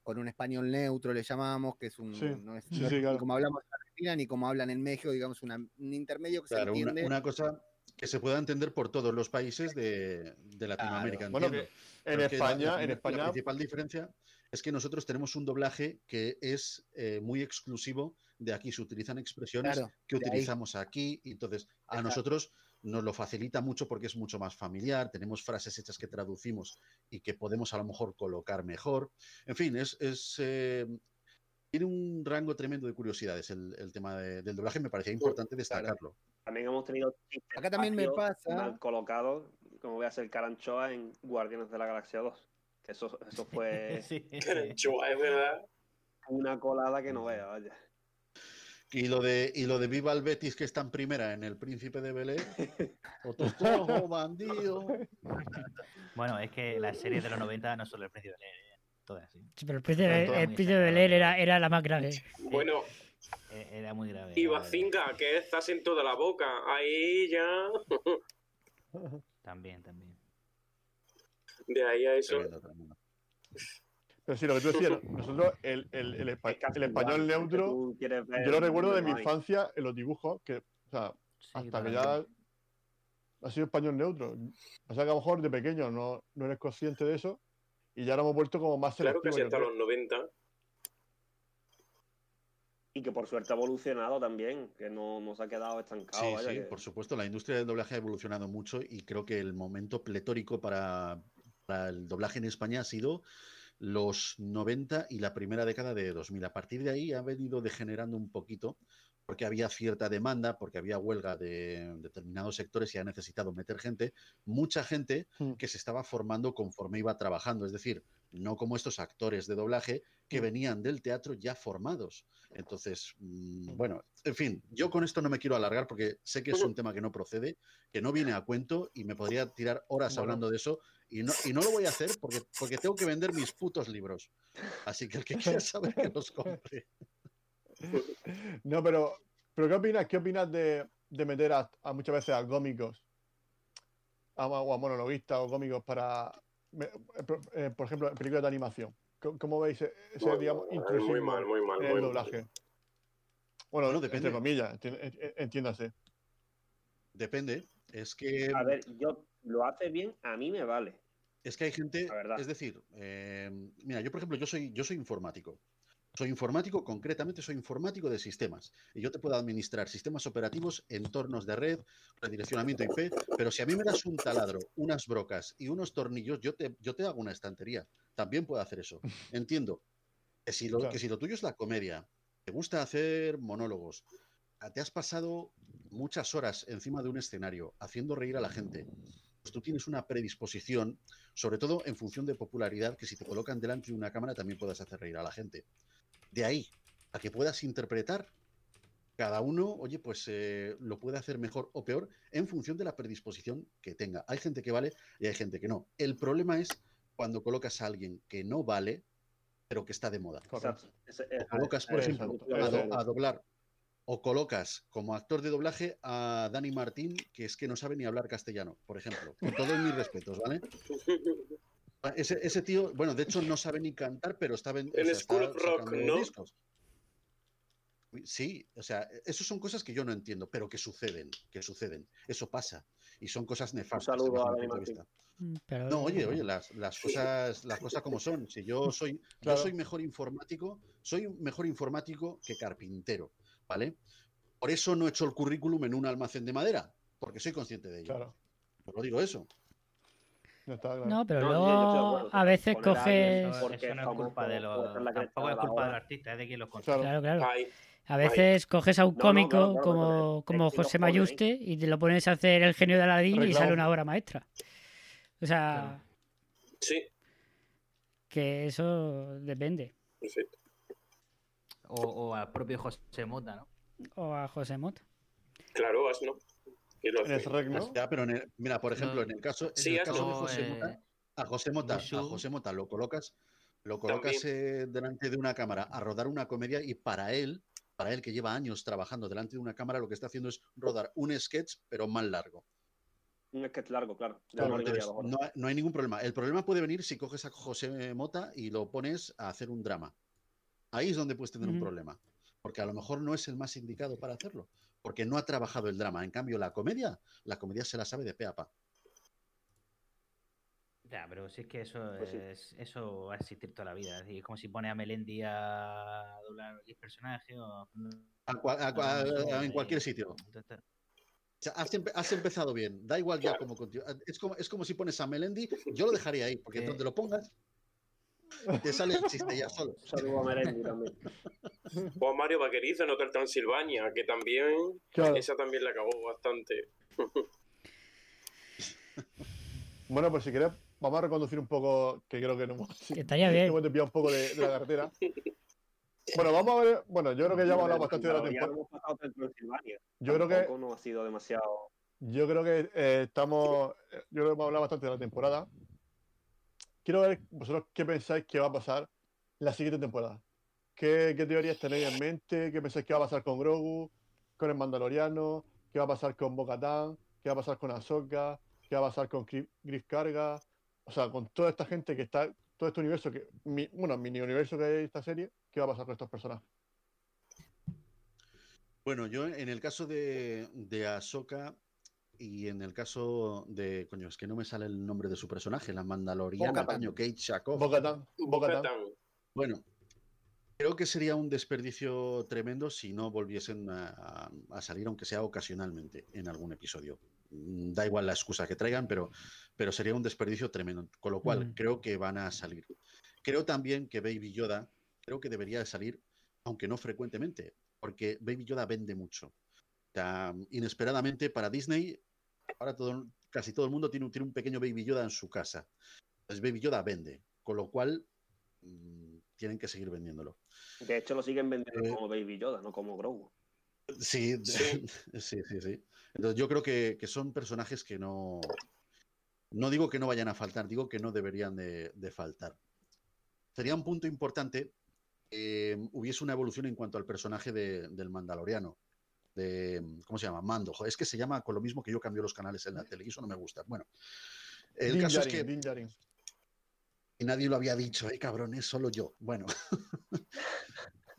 Con un español neutro le llamamos, que es un, Sí, no es, sí, no es sí, ni claro. como hablamos en Argentina ni como hablan en México, digamos una- un intermedio que Claro, se entiende. una cosa que se pueda entender por todos los países de, de Latinoamérica. Bueno, que en la- España, la, en la España, principal diferencia es que nosotros tenemos un doblaje que es eh, muy exclusivo de aquí. Se utilizan expresiones Claro, que utilizamos aquí y entonces a Exacto. nosotros nos lo facilita mucho porque es mucho más familiar, tenemos frases hechas que traducimos y que podemos a lo mejor colocar mejor. En fin, es... es, eh, tiene un rango tremendo de curiosidades el, el tema de- del doblaje, me parecía importante destacarlo. También hemos tenido Acá también me pasa- mal colocados, como voy a ser Caranchoa en Guardianes de la Galaxia 2. Que eso, eso fue <laughs> Sí. Es verdad. una colada que no vea, vaya. Y lo de y lo de Viva el Betis que está en primera en el Príncipe de Belén. <laughs> Otro cojo, bandido. <laughs> Bueno, es que las series de los 90 no sson el príncipe de Leer, todas así. Sí, pero el príncipe, el príncipe de Bel Air era, era la más grave. Bueno, E- Era muy grave. Y Bazinga, que estás en toda la boca. Ahí ya. También, también. De ahí a eso. Tremendo, tremendo. Pero sí, lo que tú decías, nosotros el, el, el, espa- español neutro, yo lo recuerdo de mi infancia en los dibujos, que, o sea, Sí, hasta que ya ha sido español neutro. O sea que a lo mejor de pequeño no, no eres consciente de eso y ya lo hemos vuelto como más Claro que selectivo. sí, hasta los 90. Y que por suerte ha evolucionado también, que no, no se ha quedado estancado. Sí, vaya, sí, que- por supuesto, la industria del doblaje ha evolucionado mucho y creo que el momento pletórico para, para el doblaje en España ha sido los 90 y la primera década de 2000. A partir de ahí ha venido degenerando un poquito porque había cierta demanda, porque había huelga de determinados sectores y ha necesitado meter gente, mucha gente Mm. que se estaba formando conforme iba trabajando, es decir, no como estos actores de doblaje que Mm. venían del teatro ya formados. Entonces, mm, bueno, en fin, yo con esto no me quiero alargar porque sé que es un tema que no procede, que no viene a cuento y me podría tirar horas hablando de eso y no, y no lo voy a hacer porque, porque tengo que vender mis putos libros. Así que el que quiera saber que los compre. No, pero, pero ¿qué opinas? ¿Qué opinas de, de meter a, a muchas veces a cómicos a, o a monologuistas o cómicos para, me- eh, por- eh, por ejemplo, en películas de animación? ¿Cómo, cómo veis ese, Muy digamos, mal, intrusismo muy mal, muy mal, en muy el mal. doblaje? Bueno, Bueno, entre depende. comillas, enti- ent- entiéndase. Depende. Es que, A ver, yo lo hace bien, a mí me vale. es que hay gente, La verdad. es decir, eh, mira, yo por ejemplo, yo soy, yo soy informático. Soy informático, concretamente soy informático de sistemas. Y yo te puedo administrar sistemas operativos, entornos de red, redireccionamiento IP, pero si a mí me das un taladro, unas brocas y unos tornillos, yo te, yo te hago una estantería. También puedo hacer eso. Entiendo que si, lo, Claro. que si lo tuyo es la comedia, te gusta hacer monólogos, te has pasado muchas horas encima de un escenario haciendo reír a la gente, tú tienes una predisposición, sobre todo en función de popularidad, que si te colocan delante de una cámara también puedas hacer reír a la gente. De ahí a que puedas interpretar, cada uno, oye, pues eh, lo puede hacer mejor o peor en función de la predisposición que tenga. Hay gente que vale y hay gente que no. El problema es cuando colocas a alguien que no vale, pero que está de moda. Correcto. Eh, O colocas, por ejemplo, a, eso do- a doblar. O colocas como actor de doblaje a Dani Martín, que es que no sabe ni hablar castellano, por ejemplo. Con todos mis respetos, ¿vale? <laughs> Ese, ese tío, bueno, de hecho no sabe ni cantar, pero está, ven- o En School Rock, ¿no? discos. Sí, o sea, esas son cosas que yo no entiendo, pero que suceden, que suceden. Eso pasa. Y son cosas nefastas. saludo desde a Dani. Mm, Pero, No, oye, oye, las, las cosas, las cosas como son. Si yo soy, Claro. yo soy mejor informático, soy un mejor informático que carpintero, ¿vale? Por eso no he hecho el currículum en un almacén de madera, porque soy consciente de ello. Claro. Lo digo eso. No, está claro. No, pero No, luego acuerdo. a veces coges... Eso, Porque eso no es culpa de los. Tampoco es culpa del artista, es de quien los. Claro. Claro. Ay, A veces coges a un No, no, cómico como, como José. Mayuste y te lo pones a hacer el genio de Aladín y sale una obra maestra. O sea, sí, que eso depende. perfecto. O, o al propio José Mota, ¿no? O a José Mota. Claro, vas, ¿no? Rec, ¿no? Ya, pero en el- mira, por ejemplo, en el caso, en Sí, el caso de José eh, Mota, a José Mota, a. José Mota lo colocas, lo colocas eh, delante de una cámara a rodar una comedia y para él, para él que lleva años trabajando delante de una cámara, lo que está haciendo es rodar un sketch, pero más largo. Un sketch largo, claro. Entonces, no, hay- no hay ningún problema. El problema puede venir si coges a José Mota y lo pones a hacer un drama. Ahí es donde puedes tener un problema. Porque a lo mejor no es el más indicado para hacerlo. Porque no ha trabajado el drama. En cambio, la comedia, la comedia se la sabe de pe a pa. Ya, pero si es que eso Pues sí. es, eso va a existir toda la vida. Es, como si pones a Melendi a doblar X personaje o A cua- a cua- Eso, a- en cualquier sitio. entonces- O sea, has, empe- has empezado bien. Da igual ya como continúa. Es como, es como si pones a Melendi. Yo lo dejaría ahí. Porque Sí. donde lo pongas, te sale el chiste ya solo. Saludo a Melendi también. O a Mario Vaquerizo en Hotel Transilvania, que también, Claro. esa también la cagó bastante. <laughs> Bueno, pues si querés, vamos a reconducir un poco, que creo que no hemos, Que estaría <laughs> bien. hemos desviado un poco de, de la carretera. Bueno, vamos a ver. Bueno, yo creo que ya hemos hablado bastante de la Ya temporada. hemos pasado por Transilvania. Yo creo que, no ha sido demasiado. yo creo que eh, estamos. eh, Yo creo que hemos hablado bastante de la temporada. Quiero ver vosotros qué pensáis que va a pasar la siguiente temporada. ¿qué, teorías tenéis en mente? ¿Qué pensáis que va a pasar con Grogu, con el Mandaloriano? ¿Qué va a pasar con Bo-Katan? ¿Qué va a pasar con Ahsoka? ¿Qué va a pasar con Gri- Griff Carga? O sea, con toda esta gente que está, todo este universo, que, mi- bueno, mini universo que hay en esta serie, ¿qué va a pasar con estos personajes? Bueno, yo en el caso de, de Ahsoka y en el caso de. Coño, es que no me sale el nombre de su personaje, la Mandaloriana, coño, Kate Shakov. Bo-Katan. Bueno, creo que sería un desperdicio tremendo si no volviesen a, a salir, aunque sea ocasionalmente, en algún episodio. Mm, Da igual la excusa que traigan, pero, pero sería un desperdicio tremendo. Con lo cual, Mm. creo que van a salir. Creo también que Baby Yoda, creo que debería de salir, aunque no frecuentemente, porque Baby Yoda vende mucho. O sea, inesperadamente para Disney, ahora todo, casi todo el mundo tiene, un- tiene un pequeño Baby Yoda en su casa. Entonces Baby Yoda vende, con lo cual mm, tienen que seguir vendiéndolo. De hecho, lo siguen vendiendo Eh, como Baby Yoda, no como Grogu. Sí, <laughs> Sí. sí, sí, sí. Entonces yo creo que, que son personajes que no... No digo que no vayan a faltar, digo que no deberían de, de faltar. Sería un punto importante que hubiese una evolución en cuanto al personaje de- del Mandaloriano. De, ¿Cómo se llama? Mando. Es que se llama con lo mismo que yo cambio los canales en la tele y eso no me gusta. Bueno, el Din caso es que y nadie lo había dicho, eh, cabrón, es solo yo. Bueno, <laughs>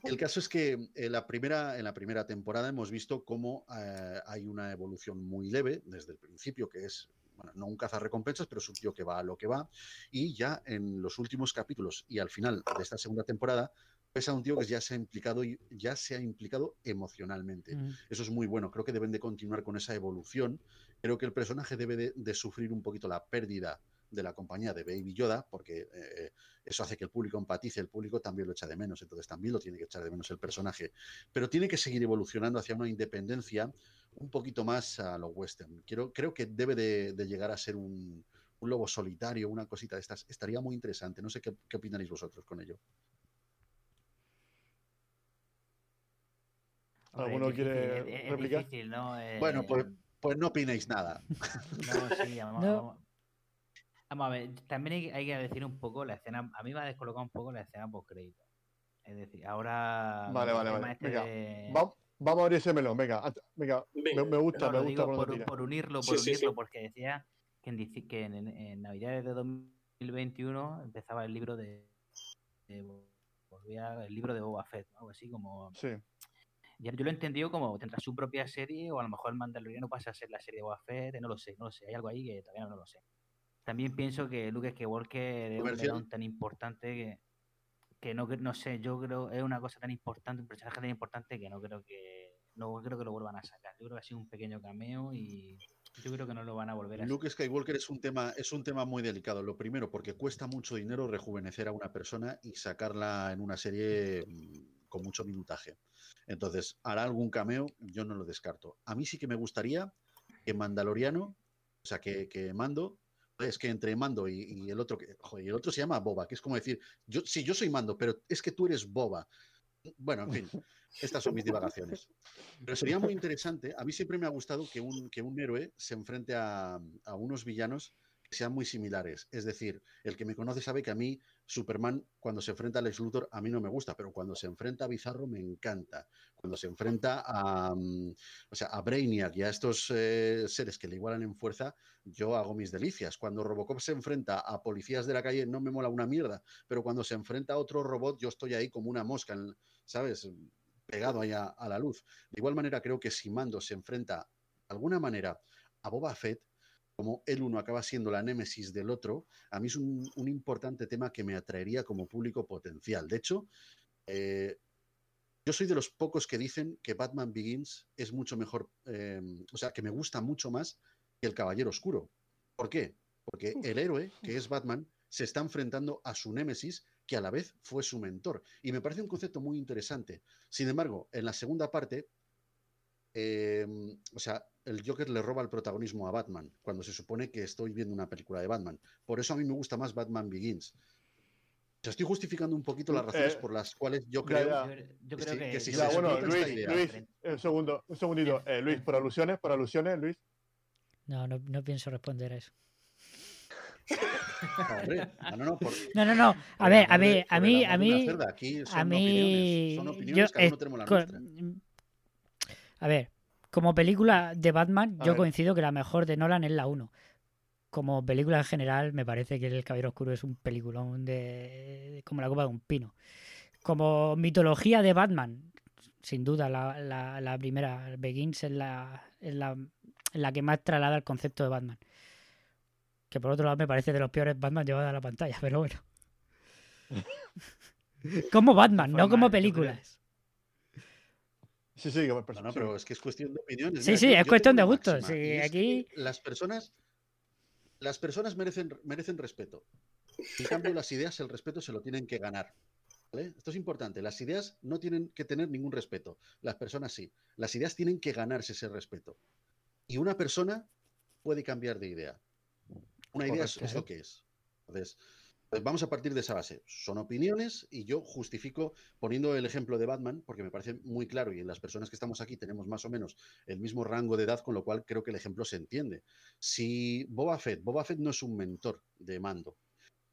el caso es que en la primera, en la primera temporada hemos visto cómo eh, hay una evolución muy leve desde el principio, que es, bueno, no un cazarrecompensas, pero es un tío que va a lo que va. Y ya en los últimos capítulos y al final de esta segunda temporada, ves a un tío que ya se ha implicado, y- ya se ha implicado emocionalmente. Mm. Eso es muy bueno. Creo que deben de continuar con esa evolución. Creo que el personaje debe de, de sufrir un poquito la pérdida de la compañía de Baby Yoda, porque eh, eso hace que el público empatice, el público también lo echa de menos, entonces también lo tiene que echar de menos el personaje. Pero tiene que seguir evolucionando hacia una independencia un poquito más a lo western. Quiero, creo que debe de, de llegar a ser un, un lobo solitario, una cosita de estas. Estaría muy interesante. No sé qué, qué opinaréis vosotros con ello. ¿Alguno es difícil, quiere es- es replicar? difícil, ¿no? Bueno, pues, Eh, pues no opinéis nada. <laughs> No, sí, vamos, No. vamos- vamos a ver, también hay, hay que decir un poco la escena, a mí me ha descolocado un poco la escena post crédito. Es decir, ahora Vale, el vale, vale. este Venga, de- Va- vamos a abrir ese melón, venga, venga, Venga. me, me gusta, No, me gusta por por, por unirlo, por sí, unirlo, sí. porque decía que en, que en, en- en Navidades de 2021 empezaba el libro de, de- volvía el libro de Boba Fett, ¿no? algo así como Sí, ya- yo lo he entendido como tendrá su propia serie o a lo mejor el Mandaloriano pasa a ser la serie de Boba Fett, no lo sé, no lo sé, hay algo ahí que todavía no lo sé. También pienso que Luke Skywalker es un melón tan importante que, que no, no sé, yo creo es una cosa tan importante, un personaje tan importante que no creo que no creo que lo vuelvan a sacar. Yo creo que ha sido un pequeño cameo y yo creo que no lo van a volver a Luke Skywalker es un tema, es un tema muy delicado. Lo primero, porque cuesta mucho dinero rejuvenecer a una persona y sacarla en una serie mm, con mucho minutaje. Entonces, hará algún cameo, yo no lo descarto. A mí sí que me gustaría que Mandaloriano, o sea, que, que Mando, es que entre Mando y, y el otro, que, joder, el otro se llama Boba, que es como decir, yo sí, yo soy Mando, pero es que tú eres Boba. Bueno, en fin, <laughs> estas son mis divagaciones. Pero sería muy interesante. A mí siempre me ha gustado que un, que un héroe se enfrente a, a unos villanos que sean muy similares. Es decir, el que me conoce sabe que a mí Superman, cuando se enfrenta al Lex Luthor, a mí no me gusta, pero cuando se enfrenta a Bizarro me encanta. Cuando se enfrenta a, mm, o sea, a Brainiac y a estos eh, seres que le igualan en fuerza, yo hago mis delicias. Cuando Robocop se enfrenta a policías de la calle, no me mola una mierda, pero cuando se enfrenta a otro robot, yo estoy ahí como una mosca, ¿sabes? Pegado ahí a, a la luz. De igual manera, creo que si Mando se enfrenta de alguna manera a Boba Fett, como el uno acaba siendo la némesis del otro, a mí es un, un importante tema que me atraería como público potencial. De hecho, eh, yo soy de los pocos que dicen que Batman Begins es mucho mejor, eh, o sea, que me gusta mucho más que el Caballero Oscuro. ¿Por qué? Porque el héroe, que es Batman, se está enfrentando a su némesis, que a la vez fue su mentor. Y me parece un concepto muy interesante. Sin embargo, en la segunda parte, eh, o sea, el Joker le roba el protagonismo a Batman, cuando se supone que estoy viendo una película de Batman. Por eso a mí me gusta más Batman Begins. O sea, estoy justificando un poquito las razones Eh, por las cuales yo creo ya. Yo, creo sí, que, Ya, se bueno, Luis, esta idea. Luis, un segundo, un segundito. Eh, Luis, por alusiones, por alusiones, Luis. No, no, no pienso responder a eso. No, no, no, no, por- <laughs> No, no, no. A ver, a ver, a mí, a mí, a son mí, yo opiniones, cada uno es- tenemos la co- nuestra. A ver, como película de Batman, A yo ver. coincido que la mejor de Nolan es la 1. Como película en general, me parece que El Caballero Oscuro es un peliculón de, como la copa de un pino. Como mitología de Batman, sin duda, la, la- la primera, Begins, es la, es la, la que más traslada el concepto de Batman. Que por otro lado me parece de los peores Batman llevados a la pantalla, pero bueno. <laughs> como Batman, no como películas. Sí, sí, como No, pero es que es cuestión de opiniones. Sí, Mira, sí, yo- es yo cuestión de gustos, sí, aquí- las personas, las personas merecen, merecen respeto. En cambio, las ideas, el respeto se lo tienen que ganar. ¿vale? Esto es importante. Las ideas no tienen que tener ningún respeto. Las personas sí. Las ideas tienen que ganarse ese respeto. Y una persona puede cambiar de idea. Una idea es, Correcto. es lo que es. Entonces, vamos a partir de esa base. Son opiniones y yo justifico poniendo el ejemplo de Batman porque me parece muy claro y en las personas que estamos aquí tenemos más o menos el mismo rango de edad, con lo cual creo que el ejemplo se entiende. Si Boba Fett, Boba Fett no es un mentor de mando,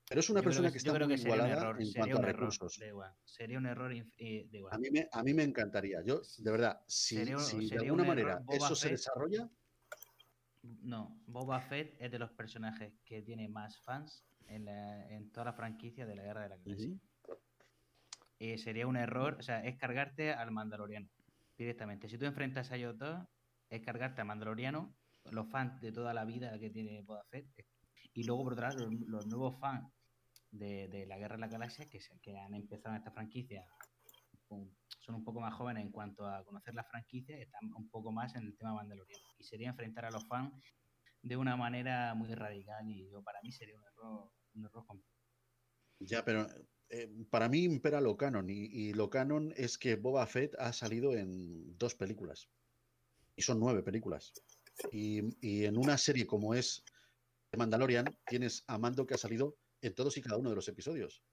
pero es una Yo persona que- está creo muy que igualada error, en cuanto a error, recursos. igual, Sería un error eh, igual. A mí, me, a mí me encantaría. Yo, de verdad, si, Sería un- si de alguna manera Boba eso se desarrolla, No, Boba Fett es de los personajes que tiene más fans en, la- en toda la franquicia de la Guerra de la Galaxia. Eh, sería un error, o sea, es cargarte al Mandaloriano directamente. Si tú enfrentas a ellos dos, es cargarte al Mandaloriano, los fans de toda la vida que tiene Boba Fett, y luego por otro lado los, los nuevos fans de, de la Guerra de la Galaxia que, se- que han empezado en esta franquicia con- son un poco más jóvenes en cuanto a conocer la franquicia y están un poco más en el tema Mandaloriano. Y sería enfrentar a los fans de una manera muy radical y yo, para mí sería un error, completo. ya, pero eh, para mí impera lo canon y, y lo canon es que Boba Fett ha salido en dos películas y son nueve películas. Y, y en una serie como es Mandalorian tienes a Mando que ha salido en todos y cada uno de los episodios.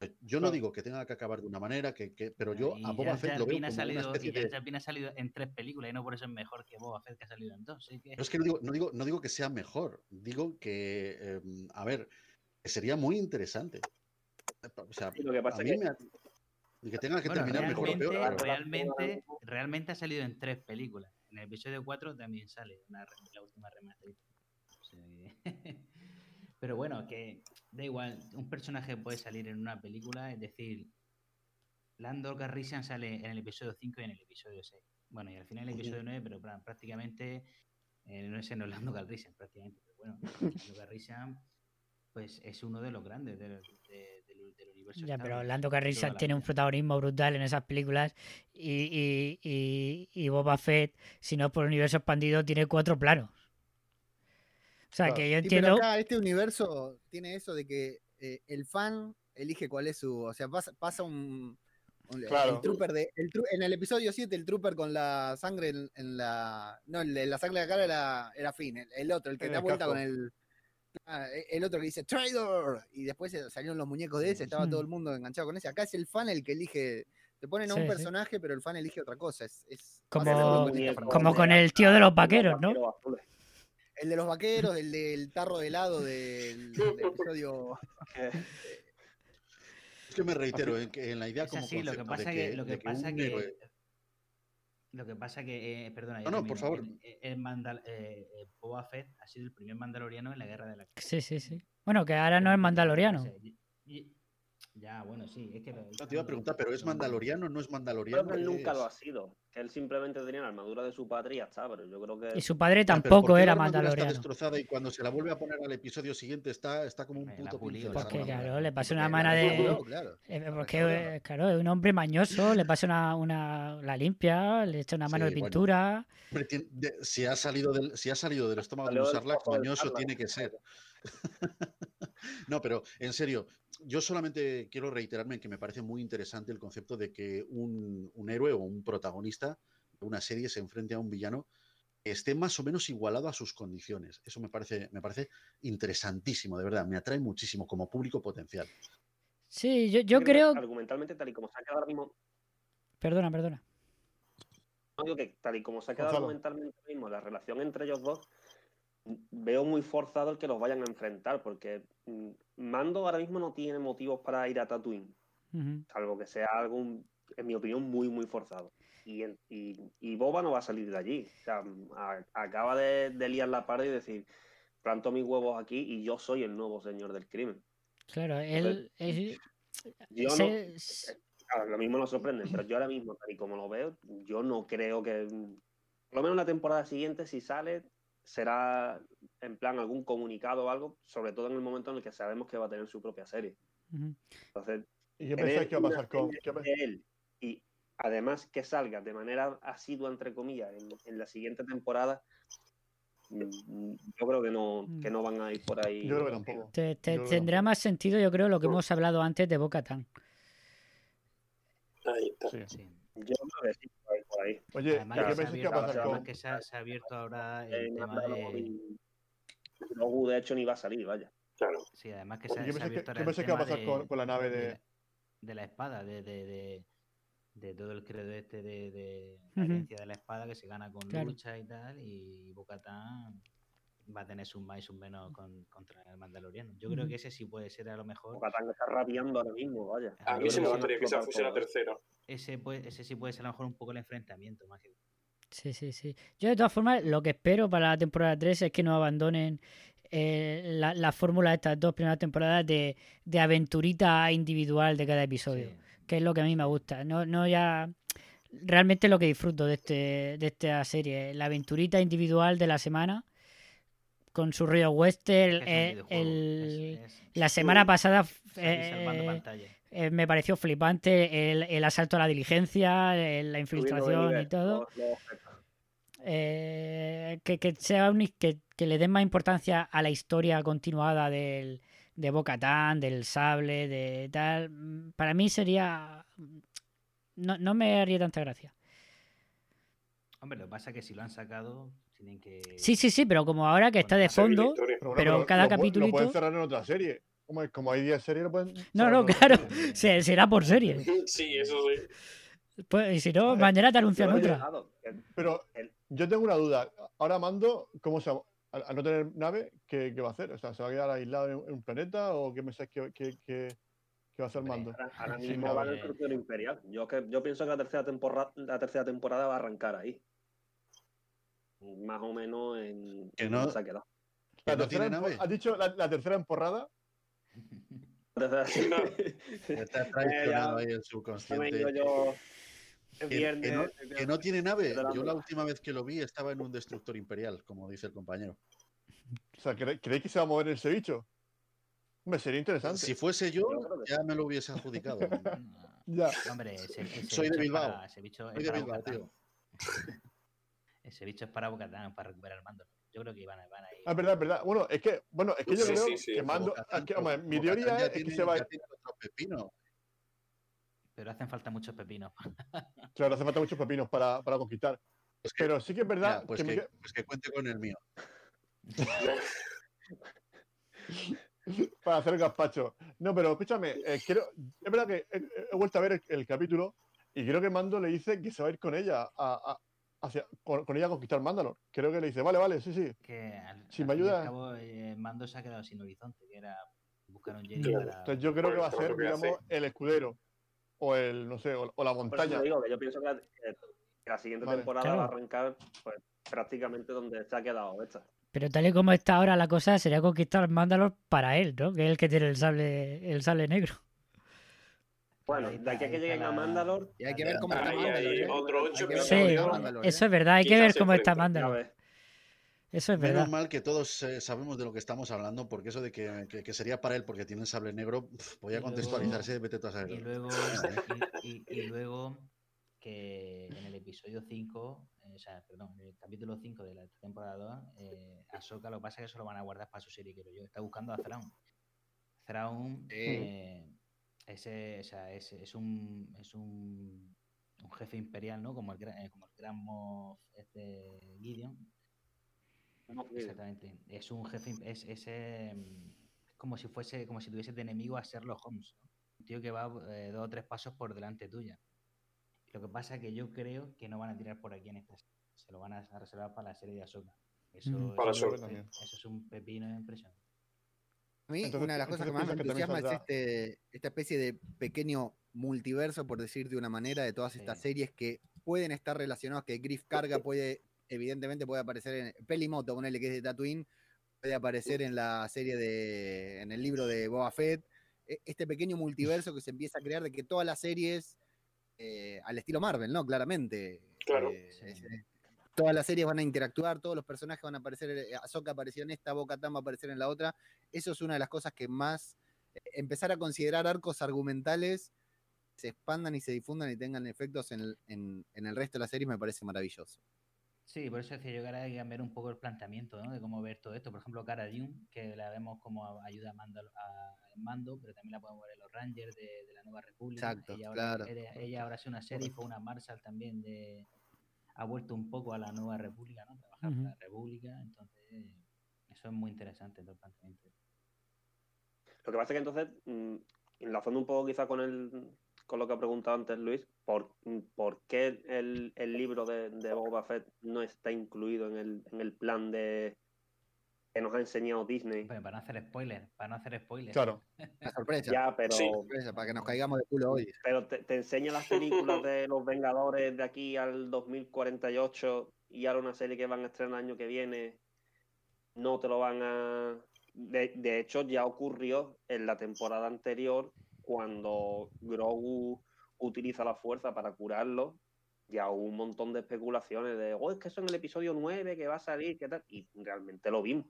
Eh, Yo no digo que tenga que acabar de una manera, que, que- pero yo Y a Boba Fett lo veo como una salido, especie y Jar de... Ha salido en tres películas y no por eso es mejor que Boba Fett que ha salido en dos. que- Pero es que no digo, no digo, no digo que sea mejor, digo que, eh, a ver, sería muy interesante. O sea, lo que pasa a mí que- me ha- y que tenga que Bueno, terminar mejor o realmente, peor. claro. realmente, realmente ha salido en tres películas. En el episodio 4 también sale una, la última remasterizada. O sea que- <laughs> Pero bueno, que da igual, un personaje puede salir en una película, es decir, Lando Calrissian sale en el episodio 5 y en el episodio 6. Bueno, y al final el Ujú. episodio 9, pero prácticamente eh, no es en Lando Calrissian, prácticamente. Pero bueno, <laughs> Lando Calrissian pues es uno de los grandes del, de- del- del universo. Ya, pero Lando la tiene un protagonismo brutal en esas películas y, y, y, y Boba Fett, si no por el universo expandido, tiene cuatro planos. O sea, Claro. que yo Sí, pero entiendo... acá este universo tiene eso de que eh, el fan elige cuál es su. O sea, pasa, pasa un. un- Claro. El trooper de. el tru- en el episodio 7, el trooper con la sangre en, en la. No, el de la sangre de la cara era, era Finn. El, el otro, el que da el vuelta casco. con el. Ah, e- El otro que dice Traidor. Y después salieron los muñecos de ese, estaba todo el mundo enganchado con ese. Acá es el fan el que elige. Te ponen a un Sí, sí. personaje, pero el fan elige otra cosa. Es, es Como- como con el tío de los vaqueros, ¿no? El de los vaqueros, el del tarro de helado del, del episodio. <laughs> Que me reitero en, que en la idea Es como así, lo que concepto de pasa que, lo de que pasa un que héroe- lo que pasa que eh, perdona, No, no, por favor. El, el Mandal- eh, eh, Boba Fett ha sido el primer mandaloriano en la guerra de la Sí, sí, sí. Bueno, que ahora no es mandaloriano. O sea, y- y- Ya, bueno, sí, es que lo- No, te iba a preguntar, pero ¿es no- mandaloriano? ¿No es Creo mandaloriano? que él ¿Qué nunca lo es? ha sido. Que él simplemente tenía la armadura de su patria y ya está, pero yo creo que. Y su padre Ah, pero ¿por tampoco la era Está mandaloriano. destrozada y cuando se la vuelve a poner al episodio siguiente está, está como un la puto la esa Porque, claro, le pasó Porque una la mano de... claro. Eh, La Porque, claro, es un hombre mañoso, le pasa una, una la limpia, le echa una mano Sí, de bueno. pintura. Hombre, tiene- de- si, ha salido del, si ha salido del estómago de del mañoso tiene que ser. <laughs> no, pero en serio, yo solamente quiero reiterarme en que me parece muy interesante el concepto de que un, un héroe o un protagonista de una serie se enfrente a un villano que esté más o menos igualado a sus condiciones. Eso me parece, me parece interesantísimo, de verdad, me atrae muchísimo como público potencial. Sí, yo, yo que creo... Argumentalmente, tal y como se ha quedado ahora mismo. Perdona, perdona. no digo que tal y como se ha quedado Gonzalo. argumentalmente ahora mismo la relación entre ellos dos, veo muy forzado el que los vayan a enfrentar, porque mm, Mando ahora mismo no tiene motivos para ir a Tatooine, salvo que sea algo, en mi opinión, muy, muy forzado. Y, y, y Boba no va a salir de allí. O sea, a- acaba de, de liar la parda y decir, planto mis huevos aquí y yo soy el nuevo señor del crimen. Claro, él. él- Yo no, se- lo mismo nos sorprende, pero yo ahora mismo, tal y como lo veo, yo no creo que. Por lo menos la temporada siguiente, si sale, será en plan algún comunicado o algo, sobre todo en el momento en el que sabemos que va a tener su propia serie. Entonces, ¿Y qué tener pensáis que va a pasar con.? él y además que salga de manera asidua, entre comillas, en, en la siguiente temporada, mm, yo creo que no, que no van a ir por ahí. Yo creo que tampoco. te- te- Yo creo que tendrá más sentido, yo creo, lo que hemos hablado antes de Boca Tan. Ahí está. Sí. Sí. Yo creo que sí, ahí. Oye, Además, ¿y que qué se ha que abierto, pasar además con.? que se ha, se ha abierto ahora Eh, el tema Mandalorian de. Grogu, de hecho, ni va a salir, vaya. Claro. Sí, además que ¿Y se, ha- se pensáis que, abierto qué pensáis que va a tema pasar con, de, con la nave de de.? la, de la espada, de, de, de, de todo el credo este de, de la herencia de la espada que se gana con Claro. lucha y tal, y Bocatán va a tener sus más y sus menos con- contra el Mandaloriano. Yo creo que ese sí puede ser a lo mejor. Bo-Katan está rabiando ahora mismo, vaya. A mí sí me gustaría que explotar fuese la tercera. Ese, puede, ese sí puede ser a lo mejor un poco el enfrentamiento más que. Sí, sí, sí. Yo, de todas formas, lo que espero para la temporada 3 es que no abandonen eh, la, la fórmula de estas dos primeras temporadas de, de aventurita individual de cada episodio. Sí. que es lo que a mí me gusta. No, no ya. Realmente lo que disfruto de, este, de esta serie. La aventurita individual de la semana. Con su río western. Eh, el- la semana pasada eh. Eh, me pareció flipante el, el asalto a la diligencia, el- la infiltración y todo. Eh, que, que sea un- que, que le den más importancia a la historia continuada del, de Bocatán, del sable, de tal. mm, Para mí sería. No, no me haría tanta gracia. Hombre, lo que pasa es que si lo han sacado, tienen que. Sí, sí, sí, pero como ahora que está de fondo. Pero, cada lo, pu- Lo pueden cerrar en otra serie. Como, es- como hay 10 series, pueden. No, no, claro. se- será por serie. <laughs> Sí, eso sí. Pues, y si no, mañana te anuncian otra. Pero yo tengo una duda. Ahora Mando, ¿cómo se llama? Al, no tener nave, ¿qué, qué va a hacer? O sea, ¿se va a quedar aislado en, en un planeta o qué pensáis que, que, que- que va a hacer Mando? Ahora, ahora mismo va en el crucero imperial. Yo, que, yo pienso que la tercera, temporada, la tercera temporada va a arrancar ahí. Más o menos en. Que no- se ha quedado. ¿Que La no tercera tiene nave? ¿Has dicho la, la tercera emporrada? <laughs> Está traicionado ahí el me subconsciente. yo el Que, viernes. que no, que no tiene nave. Yo la última vez que lo vi estaba en un destructor imperial, como dice el compañero. O sea, ¿cre- ¿creéis que se va a mover ese bicho? Hombre, sería interesante. Si fuese yo, ya me lo hubiese adjudicado. <laughs> Ya. Hombre, ese, ese Soy de Bilbao. para- ese bicho Soy es de para Bilbao, tío. <laughs> Ese bicho es para Bocatán, para recuperar el mando. Yo creo que van a, van a ir. Ah, es verdad, es verdad. Bueno, es que, bueno, es que yo Sí, creo sí, sí, que Mando. Bocatán, que, hombre, mi teoría es que tiene- se va. ya tiene otro pepino. Pero hacen falta muchos pepinos. <laughs> Claro, hace falta muchos pepinos para, para conquistar. Pues que, Pero sí que es verdad pues, que que, que- pues que cuente con el mío. <laughs> para hacer el gazpacho. No, pero escúchame, eh, quiero, es verdad que he, he vuelto a ver el, el capítulo y creo que Mando le dice que se va a ir con ella a, a- hacia, con, con ella a conquistar Mandalor. Creo que le dice, vale, vale, sí, sí. Que al, Si al me ayuda- cabo, eh, Mando se ha quedado sin horizonte, que era buscar un Jedi Claro. para. Entonces yo creo que va a ser, digamos, el escudero o el, no sé, o, o la Por eso montaña. te digo que yo pienso que la, que la siguiente Vale. temporada Claro. va a arrancar pues, prácticamente donde se ha quedado esta. Pero tal y como está ahora la cosa, sería conquistar Mandalor para él, ¿no? Que es el que tiene el sable, el sable negro. Bueno, de aquí a que lleguen a Mandalor, Y hay que ver cómo está Ahí, Mandalor, ¿eh? otro que Sí, Mandalor, ¿eh? Eso es verdad, hay que ver cómo está Mandalor. Eso es Menos verdad. mal que todos eh, sabemos de lo que estamos hablando, porque eso de que, que- que sería para él porque tiene el sable negro, pf, voy Y a luego- contextualizarse, vete tú a saber. Y luego, <laughs> y, y- y luego que en el episodio 5, eh, o sea, perdón, en el capítulo 5 de la temporada 2, eh, Ahsoka lo que pasa es que eso lo van a guardar para su serie, creo yo. Está buscando a Thrawn. Thrawn eh, ese, o sea, es, es un, es un, un jefe imperial, ¿no? Como el, gran- eh, como el gran Moff este, Gideon. Exactamente. Es un jefe, es, es, eh, es como si fuese, como si tuviese de enemigo a Sherlock Holmes. ¿no? Un tío que va eh, dos o tres pasos por delante tuya. Lo que pasa es que yo creo que no van a tirar por aquí en esta serie. Se lo van a reservar para la serie de Ahsoka. Eso, eso Para es- suerte. también. eso es un pepino impresionante. A mí, Entonces, una de las cosas que más me entusiasma es este, esta especie de pequeño multiverso, por decir de una manera, de todas estas Sí. series que pueden estar relacionadas, que Griff Carga puede, evidentemente puede aparecer en Pelimoto, ponele que es de Tatooine, puede aparecer en la serie de, en el libro de Boba Fett, E- este pequeño multiverso que se empieza a crear de que todas las series, eh, al estilo Marvel, ¿no? Claramente. Claro. eh, Sí. es- es- todas las series van a interactuar, todos los personajes van a aparecer, eh, Ahsoka apareció en esta, Boca va a aparecer en la otra. Eso es una de las cosas que más eh, empezar a considerar arcos argumentales se expandan y se difundan y tengan efectos en el, en- en el resto de la serie me parece maravilloso. Sí, por eso decía yo que ahora hay que cambiar un poco el planteamiento ¿no? de cómo ver todo esto. Por ejemplo, Cara Dune, que la vemos como ayuda a mando, a- al mando, pero también la podemos ver en los Rangers de, de la Nueva República. Exacto, ella ahora, claro. ella, ella ahora hace una serie y fue una Marshall también de... Ha vuelto un poco a la Nueva República, ¿no? Trabajar para la República, entonces eso es muy interesante todo el planteamiento. Lo que pasa es que entonces, mm, enlazando un poco quizá con el con lo que ha preguntado antes Luis, ¿por, por qué el, el libro de, de Boba Fett no está incluido en el, en el plan de que nos ha enseñado Disney? Pero para no hacer spoilers, para no hacer spoilers. Claro. <laughs> La sorpresa, Ya, pero, Sí. sorpresa, para que nos caigamos de culo hoy. pero te, te enseña las películas de <laughs> los Vengadores de aquí al 2048 y ahora una serie que van a estrenar el año que viene, no te lo van a... De, de hecho, ya ocurrió en la temporada anterior cuando Grogu utiliza la fuerza para curarlo. Ya hubo un montón de especulaciones de, oh, es que eso en el episodio 9 que va a salir, ¿qué tal? Y realmente lo vimos.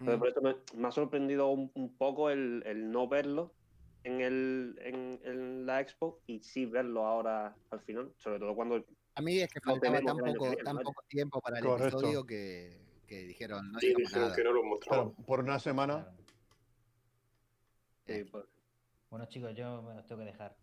Entonces, por eso me, me ha sorprendido un, un poco el, el no verlo en, el, en, en la expo y sí verlo ahora al final, sobre todo cuando A mí es que faltaba tan poco, que viene, tan vaya. poco tiempo para el Correcto. episodio que, que dijeron, no digamos dijeron nada. que no lo mostraban. Claro, por una semana. Claro. sí, pues, Bueno, chicos, yo me los tengo que dejar.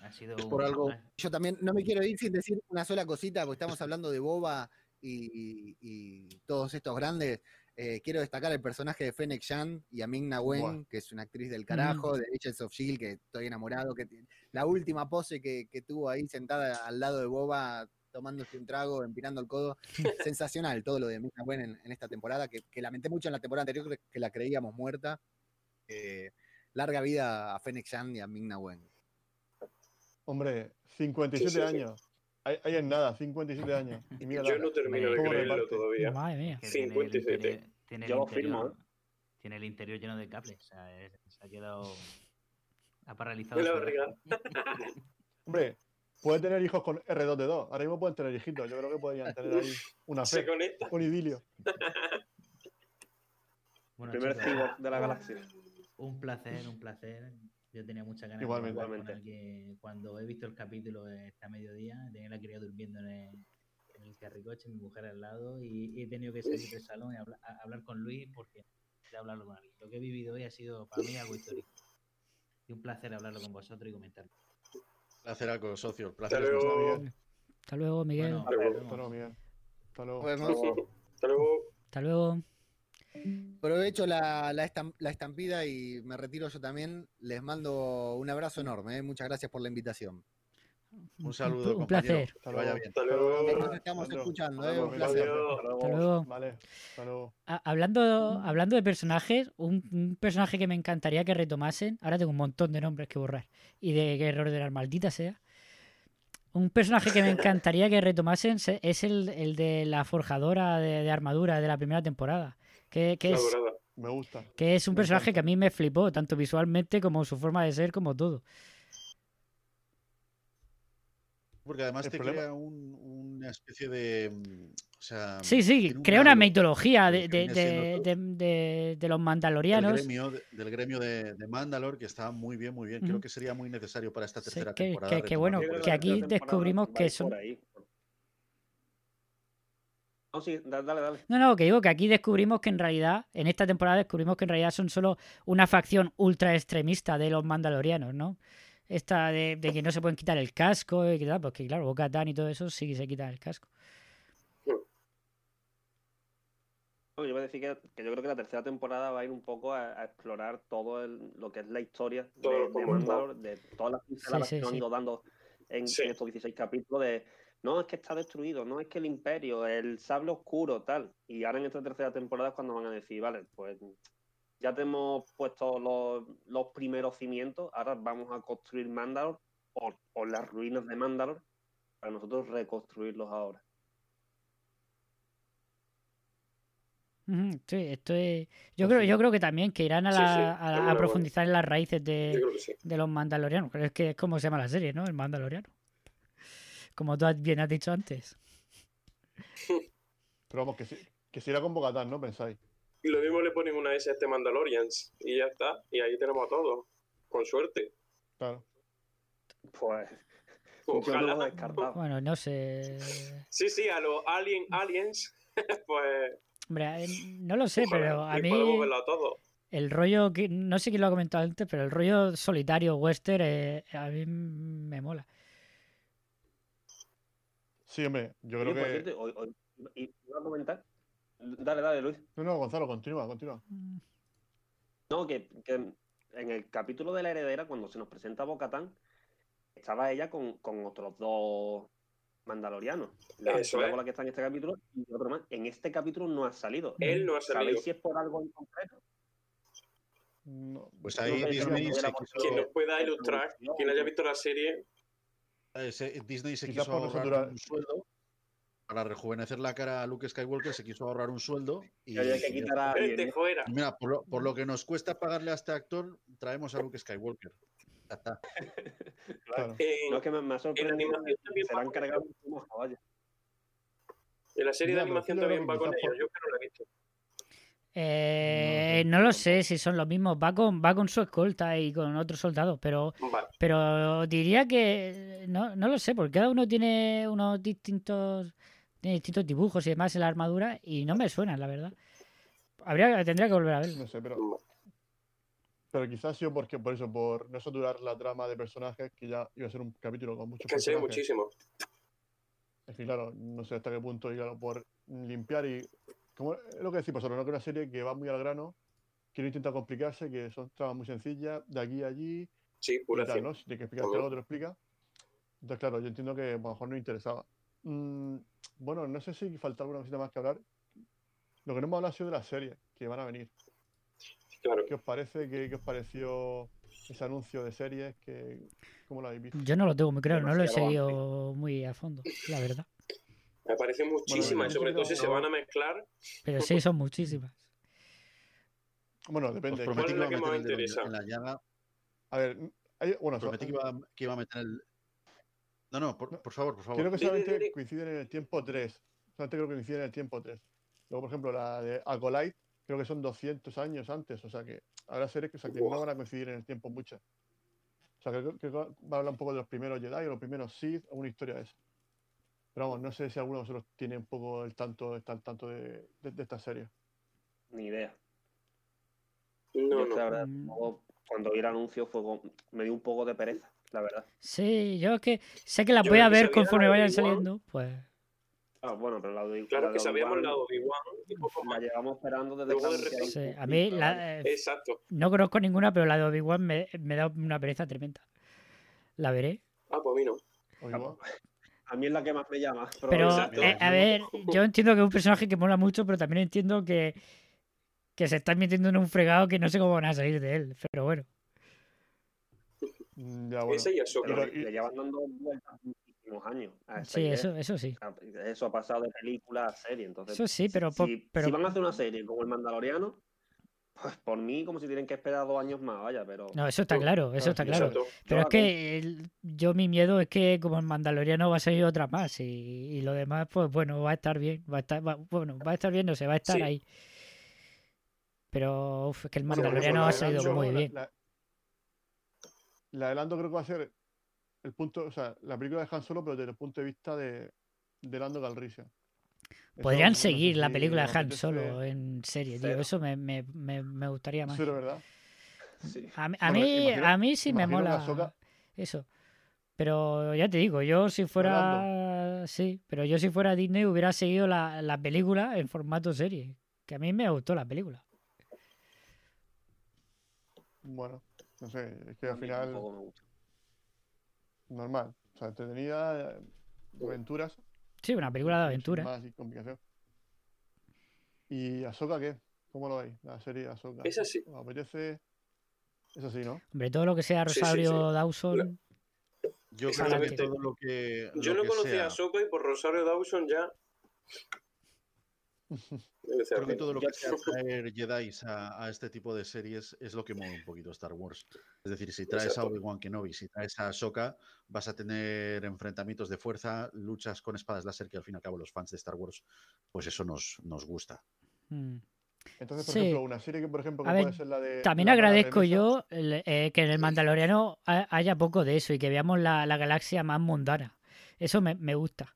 Ha sido Es por un- algo. Yo también no me quiero ir sin decir una sola cosita, porque estamos hablando de Boba y, y todos estos grandes. Eh, quiero destacar el personaje de Fennec Shan y a Ming-Na Wen, Buah. que es una actriz del carajo, de Agents of S.H.I.E.L.D., que estoy enamorado. que La última pose que, que tuvo ahí sentada al lado de Boba, tomándose un trago, empinando el codo. <laughs> Sensacional todo lo de Ming-Na Wen en, en esta temporada, que, que lamenté mucho en la temporada anterior, que- la creíamos muerta. Eh, larga vida a Fennec Shan y a Ming-Na Wen. Hombre, 57 Sí, sí, sí. años. Ahí, ahí en nada, 57 años. <laughs> Y mira, Yo no termino de ¿Cómo creerlo reparte? todavía. Madre mía. que tiene el 57. interior- tiene el interior- firmo, ¿eh? Tiene el interior lleno de cables. O sea, es- se ha quedado. Ha paralizado. La barriga. <laughs> hombre, puede tener hijos con R2D2. Ahora mismo pueden tener hijitos. Yo creo que podrían tener ahí una <laughs> Se fe, conecta. un idilio. Bueno, primer chicos, cyborg de la galaxia. un placer, un placer. Yo tenía muchas ganas Igualmente. de hablar con Igualmente. que cuando he visto el capítulo esta mediodía, tenía la quería durmiendo en el, en el carricoche, mi mujer al lado, y, y he tenido que salir del salón y habla- a- hablar con Luis porque de hablarlo con alguien. Lo que he vivido hoy ha sido para mí algo histórico. Y un placer hablarlo con vosotros y comentarlo. Placer algo, socio. Placer Hasta luego. Bien. Hasta luego, Miguel. Bueno, Hasta luego. Miguel. Hasta luego. Hasta luego. Hasta luego. Aprovecho la, la estam- la estampida y me retiro yo también. Les mando un abrazo enorme. ¿eh? Muchas gracias por la invitación. Un saludo, Un compañero. placer. Que vaya bien. Hasta luego. Nos estamos escuchando. ¿eh? Un placer. Hasta luego. Vale, hasta luego. A- Hablando, hablando de personajes, un, un personaje que me encantaría que retomasen, ahora tengo un montón de nombres que borrar y de que ordenar, maldita sea. Un personaje que me encantaría que retomasen se- es el, el de la forjadora de, de armadura de la primera temporada, que, es, dorada. Me gusta. que es un me personaje encanta. que a mí me flipó, tanto visualmente como su forma de ser, como todo. Porque además El te problema- crea un- una especie de. mm, O sea, Sí, sí, crea una mitología de, de, de- todo- de- de- de los del mandalorianos. gremio, de- del gremio de, de Mandalor, que está muy bien, muy bien. Creo que sería muy necesario para esta Sí, tercera que- temporada. que- que bueno, que aquí descubrimos que son- por ahí. No, sí, da- dale, dale. No, no, que digo que aquí descubrimos que en realidad, en esta temporada descubrimos que en realidad son solo una facción ultra extremista de los mandalorianos, ¿no? Esta de, de que no se pueden quitar el casco y que tal, porque claro, Boca y todo eso sí que se quitan el casco. Yo voy a decir que, que yo creo que la tercera temporada va a ir un poco a, a explorar todo el- lo que es la historia Todo de, de Mandalor, de todas las pinceladas sí, que nos han sí. ido dando en, Sí. en estos 16 capítulos, de no, es que está destruido, no es que el imperio, el sable oscuro, tal. Y ahora en esta tercera temporada es cuando van a decir, vale, pues ya te hemos puesto los, los primeros cimientos, ahora vamos a construir Mandalor o, o las ruinas de Mandalor para nosotros reconstruirlos ahora. Sí, estoy... Yo creo, yo creo que también que irán a, Sí, sí, la- es a- a profundizar en las raíces de los mandalorianos. Pero es que es como se llama la serie, ¿no? El mandaloriano. Como tú has- bien has dicho antes. <laughs> Pero vamos, que si, que si era con Bogatán, ¿no? Pensáis. Y lo mismo le ponen una S a este Mandalorians y ya está. Y ahí tenemos a todos. Con suerte. Claro. Pues <laughs> yo Ojalá. lo. Bueno, no sé. Sí, sí, a los Alien Aliens, <laughs> pues Hombre, no lo sé, ojalá, pero a y mí podemos verlo a todos. el rollo, que no sé quién lo ha comentado antes, pero el rollo solitario western eh, a mí me mola. Sí, hombre, yo creo que. cierto, hoy, hoy- y- iba a comentar. Dale, dale, Luis. No, no, Gonzalo, continúa, continúa. No, que, que en el capítulo de la heredera, cuando se nos presenta Bocatán, estaba ella con, con otros dos mandalorianos. La Eso es. con la que está en este capítulo y otro más. En este capítulo no ha salido. Él no ha salido. ¿Sabéis si es por algo en concreto? No, Pues No ahí sé, Disney no Quien nos pueda ilustrar, quien haya visto la serie, eh, Disney se quiso ahorrar un sueldo para rejuvenecer la cara a Luke Skywalker, se quiso ahorrar un sueldo y, Que había quitar a alguien. fuera. Mira, por lo, por lo que nos cuesta pagarle a este actor, traemos a Luke Skywalker. Claro. En, No, es que me, me ha sorprendido se va la han cargado en la serie de animación también va con ellos. por- Yo que no la he visto. Eh, no lo sé si son los mismos. Va con, va con su escolta y con otros soldados, pero, Vale. pero diría que no, no lo sé, porque cada uno tiene unos distintos, tiene distintos dibujos y demás en la armadura y no me suenan, la verdad. Habría, tendría que volver a verlo. No sé, pero. Pero quizás ha sido porque, por eso, por no saturar la trama de personajes, que ya iba a ser un capítulo con muchos Que personajes. muchísimo. Es que claro, no sé hasta qué punto, y claro, por limpiar y. Como es lo que decís vosotros, ¿no? Que una serie que va muy al grano, que no intenta complicarse, que son tramas muy sencillas, de aquí a allí, Sí, y pura tal, acción. ¿no? Si tienes que explicarte algo, te lo explica. Entonces, claro, yo entiendo que a lo mejor no interesaba. Mm, bueno, no sé si falta alguna cosita más que hablar. Lo que no hemos hablado ha sido de las series que van a venir. Claro. ¿Qué os parece? ¿Qué, qué os pareció ese anuncio de series? Que, ¿Cómo lo habéis visto? Yo no lo tengo muy claro, no lo he seguido muy a fondo, la verdad. Me parecen muchísimas, y sobre todo si se van a mezclar. Pero sí, son muchísimas. Bueno, Os depende. prometí ¿Cuál que es iba la a que meter más el dedo interesa? en la llaga. A ver, hay- bueno, Prometí que iba, que iba a meter el. No, no, por, por favor, por favor. Creo que solamente coinciden en el tiempo 3. Solamente creo que coinciden en el tiempo 3. Luego, por ejemplo, la de Acolyte, creo que son 200 años antes. O sea que habrá series que, o sea, que no van a coincidir en el tiempo muchas. O sea, creo que va a hablar un poco de los primeros Jedi o los primeros Sith, alguna historia de esa. Pero vamos, no sé si alguno de vosotros tiene un poco el tanto, está tanto de, de, de esta serie. Ni idea. No, no. la verdad, Mm. luego, cuando vi el anuncio fue me dio un poco de pereza, la verdad. Sí, yo es que sé que las Yo voy a ver conforme la vayan saliendo, pues... Ah, bueno, pero la de Claro la que sabíamos la de Obi-Wan y poco La llevamos esperando desde Luego que de Sí, a mí la- eh, Exacto. no conozco ninguna, pero la de Obi-Wan me, me da una pereza tremenda. La veré. Ah, pues a mí no. A mí es la que más me llama. Pero, eh, a ver, yo entiendo que es un personaje que mola mucho, pero también entiendo que, que se están metiendo en un fregado que no sé cómo van a salir de él. Pero bueno, Mm, Ya, bueno. Ese y Ahsoka. Pero y- le, le llevan dando vueltas muchísimos años. a sí, idea. eso, eso sí. O sea, Eso ha pasado de película a serie. Entonces, Eso sí, si- pero por- si, pero- si van a hacer una serie como El Mandaloriano, pues por mí, como si tienen que esperar dos años más, vaya, pero. No, eso está claro, eso está claro. Pero es que el- yo mi miedo es que como el Mandaloriano va a salir otra más y, y lo demás, pues bueno, va a estar bien, va a estar, va- bueno, va a estar bien, no sé, va a estar Sí. ahí. Pero uf, es que el Mandaloriano ha salido muy la- bien. La, la de Lando creo que va a ser el punto, o sea, la película de Han Solo, pero desde el punto de vista de, de Lando Calrissian. Eso, Podrían no sé seguir la película de Han Solo en serie, tío. Eso me, me, me, me gustaría más. Sí. A mí, a Bueno, mí, imagino- a mí sí me mola eso. Pero ya te digo, yo si fuera. Sí, pero yo si fuera Disney hubiera seguido la, la película en formato serie. Que a mí me gustó la película. Bueno, no sé, es que al final, tampoco me gusta. normal. O sea, entretenida, eh, aventuras. Sí, una película de sin aventura. más y complicación. ¿Y Ahsoka qué? ¿Cómo lo veis? La serie Ahsoka. Esa sí. ¿Os apetece? Eso sí, ¿no? Hombre, todo lo que sea Sí, sí, Rosario sí. Dawson. Yo creo que todo lo que. Yo lo no que conocía sea- a Soka y por Rosario Dawson ya. Creo que todo lo que sea <laughs> traer Jedi a, a este tipo de series es lo que mueve un poquito Star Wars. Es decir, si traes a. Obi-Wan Kenobi, si traes a Ahsoka, vas a tener enfrentamientos de fuerza, luchas con espadas láser, que al fin y al cabo los fans de Star Wars, pues eso nos, nos gusta. Mm. Entonces, por Sí. ejemplo, una serie que, por ejemplo, que A ver, puede ser la de. También la agradezco yo el- eh, que en el Mandaloriano ha- haya poco de eso y que veamos la, la galaxia más mundana. Eso me, me gusta.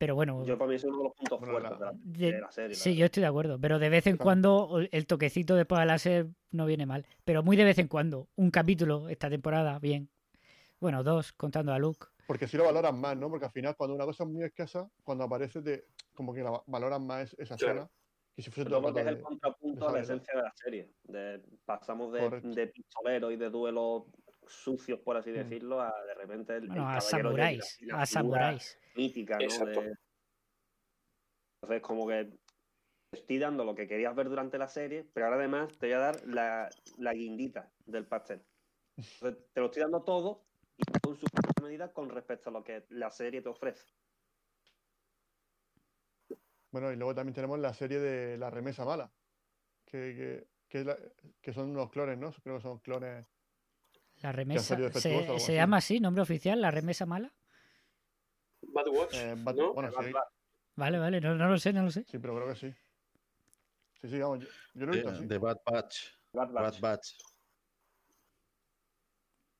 Pero bueno, Yo para mí es uno de los puntos Bueno, fuertes de la, de- de la serie. la sí, verdad. yo estoy de acuerdo. Pero de vez en Claro. cuando el toquecito de poder láser no viene mal. Pero muy de vez en cuando. Un capítulo esta temporada, bien. Bueno, dos, contando a Luke. Porque si lo valoran más, ¿no? Porque al final, cuando una cosa es muy escasa, cuando aparece, te, como que la va- valoran más esa Claro. escena. Que si fuese todo porque es el de- contrapunto a la esencia de la serie. De, pasamos de, de pistoleros y de duelos sucios, por así Mm. decirlo, a de repente el, Bueno, el a samuráis. la- la A samuráis. mítica, ¿no? Exacto. De- Entonces, como que te estoy dando lo que querías ver durante la serie, pero ahora además te voy a dar la, la guindita del pastel. Entonces, te lo estoy dando todo y con su medida con respecto a lo que la serie te ofrece. Bueno, y luego también tenemos la serie de La Remesa Mala. Que, que, que, es la- que son unos clones, ¿no? Creo que son clones. La remesa. ¿Se, llama así, nombre oficial? ¿La remesa mala? Bad Watch, eh, Bat- ¿no? Bueno, sí, Vale, vale, no, no lo sé, no lo sé. sí, pero creo que sí. Sí, sí, vamos. Yo, yo lo he De, visto así. de Bad Batch. Bad Bad Batch. Batch.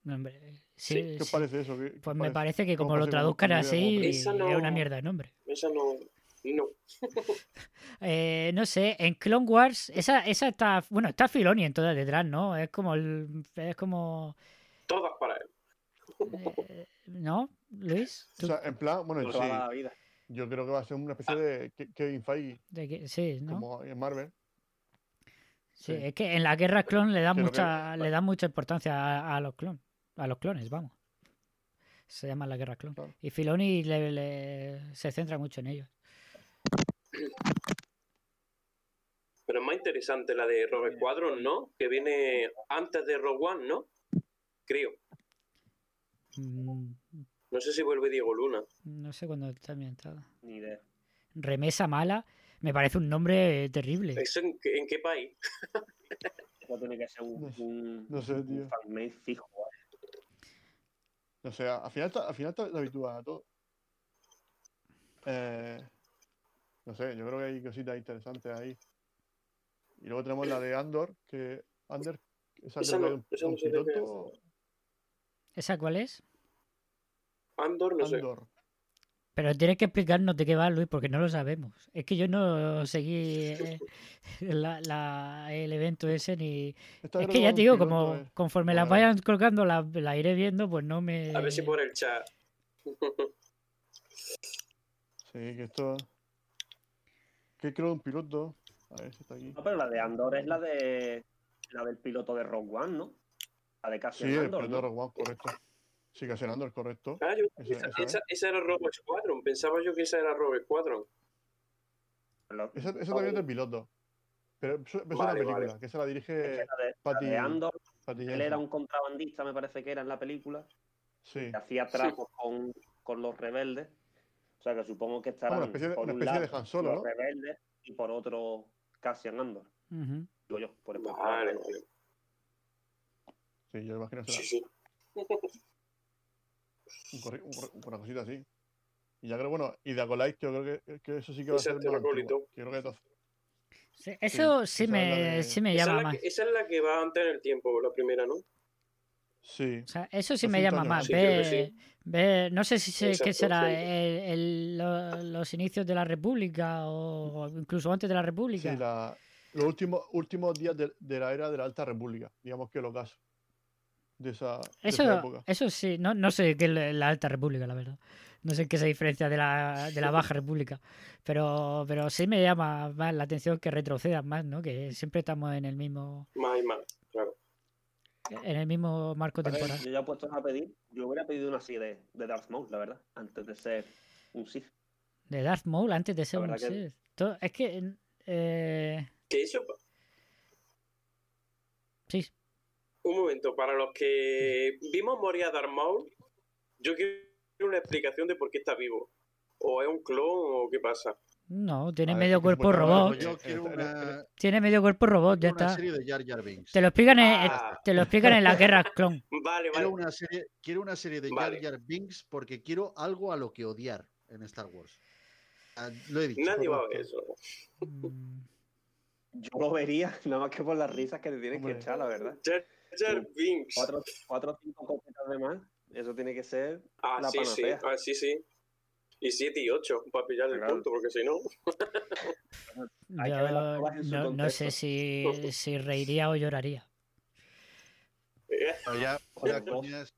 No, hombre, sí, ¿Qué os sí. parece eso? ¿Qué- qué os Pues me parece? parece que ¿Cómo como lo traduzcan así, es una mierda de nombre. Esa no. No. <laughs> Eh, no sé, en Clone Wars, esa, esa está, bueno, está Filoni en todas detrás, ¿no? Es como el, es como, Todas para él. eh, ¿no, Luis? O ¿Tú- sea, en plan, bueno, Toda sí, la vida. yo creo que va a ser una especie de Ke- Kevin Feige, de que- sí, ¿no? como en Marvel. Sí, sí. es que en la guerra clon le que- mucha, le dan mucha importancia a, a los clon, a los clones, vamos. Se llama la guerra clon. Claro. Y Filoni le- le- se centra mucho en ellos. Pero es más interesante la de Rogue Squadron, ¿no? Que viene antes de Rogue One, ¿no? Creo. Mm, No sé si vuelve Diego Luna. No sé cuándo está ambientada. Ni idea. Remesa mala, me parece un nombre terrible. ¿Eso en, qué- en qué país? Eso tiene que ser un, No sé- un, no sé, un tío. fanmade fijo. ¿eh? O sea, al final, al final te habitúas a todo. Eh, no sé, yo creo que hay cositas interesantes ahí. Y luego tenemos la de Andor, que Andor, esa Esa no, es esa un, no un sé piloto ¿Esa cuál es? Andor, no sé. Andor. Pero tienes que explicarnos de qué va, Luis, porque no lo sabemos. Es que yo no seguí <laughs> eh, la- la- el evento ese ni... Es que ya te digo, como eh. conforme las vayan colgando, la, la iré viendo, pues no me... A ver si por el chat. Sí, que esto. Que creo un piloto. A ver si está aquí. No, pero la de Andor es la de la del piloto de Rogue One, ¿no? La de Sí, Cassian el Andor, piloto de. Rogue One, correcto. Sí, es Andor, correcto. Ah, yo- Esa- esa, esa esa- es. esa era Rogue Squadron. Pensaba yo que esa era Rogue Squadron. Esa, esa también es de piloto. Pero eso, es una Vale, película, vale. que esa la es que dirige la de, la Patty, de Andor, Patty él era un contrabandista, me parece que era en la película, Sí. que hacía trabajos con, con los rebeldes. O sea que supongo que estarán una especie de- por una un especie de lado Han Solo, los ¿no? rebeldes y por otro Cassian Andor. Ujú. Digo yo, por el Vale, vale. Sí, yo imagino que Sí, será sí. un corri- un corri- una cosita así. Y ya creo, bueno, y de Acolyte, yo creo que, que eso sí que va a ser más. Yo creo que Sí, eso sí, me, de- sí me Esa es, llama la más. que, esa es la que va antes en el tiempo, la primera, ¿no? Sí. O sea, eso sí me 200 llama más. Sí, sí. ver- no sé si se- qué será sí. el- el- lo- los inicios de la República o incluso antes de la República. Sí, la, los últimos, últimos días de, de la era de la Alta República, digamos que los casos de esa, de esa Eso, época. eso sí, no, no sé qué es la Alta República, la verdad. No sé en qué se diferencia de la, de la Baja República. Pero, pero sí me llama más la atención que retrocedan más, ¿no? Que siempre estamos en el mismo. Más y más. En el mismo marco temporal. Yo ya he puesto a pedir, yo hubiera pedido una así de, de Darth Maul, la verdad, antes de ser un Sith. De Darth Maul antes de ser un que- Sith. Es que. eh, Que eso, sí, un momento, para los que vimos morir a Darth Maul, yo quiero una explicación de por qué está vivo. O es un clon o qué pasa. No, tiene ver, medio cuerpo robot. Pues una, Tiene medio cuerpo robot, ya quiero una está. serie de Jar Jar Binks. Te lo explican en, Ah. te lo explican en la guerra <laughs> clon. Vale, vale. Quiero una serie, quiero una serie de Vale. Jar Jar Binks porque quiero algo a lo que odiar en Star Wars. Ah, Lo he dicho. Nadie va a ver eso. Mm, Yo lo vería, <laughs> nada más que por las risas que te tienen Hombre. que echar, la verdad. Jar Jar Binks. Cuatro, cuatro o cinco copitas de más, eso tiene que ser Ah, la sí, sí. panacea. Ah, sí, sí. Y 7 y 8 para pillar el Claro. punto, porque si no. <laughs> Hay que ver las no, no sé si, si reiría o lloraría. eh, vos. <laughs> coñas,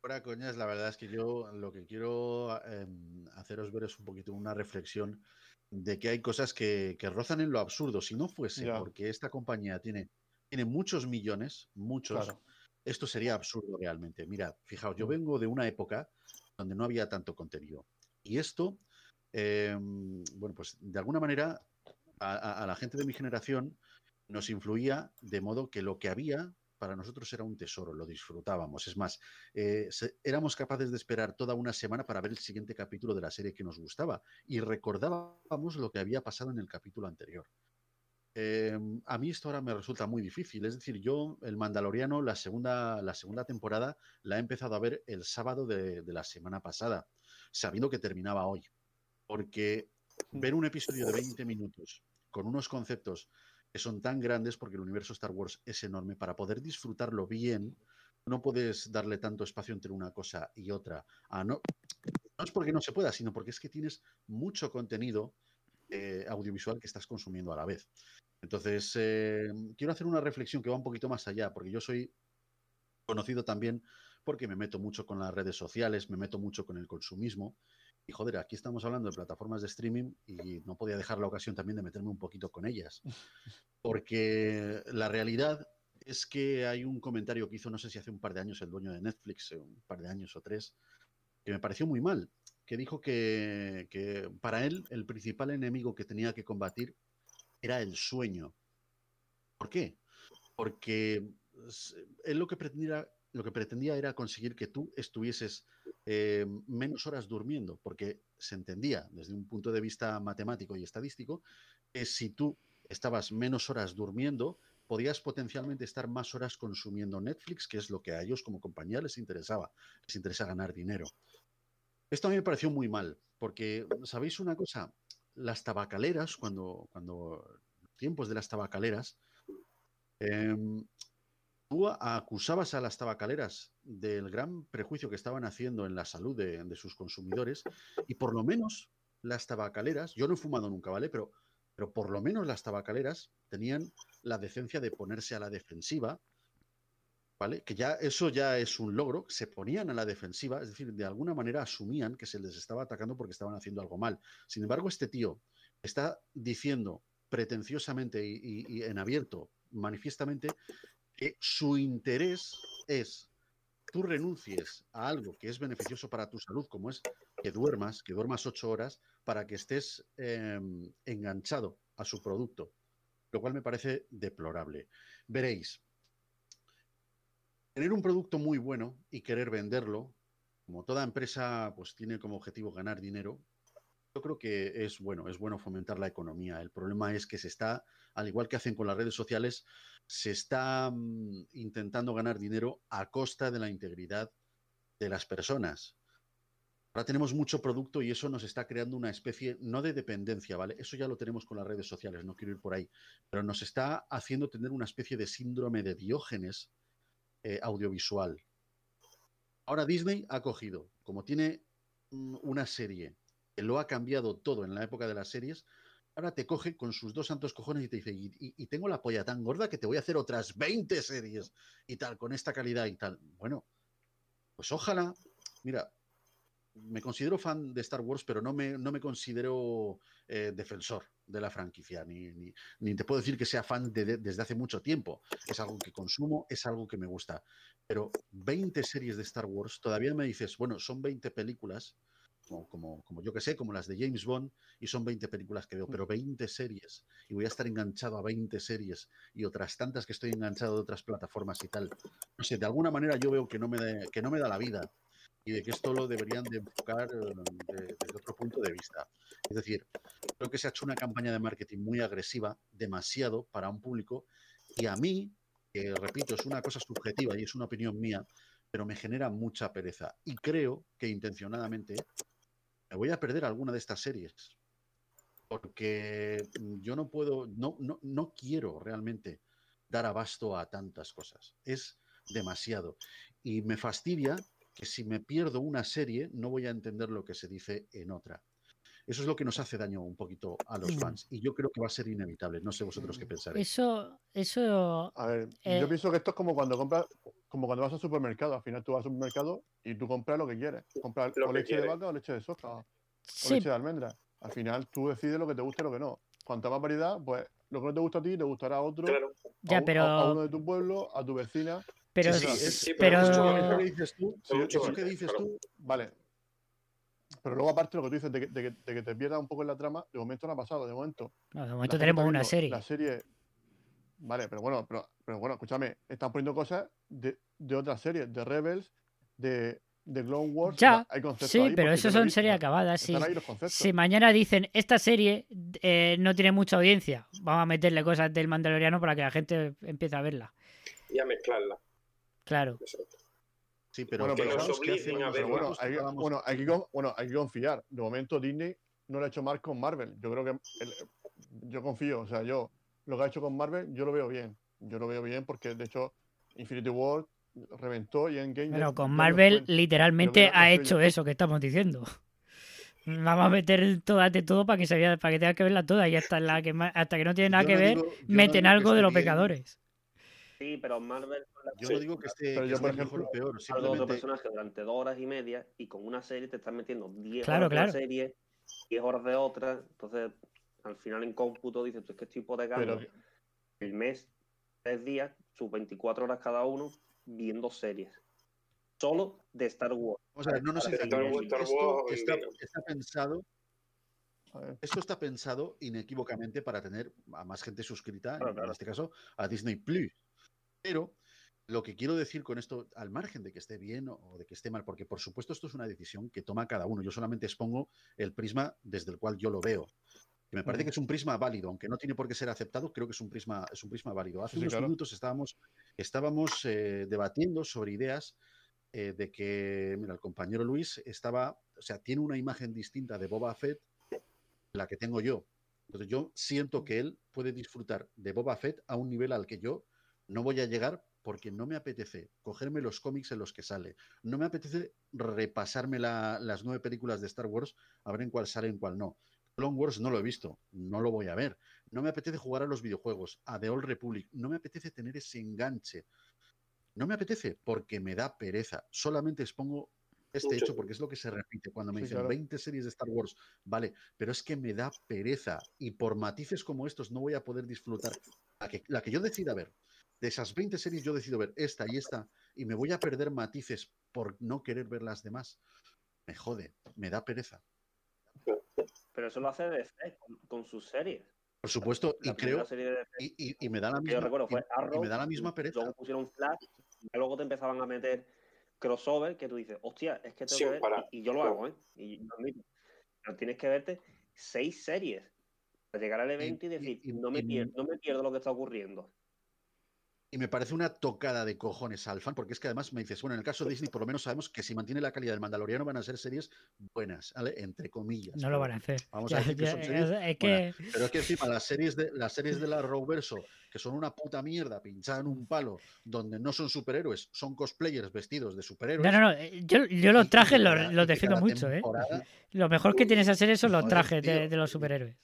fuera coñas, la verdad es que yo lo que quiero em, haceros ver es un poquito una reflexión de que hay cosas que, que rozan en lo absurdo. Si no fuese Ya. porque esta compañía tiene, tiene muchos millones, muchos, Claro. esto sería absurdo realmente. Mirad, fijaos, yo Mm. vengo de una época donde no había tanto contenido. Y esto, em, bueno, pues de alguna manera a, la gente de mi generación nos influía de modo que lo que había para nosotros era un tesoro, lo disfrutábamos. Es más, eh, éramos capaces de esperar toda una semana para ver el siguiente capítulo de la serie que nos gustaba y recordábamos lo que había pasado en el capítulo anterior. Eh, a mí esto ahora me resulta muy difícil. Es decir, yo, el Mandaloriano, la segunda, la segunda temporada, la he empezado a ver el sábado de la semana pasada, sabiendo que terminaba hoy. Porque ver un episodio de 20 minutos con unos conceptos que son tan grandes, porque el universo Star Wars es enorme, para poder disfrutarlo bien, no puedes darle tanto espacio entre una cosa y otra. Ah, no, no es porque no se pueda, sino porque es que tienes mucho contenido eh, audiovisual que estás consumiendo a la vez. Entonces, eh, quiero hacer una reflexión que va un poquito más allá, porque yo soy conocido también porque me meto mucho con las redes sociales, me meto mucho con el consumismo. Y joder, aquí estamos hablando de plataformas de streaming y no podía dejar la ocasión también de meterme un poquito con ellas. <laughs> Porque la realidad es que hay un comentario que hizo, no sé si hace un par de años, el dueño de Netflix, eh, un par de años o tres, que me pareció muy mal, que dijo que, que para él el principal enemigo que tenía que combatir era el sueño. ¿Por qué? Porque él lo que pretendía, lo que pretendía era conseguir que tú estuvieses eh, menos horas durmiendo, porque se entendía desde un punto de vista matemático y estadístico que si tú estabas menos horas durmiendo, podías potencialmente estar más horas consumiendo Netflix, que es lo que a ellos como compañía les interesaba, les interesa ganar dinero. Esto a mí me pareció muy mal, porque, ¿sabéis una cosa? Las tabacaleras, cuando, cuando tiempos de las tabacaleras, em, tú acusabas a las tabacaleras del gran prejuicio que estaban haciendo en la salud de, sus consumidores y por lo menos las tabacaleras, yo no he fumado nunca, ¿vale? Pero, pero por lo menos las tabacaleras tenían la decencia de ponerse a la defensiva, ¿vale? Que ya eso ya es un logro, se ponían a la defensiva, es decir, de alguna manera asumían que se les estaba atacando porque estaban haciendo algo mal. Sin embargo, este tío está diciendo pretenciosamente y- y en abierto, manifiestamente, que su interés es tú renuncies a algo que es beneficioso para tu salud, como es que duermas, que duermas ocho horas, para que estés eh, enganchado a su producto, lo cual me parece deplorable. Veréis, tener un producto muy bueno y querer venderlo, como toda empresa pues tiene como objetivo ganar dinero, yo creo que es bueno, es bueno fomentar la economía. El problema es que se está, al igual que hacen con las redes sociales, se está mm, intentando ganar dinero a costa de la integridad de las personas. Ahora tenemos mucho producto y eso nos está creando una especie, no de dependencia, ¿vale? Eso ya lo tenemos con las redes sociales, no quiero ir por ahí, pero nos está haciendo tener una especie de síndrome de diógenes eh, audiovisual. Ahora Disney ha cogido, como tiene mm, una serie lo ha cambiado todo en la época de las series, ahora te coge con sus dos santos cojones y te dice, y, tengo la polla tan gorda que te voy a hacer otras 20 series y tal, con esta calidad y tal. Bueno, pues ojalá, mira, me considero fan de Star Wars, pero no me, no me considero eh, defensor de la franquicia, ni, ni- ni te puedo decir que sea fan de- desde hace mucho tiempo. Es algo que consumo, es algo que me gusta. Pero 20 series de Star Wars, todavía me dices, bueno, son 20 películas, como, como, como yo que sé, como las de James Bond, y son 20 películas que veo, pero 20 series, y voy a estar enganchado a 20 series y otras tantas que estoy enganchado de otras plataformas y tal. No sé, de alguna manera yo veo que no me da, que no me da la vida y de que esto lo deberían de enfocar eh, de- desde otro punto de vista. Es decir, creo que se ha hecho una campaña de marketing muy agresiva, demasiado para un público, y a mí, que repito, es una cosa subjetiva y es una opinión mía, pero me genera mucha pereza. Y creo que intencionadamente me voy a perder alguna de estas series. Porque yo no puedo, no, no, no quiero realmente dar abasto a tantas cosas. Es demasiado. Y me fastidia que si me pierdo una serie no voy a entender lo que se dice en otra. Eso es lo que nos hace daño un poquito a los Mm. fans. Y yo creo que va a ser inevitable. No sé vosotros qué pensaréis. Eso, eso. A ver, Eh, yo pienso que esto es como cuando compras, como cuando vas al supermercado. Al final tú vas al supermercado y tú compras lo que quieres. Compras o leche de vaca o leche de soja. O Sí, leche de almendra. Al final tú decides lo que te gusta y lo que no. Cuanta más variedad, pues lo que no te gusta a ti te gustará a otro, Claro. a, ya, pero. a- a uno de tu pueblo, a tu vecina. pero, Sí, sí, s- es- sí, pero, pero Eso que dices tú, eso que dices tú, Vale. Pero luego, aparte, lo que tú dices de que, de que- de que te pierdas un poco en la trama, de momento no ha pasado. De momento. no, de momento tenemos una serie. La serie. Vale, pero bueno, pero, pero bueno, escúchame. Están poniendo cosas de, de otras series, de Rebels, de, de Clone Wars. Ya, hay conceptos Sí, ahí pero eso son series acabadas. Si, si mañana dicen esta serie eh, no tiene mucha audiencia, vamos a meterle cosas del Mandaloriano para que la gente empiece a verla. Y a mezclarla. Claro. Exacto. Sí, pero Bueno, pero obliguen a Pero bueno, hay, bueno, hay que, con- bueno, hay que confiar. De momento Disney no lo ha hecho mal con Marvel. Yo creo que el- yo confío, o sea, yo lo que ha hecho con Marvel, yo lo veo bien. Yo lo veo bien porque de hecho Infinity War reventó y Endgame. Pero ya- con Marvel literalmente ha hecho eso que estamos diciendo. Vamos a meter todas de todo para que se vea, para que tenga que verla toda y hasta la que hasta que no tiene nada yo que no ver, digo- yo no meten que algo de los bien, pecadores. Sí, pero Marvel Yo Sí. no digo que esté, Pero que yo, esté por mejor o ejemplo, peor, de otro simplemente personaje durante dos horas y media y con una serie te están metiendo 10 Claro, horas de una serie, 10 horas de otra. Entonces, al final en cómputo dices, tú es que estoy hipotecando Pero el mes, tres días, sus 24 horas cada uno, viendo series. Solo de Star Wars. Vamos a ver, no nos Star engañemos. Esto está, pensado, esto está pensado inequívocamente para tener a más gente suscrita, Claro, en claro. este caso a Disney Plus. Pero lo que quiero decir con esto, al margen de que esté bien o de que esté mal, porque por supuesto esto es una decisión que toma cada uno. Yo solamente expongo el prisma desde el cual yo lo veo. Que me parece que es un prisma válido, aunque no tiene por qué ser aceptado, creo que es un prisma, es un prisma válido. Hace Sí, unos claro. minutos estábamos, estábamos eh, debatiendo sobre ideas eh, de que, mira, el compañero Luis estaba, o sea, tiene una imagen distinta de Boba Fett la que tengo yo. Entonces yo siento que él puede disfrutar de Boba Fett a un nivel al que yo no voy a llegar porque no me apetece cogerme los cómics en los que sale. No me apetece repasarme la- las nueve películas de Star Wars a ver en cuál sale y en cuál no. Clone Wars no lo he visto, no lo voy a ver. No me apetece jugar a los videojuegos, a The Old Republic. No me apetece tener ese enganche. No me apetece porque me da pereza. Solamente expongo este Mucho. hecho porque es lo que se repite. Cuando me Sí, dicen claro. 20 series de Star Wars, vale, pero es que me da pereza. Y por matices como estos no voy a poder disfrutar. La que, la que yo decida ver, de esas 20 series yo decido ver esta y esta, y me voy a perder matices por no querer ver las demás. Me jode, me da pereza. Pero eso lo hace DC con, con sus series. Por supuesto, y La creo, serie de DC y, y- y me da la que yo misma, recuerdo fue y Arrow. me da la misma pereza. Luego pusieron Flash. Y luego te empezaban a meter crossover que tú dices, hostia, es que tengo que ver. Y, y yo lo hago, ¿eh? Y lo admito. Pero tienes que verte seis series para llegar al evento y, y- decir, y- no, me y- pierdo, no me pierdo lo que está ocurriendo. Y me parece una tocada de cojones al fan, porque es que además me dices, bueno, en el caso de Disney por lo menos sabemos que si mantiene la calidad del Mandaloriano van a ser series buenas, ¿vale? Entre comillas. No lo van a hacer. Vamos Ya- a decir que ya- son series es que Pero es que encima las series de las series de la Rowverso, que son una puta mierda pinchada en un palo, donde no son superhéroes, son cosplayers vestidos de superhéroes. no, no, no. eh, Yo, yo los trajes los, defiendo mucho, ¿eh? Lo mejor que tiene esa serie son los trajes de los superhéroes.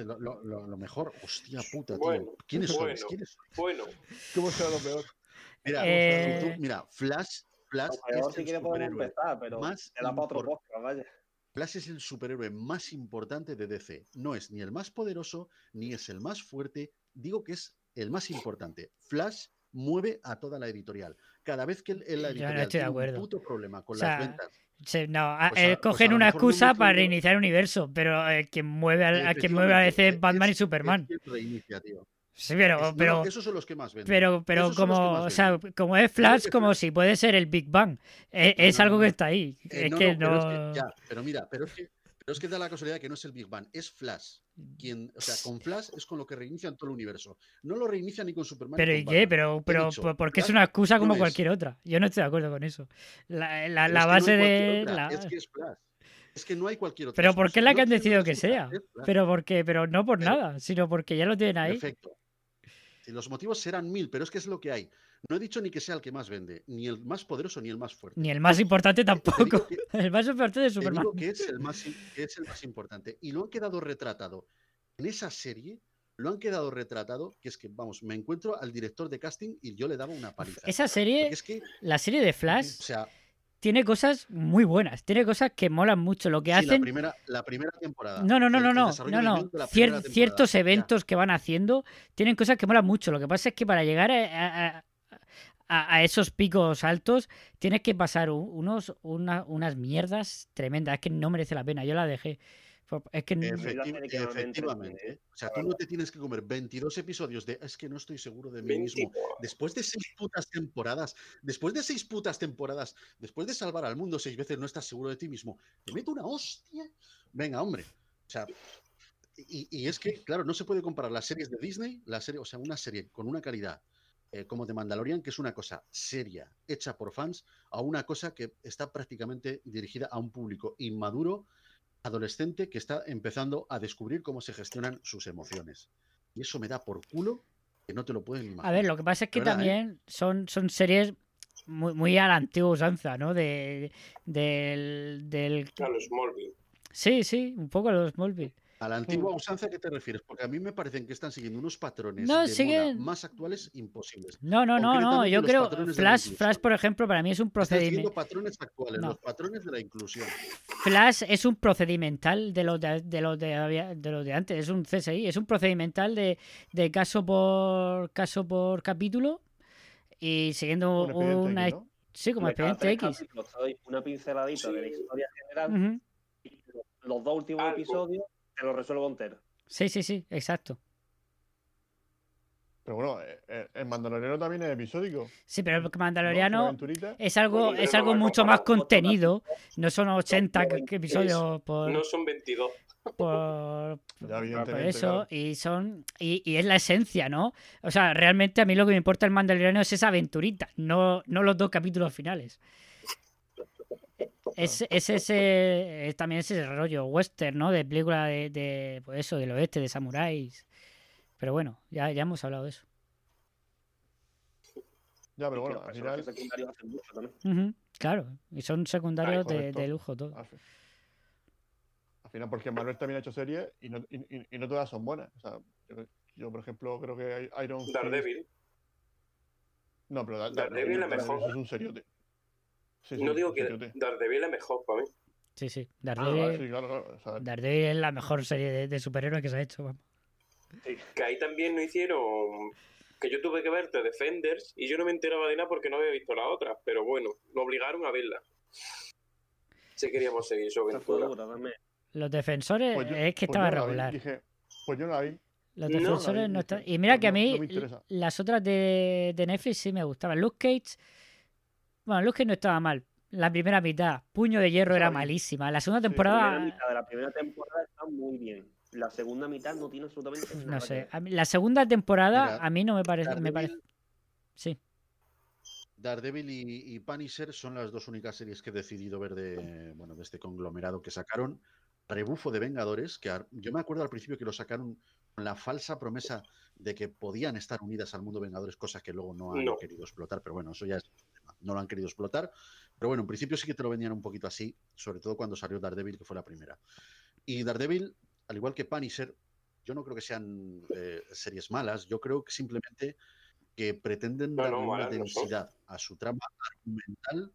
Lo, lo- lo- lo mejor, hostia puta, tío. Bueno, bueno. ¿Quiénes sois? Bueno, ¿Cómo será lo peor? Mira, Eh, tú- mira, Flash, Flash Lo peor, es si el superhéroe empezar, pero más te otro podcast, vaya. Flash es el superhéroe más importante de DC. No es ni el más poderoso, ni es el más fuerte. Digo que es el más importante. Flash mueve a toda la editorial. Cada vez que el- el- la no editorial tiene un puto problema con O sea, las ventas, Se- no, Pues eh, pues cogen una excusa para reiniciar el universo, pero eh, quien mueve a, a quien mueve a efectivamente, DC es- Batman y Superman. es reinicia, tío. Sí, pero, Es- no, pero, esos son los que más venden. pero, pero Esos como, o sea, como es Flash, como si puede ser el Big Bang. Es, es no, algo que está ahí. Eh, es no, que no, pero es que- no. ya, pero mira, pero es que, pero es que da la casualidad que no es el Big Bang, es Flash. Quien, o sea, con Flash es con lo que reinician todo el universo. No lo reinicia ni con Superman. Pero ¿y qué? Pero, pero dicho, ¿por- ¿por qué es Flash una excusa no como es. cualquier otra? Yo no estoy de acuerdo con eso. La, la- es no base de. la- Es que es Flash. Es que no hay cualquier otra. Pero ¿por qué es la que han decidido que sea? es. Pero porque, pero no por Pero- nada, sino porque ya lo tienen ahí. Perfecto. Los motivos serán mil, pero es que es lo que hay. No he dicho ni que sea el que más vende, ni el más poderoso, ni el más fuerte. Ni el más importante <laughs> tampoco. que- <laughs> El más importante Te Superman. digo que es, el más, que es el más importante. Y lo han quedado retratado en esa serie. Lo han quedado retratado, que es que, vamos, me encuentro al director de casting y yo le daba una paliza. Esa serie, Porque es que, la serie de o Flash, sea, tiene cosas muy buenas. Tiene cosas que molan mucho. Lo que sí, la hacen. primera, la primera temporada. No, no, no, el- no, no, no, no. Cier- ciertos ya. eventos que van haciendo tienen cosas que molan mucho. Lo que pasa es que para llegar a, a- a- a esos picos altos tienes que pasar unos, una- unas mierdas tremendas. Es que no merece la pena. Yo la dejé. Es que n- Efecti- la serie que más me efectivamente. entretiene, ¿eh? O sea, tú no te tienes que comer 22 episodios de es que no estoy seguro de mí 20. mismo. Después de seis putas temporadas, después de seis putas temporadas, después de salvar al mundo seis veces, no estás seguro de ti mismo. Te meto una hostia. Venga, hombre. O sea, y, y es que, claro, no se puede comparar las series de Disney, la serie, o sea, una serie con una calidad eh, como de Mandalorian, que es una cosa seria, hecha por fans, a una cosa que está prácticamente dirigida a un público inmaduro, adolescente, que está empezando a descubrir cómo se gestionan sus emociones. Y eso me da por culo que no te lo pueden imaginar. A ver, lo que pasa es que ¿eh? también son, son series muy, muy a la antigua usanza, ¿no? De, del, del... A los Smallville. Sí, sí, un poco los Smallville. A la antigua usanza, ¿a qué te refieres? Porque a mí me parecen que están siguiendo unos patrones No, de siguen- moda más actuales imposibles. No, no, no, no. Yo creo Flash. Flash, por ejemplo, para mí es un Están siguiendo procedimiento. patrones actuales, No. los patrones de la inclusión. Flash es un procedimental de los de, de los de, de los de antes, es un CSI, es un procedimental de, de caso por caso por capítulo y siguiendo Un una X, ¿no? sí, como expediente X. capítulos una pinceladita de la historia general los dos últimos Algo. episodios te los resuelvo entero. Sí, sí, sí, exacto. Pero bueno, eh, eh, el Mandaloriano también es episódico. Sí, pero el Mandaloriano es algo es algo mucho más contenido, no son 80 no, episodios por No son 22. por, Ya, por eso claro. y son y, y es la esencia, ¿no? O sea, realmente a mí lo que me importa el Mandaloriano es esa aventurita, no, no los dos capítulos finales. Es, es ese es también ese rollo western, ¿no? De película de, de pues eso, del oeste, de samuráis. Pero bueno, ya, ya hemos hablado de eso. Ya, pero bueno, al final. secundarios hacen mucho también. Ujú, claro, y son secundarios de, de lujo todo. Al, fi- al final, porque Marvel también ha hecho series y no, y, y- y no todas son buenas. O sea, yo, yo, por ejemplo, creo que hay Iron Fist- Daredevil. No, pero Da- Daredevil es la Daredevil mejor. es un seriote. Sí, sí, No digo que. Daredevil es mejor para mí. Sí, sí. Ah, Daredevil, sí, claro, claro. o sea, Daredevil es la mejor serie de, de superhéroes que se ha hecho. vamos. Que ahí también no hicieron. Que yo tuve que ver The Defenders y yo no me enteraba de nada porque no había visto la otra. Pero bueno, me obligaron a verla. Si queríamos seguir su aventura. Los defensores pues yo- es que pues estaba vi. regular. Dije, pues yo no la vi. Los defensores no están. Y mira pues que a mí no las otras de, de Netflix sí me gustaban. Luke Cage. Bueno, Luke Cage no estaba mal. La primera mitad, Puño de Hierro era malísima. La segunda Sí, La primera temporada, mitad de la primera temporada está muy bien. La segunda mitad no tiene absolutamente nada no que sé. la segunda temporada Mira, a mí no me parece. Me parece Daredevil, sí. Daredevil y, y Punisher son las dos únicas series que he decidido ver de, bueno, de este conglomerado que sacaron. Rebufo de Vengadores, que yo me acuerdo al principio que lo sacaron con la falsa promesa de que podían estar unidas al mundo Vengadores, cosa que luego no han No. querido explotar, pero bueno, eso ya es. No lo han querido explotar. Pero bueno, en principio sí que te lo vendían un poquito así, sobre todo cuando salió Daredevil, que fue la primera. Y Daredevil, al igual que Punisher, yo no creo que sean eh, series malas, yo creo que simplemente que pretenden No, darle no, una densidad a su trama argumental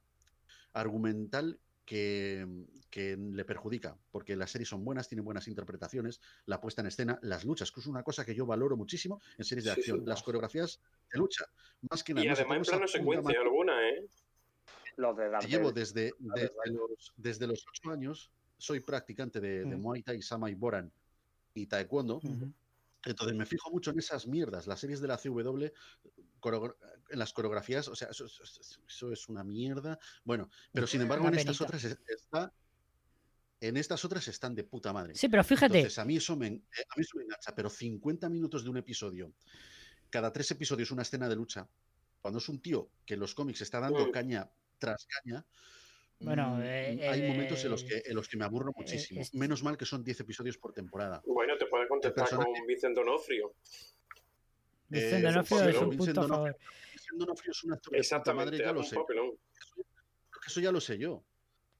argumental que, que le perjudica, porque las series son buenas, tienen buenas interpretaciones, la puesta en escena, las luchas, que es una cosa que yo valoro muchísimo en series de Sí, acción, sí. las coreografías de lucha, más que nada. Y además en plano secuencia alguna, ¿eh? Los de que llevo desde, desde, los, desde los ocho años, soy practicante de, de Mm. Muay Thai, Samai Boran y Taekwondo. Ujú. Entonces me fijo mucho en esas mierdas, las series de la CW, en las coreografías, o sea, eso, es una mierda. Bueno, pero sin embargo en estas otras es- está, en estas otras están de puta madre. Sí, pero fíjate, Entonces a mí eso me, eh, a mí eso me engancha, pero 50 minutos de un episodio, cada tres episodios una escena de lucha, cuando es un tío que en los cómics está dando Mm. caña tras caña. Bueno, mm, eh, hay momentos en los, eh, que, en los que me aburro muchísimo. es- Menos mal que son 10 episodios por temporada. Bueno, te puedes contestar personaje- con Vicente Donofrio. Vicente eh, Donofrio es un Vincent punto a favor. Vincent D'Onofrio es un actor de madre, ya lo sé. papelón. Eso ya lo sé yo.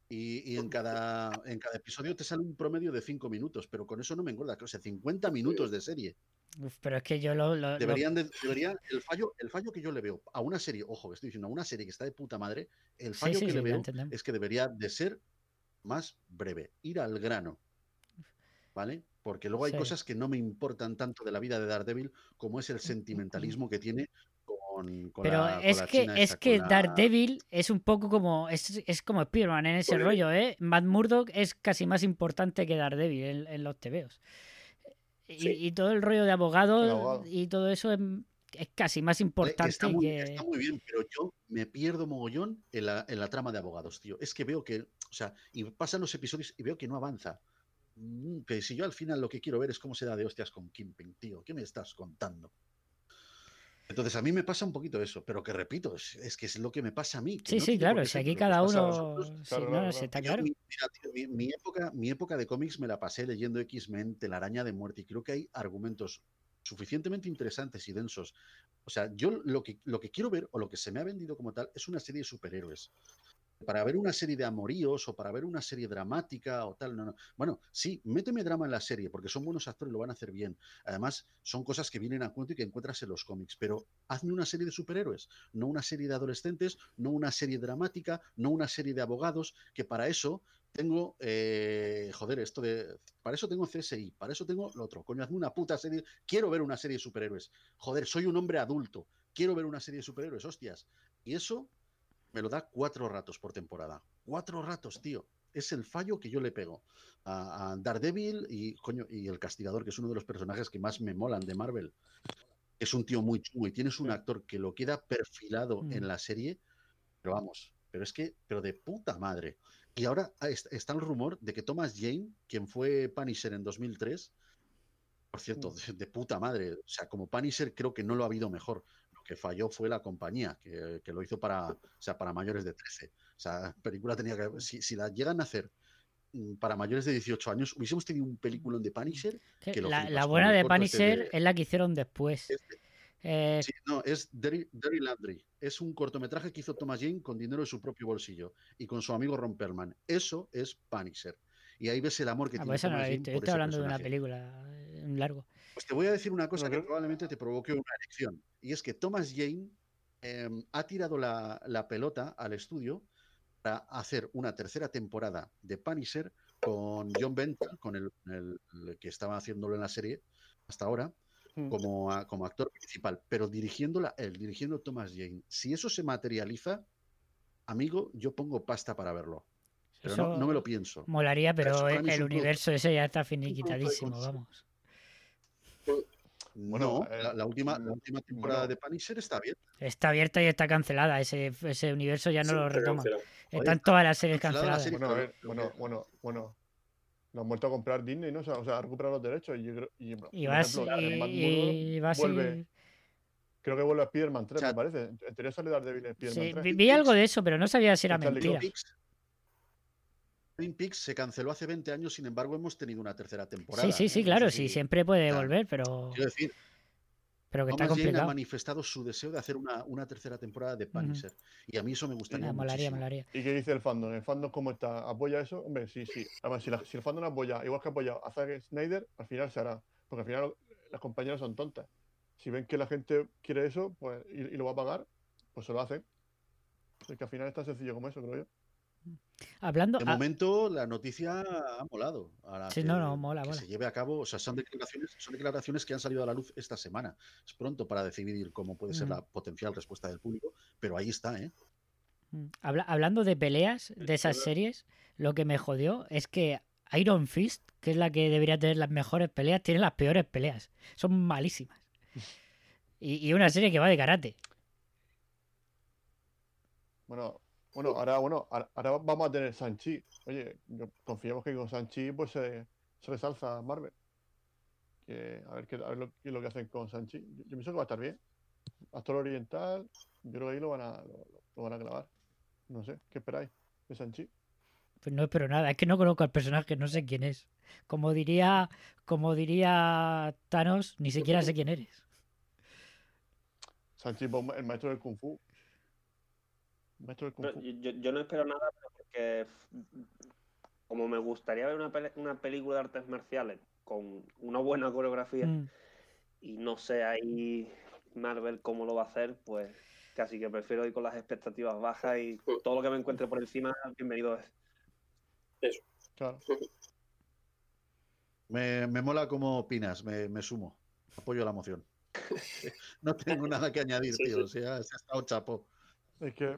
Y, y en, cada, en cada episodio te sale un promedio de 5 minutos, pero con eso no me engorda. O sea, 50 minutos de serie. Uf, pero es que yo lo, Deberían, de- deberían el fallo, el fallo que yo le veo a una serie, ojo, que estoy diciendo, a una serie que está de puta madre, el fallo sí, que sí, le veo es que debería de ser más breve, ir al grano. ¿Vale? Porque luego hay cosas que no me importan tanto de la vida de Daredevil como es el sentimentalismo que tiene con, con Pero la, es que, es que la- Daredevil es un poco como. Es, es como Spider-Man en ese rollo, ¿eh? Matt Murdock es casi más importante que Daredevil en, en los TVOs. Y, Sí. y todo el rollo de abogado, y todo eso es, es casi más importante está, muy, que. está muy bien, pero yo me pierdo mogollón en la, en la trama de abogados, tío. Es que veo que, o sea, y pasan los episodios y veo que no avanza. Mm, Que si yo al final lo que quiero ver es cómo se da de hostias con Kimping, tío. ¿Qué me estás contando? Entonces a mí me pasa un poquito eso, pero que repito, es, es que es lo que me pasa a mí. que Sí, no sí, claro, si aquí cada uno. sí, Claro, no, claro, no, sí, claro. está Yo, claro. mi, mira, tío, mi- mi época, mi época de cómics me la pasé leyendo X-Men, Telaraña de Muerte, y creo que hay argumentos suficientemente interesantes y densos. O sea, yo lo que, lo que quiero ver, o lo que se me ha vendido como tal, es una serie de superhéroes. Para ver una serie de amoríos o para ver una serie dramática o tal, no, no. Bueno, sí, méteme drama en la serie, porque son buenos actores y lo van a hacer bien. Además, son cosas que vienen a cuento y que encuentras en los cómics, pero hazme una serie de superhéroes, no una serie de adolescentes, no una serie dramática, no una serie de abogados, que para eso tengo, eh, joder, esto de, para eso tengo CSI, para eso tengo lo otro, coño, hazme una puta serie, quiero ver una serie de superhéroes, joder, soy un hombre adulto, quiero ver una serie de superhéroes, hostias, y eso me lo da cuatro ratos por temporada, cuatro ratos, tío, es el fallo que yo le pego a, a Daredevil y, coño, y el Castigador, que es uno de los personajes que más me molan de Marvel. Es un tío muy chungo y tienes un actor que lo queda perfilado Mm. en la serie, pero vamos, pero es que, pero de puta madre. Y ahora ah, est- está el rumor de que Thomas Jane, quien fue Punisher en 2003, por cierto, de, de puta madre, o sea, como Punisher creo que no lo ha habido mejor. Lo que falló fue la compañía, que, que lo hizo para, o sea, para mayores de 13. O sea, película tenía que, si, si la llegan a hacer mm, para mayores de 18 años, hubiésemos tenido un película de Punisher. Que lo la, la buena de Punisher de- es la que hicieron después. Este. Eh, Sí, no, es Derry, Derry Landry. Es un cortometraje que hizo Thomas Jane con dinero de su propio bolsillo y con su amigo Ron Perlman. Eso es Punisher. Y ahí ves el amor que ah, tiene pues esa no la he visto. Yo estoy hablando de una película, eh, un largo. Pues te voy a decir una cosa No, que probablemente te provoque una erección. Y es que Thomas Jane em, ha tirado la, la pelota al estudio para hacer una tercera temporada de Punisher con John Benton, con el, el- el que estaba haciéndolo en la serie hasta ahora, Mm. como, a- como actor principal, pero dirigiéndola él, dirigiendo Thomas Jane. Si eso se materializa, amigo, yo pongo pasta para verlo. Pero no, me lo pienso. Molaría, Pero es el producto- universo ese ya está finiquitadísimo, vamos. Bueno, no, eh, la, la última, la última temporada bueno. de Punisher está bien. Está abierta y está cancelada. Ese, ese universo ya no Sí, lo cancelado. Están todas las series cancelada la canceladas. serie. Bueno, a ver, bueno, bueno, bueno. Lo han vuelto a comprar Disney, ¿no? O sea, o sea, ha recuperado los derechos. Y, yo creo- y, Y por va a, ejemplo, y- va vuelve, creo que vuelve a Spider-Man 3, O sea, me parece. En teoría sale Daredevil en Spider-Man Sí, 3. vi, vi algo de eso, pero no sabía si era mentira. Twin Peaks se canceló hace 20 años, sin embargo, hemos tenido una tercera temporada. Sí, sí, sí, ¿eh? No claro, sé sí, si- siempre puede volver, pero, Quiero decir, pero que está Thomas Jane ha complicado. manifestado su deseo de hacer una, una tercera temporada de Punisher. Y a mí eso me gustaría Ah, molaría, muchísimo. molaría. ¿Y qué dice el fandom? ¿El fandom cómo está? ¿Apoya eso? Hombre, sí, sí. Además, si, la- si el fandom apoya, igual que apoya a Zack Snyder, al final se hará. Porque al final las compañías son tontas. Si ven que la gente quiere eso pues, y, y lo va a pagar, pues se lo hacen. Es que al final es tan sencillo como eso, creo yo. Hablando. De momento, la noticia ha molado. a Sí, que, no, no, mola, que mola. se lleve a cabo. O sea, son declaraciones, son declaraciones que han salido a la luz esta semana. Es pronto para decidir cómo puede ser Mm. la potencial respuesta del público, pero ahí está, ¿eh? mm, habla- hablando de peleas de esas series, lo que me jodió es que Iron Fist, que es la que debería tener las mejores peleas, tiene las peores peleas. Son malísimas. <laughs> Y, y una serie que va de karate. Bueno, bueno, ahora, bueno, ahora, vamos a tener Sanchi. Oye, confiamos que con Sanchi pues se, se resalza Marvel. Que, a ver, qué, a ver lo, qué es lo que hacen con Sanchi. Yo, yo pienso que va a estar bien. Actor oriental, yo creo que ahí lo van a, lo, lo van a clavar. No sé, ¿qué esperáis de Sanchi? Pues no espero nada, es que no conozco al personaje, no sé quién es. Como diría, como diría Thanos, ni siquiera sé quién eres. Sanchi, el maestro del Kung Fu. Maestro del Kung No, Fu. yo, no espero nada pero porque como me gustaría ver una, una película de artes marciales con una buena coreografía Mm, y no sé ahí Marvel cómo lo va a hacer, pues casi que prefiero ir con las expectativas bajas y todo lo que me encuentre por encima, bienvenido es. Claro. Me, me mola cómo opinas, me, me sumo. Apoyo la moción. <laughs> no tengo nada que añadir, Sí, tío. sí. O sea, se ha estado chapo. Es que,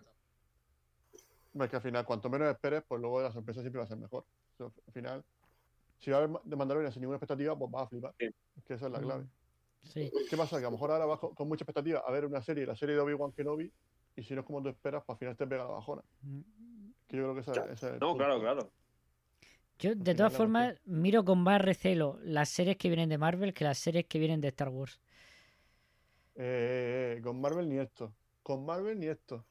es que al final, cuanto menos esperes, pues luego la sorpresa siempre va a ser mejor. O sea, al final, si va a haber de Mandalorian sin ninguna expectativa, pues vas a flipar. Sí. Es que esa es la clave. sí. ¿Qué pasa? Que a lo mejor ahora vas con, con mucha expectativa a ver una serie, la serie de Obi-Wan Kenobi, y si no es como tú esperas, pues al final te pega la bajona. Mm. Que yo creo que esa, es el No, punto. claro, claro. Yo, de todas formas, miro con más recelo las series que vienen de Marvel que las series que vienen de Star Wars. Eh, eh, eh, con Marvel ni esto. Con Marvel ni esto.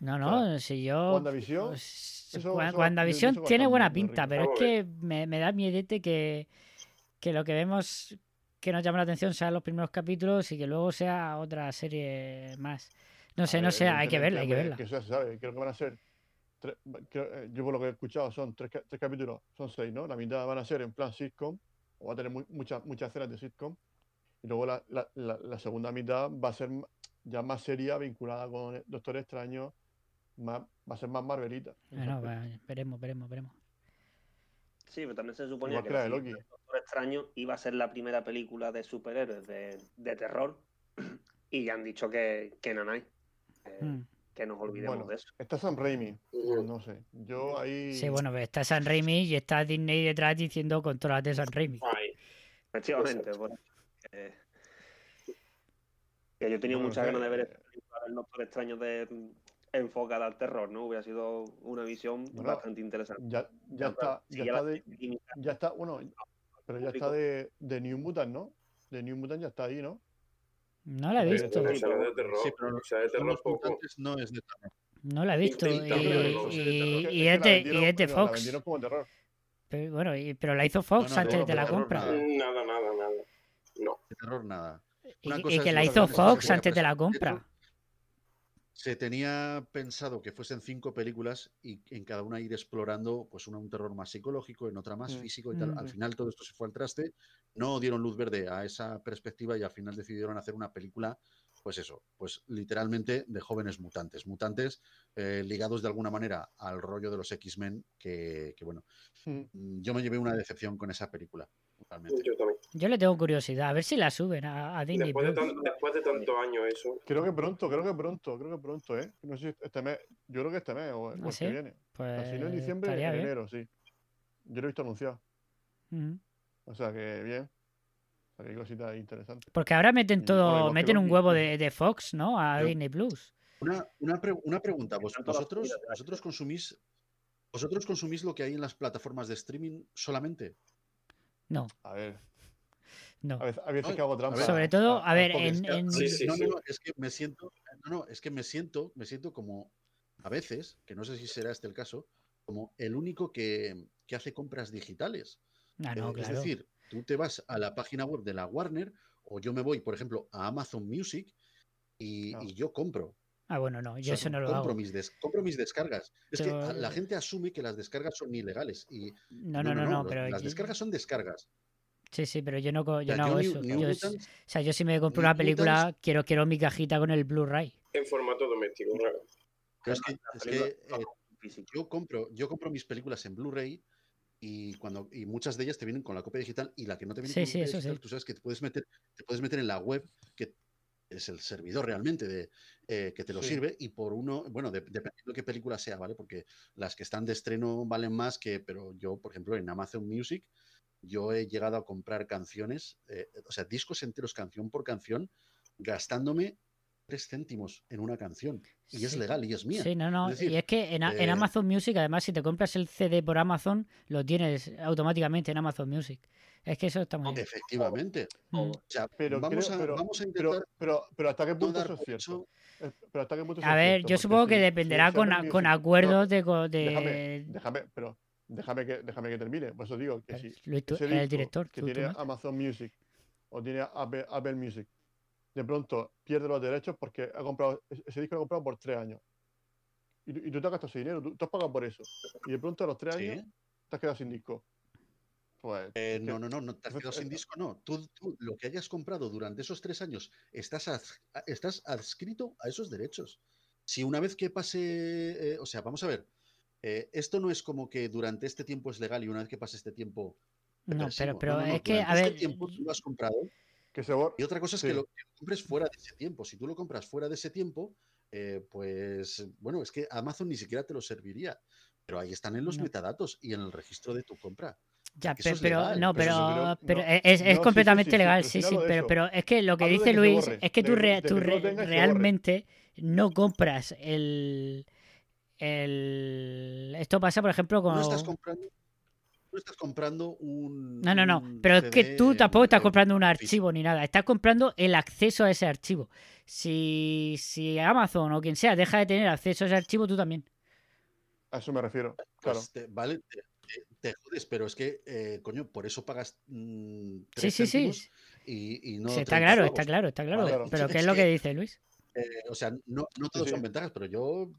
No, no, si yo. WandaVision, pues, eso- eso- WandaVision tiene buena pinta, pero es Vamos que me, me da miedete que, que lo que vemos que nos llama la atención sean los primeros capítulos y que luego sea otra serie más. No sé, no sé, hay que verla, hay que verla. Que eso se sabe. Creo que van a ser. tres- creo- eh, yo por lo que he escuchado son tres, tres capítulos, son seis, ¿no? La mitad van a ser en plan sitcom, o va a tener mu- muchas muchas escenas de sitcom. Y luego la, la- la- la segunda mitad va a ser ya más seria, vinculada con Doctor Extraño, más, va a ser más Marvelita. Bueno, va, veremos, veremos, veremos. Sí, pero también se suponía Igual que Loki. Doctor Extraño iba a ser la primera película de superhéroes de, de terror y ya han dicho que, que nanay. Eh, Mm. Que nos olvidemos Bueno. de eso. está Sam Raimi, no sé. Yo ahí. Sí, bueno, pues está San Raimi y está Disney detrás diciendo controlate San Raimi. Ay, Efectivamente. pues, eh, que yo he tenido muchas no sé, ganas de ver del Doctor Extraño de, enfocada al terror, ¿no? Hubiera sido una visión Bueno, bastante interesante. Ya, ya Pero, está, ya está de, ya está, bueno, pero ya está de, de New Mutant, ¿no? De New Mutant ya está ahí, ¿no? No la he Sí, visto, no será de terror. Sí, pero o sea, de terror poco. no es de terror. no la he visto. Y, pero y- y- Es de, y es de no, La Fox. como terror. Pero, bueno, y- pero la hizo Fox No, no, antes no, de la compra. nada. Nada, nada, nada. No. De terror nada. Y, Una y cosa que la hizo Fox antes de la compra. Se tenía pensado que fuesen cinco películas y en cada una ir explorando pues una un terror más psicológico, en otra más Mm. físico y tal. Mm. Al final todo esto se fue al traste, no dieron luz verde a esa perspectiva y al final decidieron hacer una película, pues eso, pues literalmente de jóvenes mutantes, mutantes eh, ligados de alguna manera al rollo de los X-Men, que, que, bueno, Mm. mm, yo me llevé una decepción con esa película, totalmente. Yo también. Yo le tengo curiosidad, a ver si la suben a, a Disney Después de, tan- después de tantos años eso. Creo que pronto, creo que pronto, creo que pronto, ¿eh? No sé si este mes, yo creo que este mes o, el ¿Ah, sí? que viene. Pues Si no en diciembre, en bien. enero, sí. Yo lo he visto anunciado. O sea que bien. O sea que hay cositas interesantes. Porque ahora meten todo, meten un huevo de, de Fox, ¿no? A Yo- Disney Plus. Una, una, pre- una pregunta, ¿vos- Tanto las vosotros, vosotros consumís vosotros consumís lo que hay en las plataformas de streaming solamente. No, A ver, no. a veces, a veces Ay, que hago trampa. Sobre todo, a ver, en- es Sí, sí, no, sí. no, no, es que me siento, no, no, es que me siento, me siento como a veces, que no sé si será este el caso, como el único que, que hace compras digitales. Ah, no, Eh, Es claro. decir, tú te vas a la página web de la Warner o yo me voy, por ejemplo, a Amazon Music y, Ah. y yo compro. Ah, bueno, no, O yo sea, eso no lo compro hago. Mis des- compro mis descargas. Es que la gente asume que las descargas son ilegales. Y No, no, no, no, pero las yo- descargas son descargas. Sí, sí, pero yo no, O yo sea, no hago eso. New Yo es- Mutants- o sea, yo si me compro New una película, Mutants- quiero, quiero mi cajita con el Blu-ray. En formato doméstico, claro. pero es que, es que, película- eh. Yo compro, yo compro mis películas en Blu-ray y cuando y muchas de ellas te vienen con la copia digital y la que no te viene Sí, con sí, copia eso digital, sí. tú sabes que te puedes meter, te puedes meter en la web que es el servidor realmente de eh, que te lo Sí. sirve y por uno, bueno, de- dependiendo de qué película sea, ¿vale? Porque las que están de estreno valen más que, pero yo, por ejemplo, en Amazon Music, yo he llegado a comprar canciones, eh, o sea, discos enteros canción por canción, gastándome tres céntimos en una canción. Y es legal y es mía. Sí, no, no. Es decir, y es que en, en eh, Amazon Music, además, si te compras el CD por Amazon, lo tienes automáticamente en Amazon Music. Es que eso está muy bien. Efectivamente. Mm. O sea, Pero vamos, creo- a, pero- vamos a Pero, intentar pero, pero ¿hasta qué punto eso es cierto? Eh, Pero ¿hasta qué punto eso A es ver, cierto? yo supongo que si- dependerá si con, con acuerdos no, de, Déjame, déjame, pero déjame que, déjame que termine. Por eso digo que si Luis, tú el director, que tú- tú tiene. Amazon Music o tiene Apple, Apple Music, de pronto pierde los derechos porque ha comprado ese disco lo ha comprado por tres años. Y, tú- y tú te has gastado ese dinero, tú, tú has pagado por eso. Y de pronto a los tres Sí. años te has quedado sin disco. Pues, Eh, no, no, no, no te has quedado sin disco, no. Tú, tú lo que hayas comprado durante esos tres años estás, az- estás adscrito a esos derechos. Si una vez que pase, eh, o sea, vamos a ver, eh, esto no es como que durante este tiempo es legal y una vez que pase este tiempo. No, pero, pero no, no, es que, a este ver, tiempo tú lo has comprado que se y otra cosa es Sí. que lo, compres fuera de ese tiempo. Si tú lo compras fuera de ese tiempo, pues bueno, es que Amazon ni siquiera te lo serviría. Pero ahí están en los metadatos y en el registro de tu compra. Ya, es pero, legal, no, pero no, es, es no, completamente sí, sí, legal, sí, no sí, pero, es que lo que Hablo dice Luis borre, es que tú, de- re- de que re- realmente no compras el, el... Esto pasa, por ejemplo, con... no estás comprando, tú estás comprando un. No, no, no. Pero es que tú tampoco estás comprando un archivo ni nada. Estás comprando el acceso a ese archivo. Si, si Amazon o quien sea deja de tener acceso a ese archivo, tú también. A eso me refiero. Claro. Pues te- vale, te, te- jodes, pero es que, eh, coño, por eso pagas mm, Sí, tres sí, sí. y, y no Sí, está 30 claro, pavos. está claro, está claro. Vale, Pero <laughs> ¿qué es lo que- que dice Luis? Eh, o sea, no, no todos sí. son ventajas, pero yo,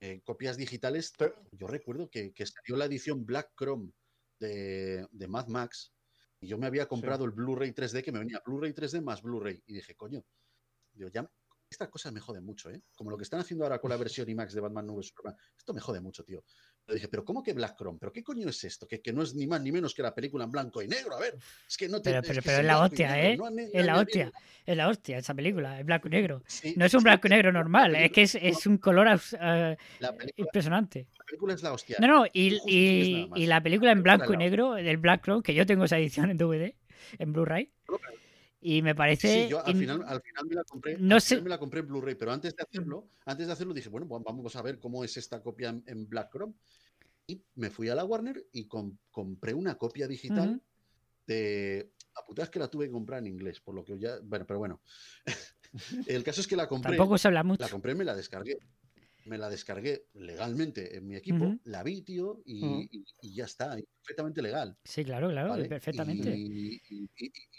eh, copias digitales, yo recuerdo que, que salió la edición Black Chrome de, de Mad Max y yo me había comprado el Blu-ray 3D que me venía Blu-ray 3D más Blu-ray y dije, coño, digo, ya, estas cosas me joden mucho, ¿eh? Como lo que están haciendo ahora con la versión IMAX de Batman Nube Superman, esto me jode mucho, tío. Dije, ¿pero cómo que Black Chrome? ¿Pero qué coño es esto? Que, que no es ni más ni menos que la película en blanco y negro. A ver, es que no te Pero, es pero, que pero en es la hostia, ¿eh? no han- Es la hostia. Es la hostia esa película, es blanco y negro. Sí, No es un blanco y negro normal, es que es, es un color eh, la película, impresionante. la película es la hostia. No, no, y, y, la película en blanco y es negro, del Black Chrome, que yo tengo esa edición en DVD, en Blu-ray, y me parece... Sí, yo al in- final, al final me la compré, no sé- me la compré en Blu-ray, pero antes de hacerlo, antes de hacerlo dije, bueno, vamos a ver cómo es esta copia en, en Black Chrome. Y me fui a la Warner y com- compré una copia digital de. La puta es que la tuve que comprar en inglés, por lo que ya. Bueno, pero bueno. <laughs> El caso es que la compré. Tampoco se habla mucho. La compré y me la descargué. Me la descargué legalmente en mi equipo, la vi, tío, y, Ujú. y- y ya está, y perfectamente legal. Sí, claro, claro, ¿vale? perfectamente.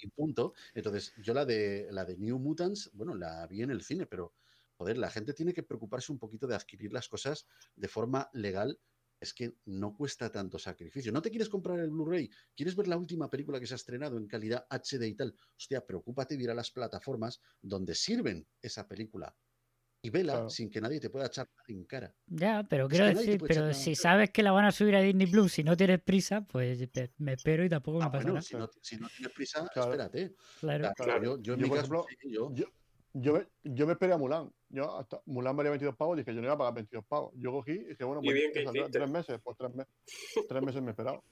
Y punto. Entonces, yo la de la de New Mutants, bueno, la vi en el cine, pero joder, la gente tiene que preocuparse un poquito de adquirir las cosas de forma legal. Es que no cuesta tanto sacrificio. ¿No te quieres comprar el Blu-ray? ¿Quieres ver la última película que se ha estrenado en calidad HD y tal? Hostia, preocúpate de ir a las plataformas donde sirven esa película y vela Claro. sin que nadie te pueda echar nada en cara. Ya, pero Es quiero que nadie te decir, pero si sabes que la van a subir a Disney Plus si no tienes prisa, pues me espero y tampoco me Ah, pasa bueno, nada. si no, si no tienes prisa, Claro. espérate. Claro. Claro. Yo, yo en Yo, mi por caso, ejemplo, sí, yo- Yo, yo, me, yo me esperé a Mulan. Yo hasta Mulan valía 22 pavos, dije, yo no iba a pagar 22 pavos. Yo cogí y dije, bueno, Y pues bien que tres meses, pues tres, meses tres meses me he esperado.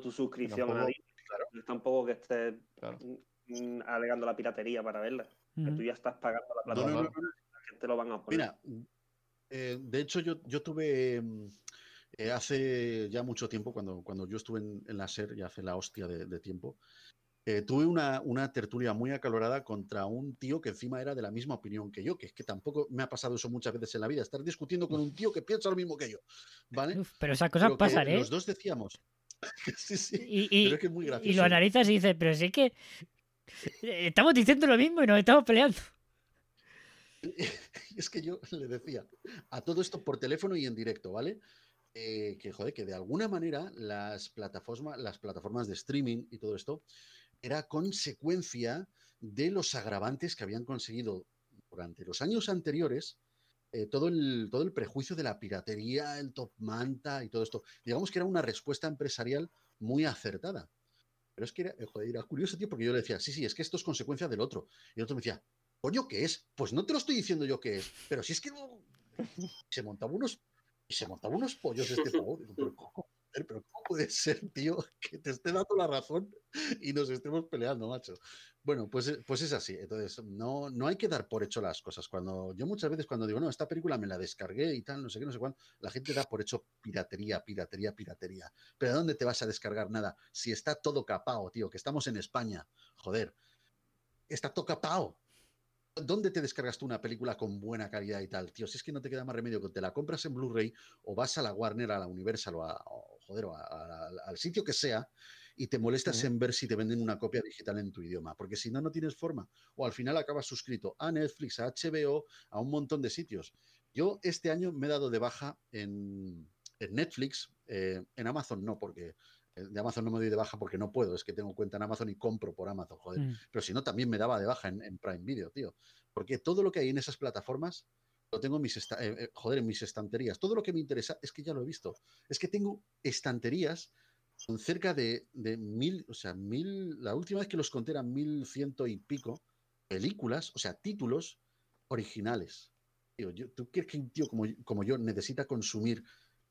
tu suscripción a Tampoco- Disney. No es tampoco que estés Claro. mm, alegando la piratería para verla. Que Ujú. tú ya estás pagando la No, no, plataforma. no, gente lo van a poner. Mira, eh, de hecho yo, yo tuve mm, eh, hace ya mucho tiempo, cuando, cuando yo estuve en, en la SER, ya hace la hostia de, de tiempo, eh, tuve una, una tertulia muy acalorada contra un tío que encima era de la misma opinión que yo, que es que tampoco me ha pasado eso muchas veces en la vida, estar discutiendo con un tío que piensa lo mismo que yo, ¿vale? Uf, pero esas cosas pasan, ¿eh? Los dos decíamos. <laughs> sí, sí, Y, y- pero es que es muy y gracioso. lo analizas y dices, pero si es que estamos diciendo lo mismo y nos estamos peleando. Y <laughs> es que yo le decía a todo esto por teléfono y en directo, ¿vale? Eh, que joder, que de alguna manera las plataformas, las plataformas de streaming y todo esto era consecuencia de los agravantes que habían conseguido durante los años anteriores eh, todo, el, todo el prejuicio de la piratería, el top manta y todo esto. Digamos que era una respuesta empresarial muy acertada. Pero es que era, eh, era curioso, tío, porque yo le decía, sí, sí, es que esto es consecuencia del otro. Y el otro me decía, coño, ¿qué es? Pues no te lo estoy diciendo yo qué es, pero si es que se montaba unos, se montaba unos pollos este. Digo, pero ¿cómo, joder, pero ¿cómo puede ser, tío, que te esté dando la razón y nos estemos peleando, macho? Bueno, pues, pues es así. Entonces, no, no hay que dar por hecho las cosas. Cuando yo muchas veces cuando digo, no, esta película me la descargué y tal, no sé qué, no sé cuándo, la gente da por hecho piratería, piratería, piratería. Pero ¿dónde te vas a descargar nada? Si está todo capao, tío, que estamos en España, joder, está todo capao. ¿Dónde te descargas tú una película con buena calidad y tal, tío? Si es que no te queda más remedio que te la compras en Blu-ray o vas a la Warner, a la Universal o, a, o, joder, o a- a- a- al sitio que sea y te molestas en ver si te venden una copia digital en tu idioma, porque si no, no tienes forma. O al final acabas suscrito a Netflix, a HBO, a un montón de sitios. Yo este año me he dado de baja en, en Netflix, eh, en Amazon no, porque de Amazon no me doy de baja porque no puedo, es que tengo cuenta en Amazon y compro por Amazon, joder. Mm. Pero si no, también me daba de baja en, en Prime Video, tío. Porque todo lo que hay en esas plataformas lo tengo en mis, esta- eh, eh, joder, en mis estanterías. Todo lo que me interesa es que ya lo he visto. Es que tengo estanterías con cerca de, de mil, o sea, mil, la última vez que los conté eran mil ciento y pico películas, o sea, títulos originales. Tío, yo- ¿Tú crees que un tío como, como yo necesita consumir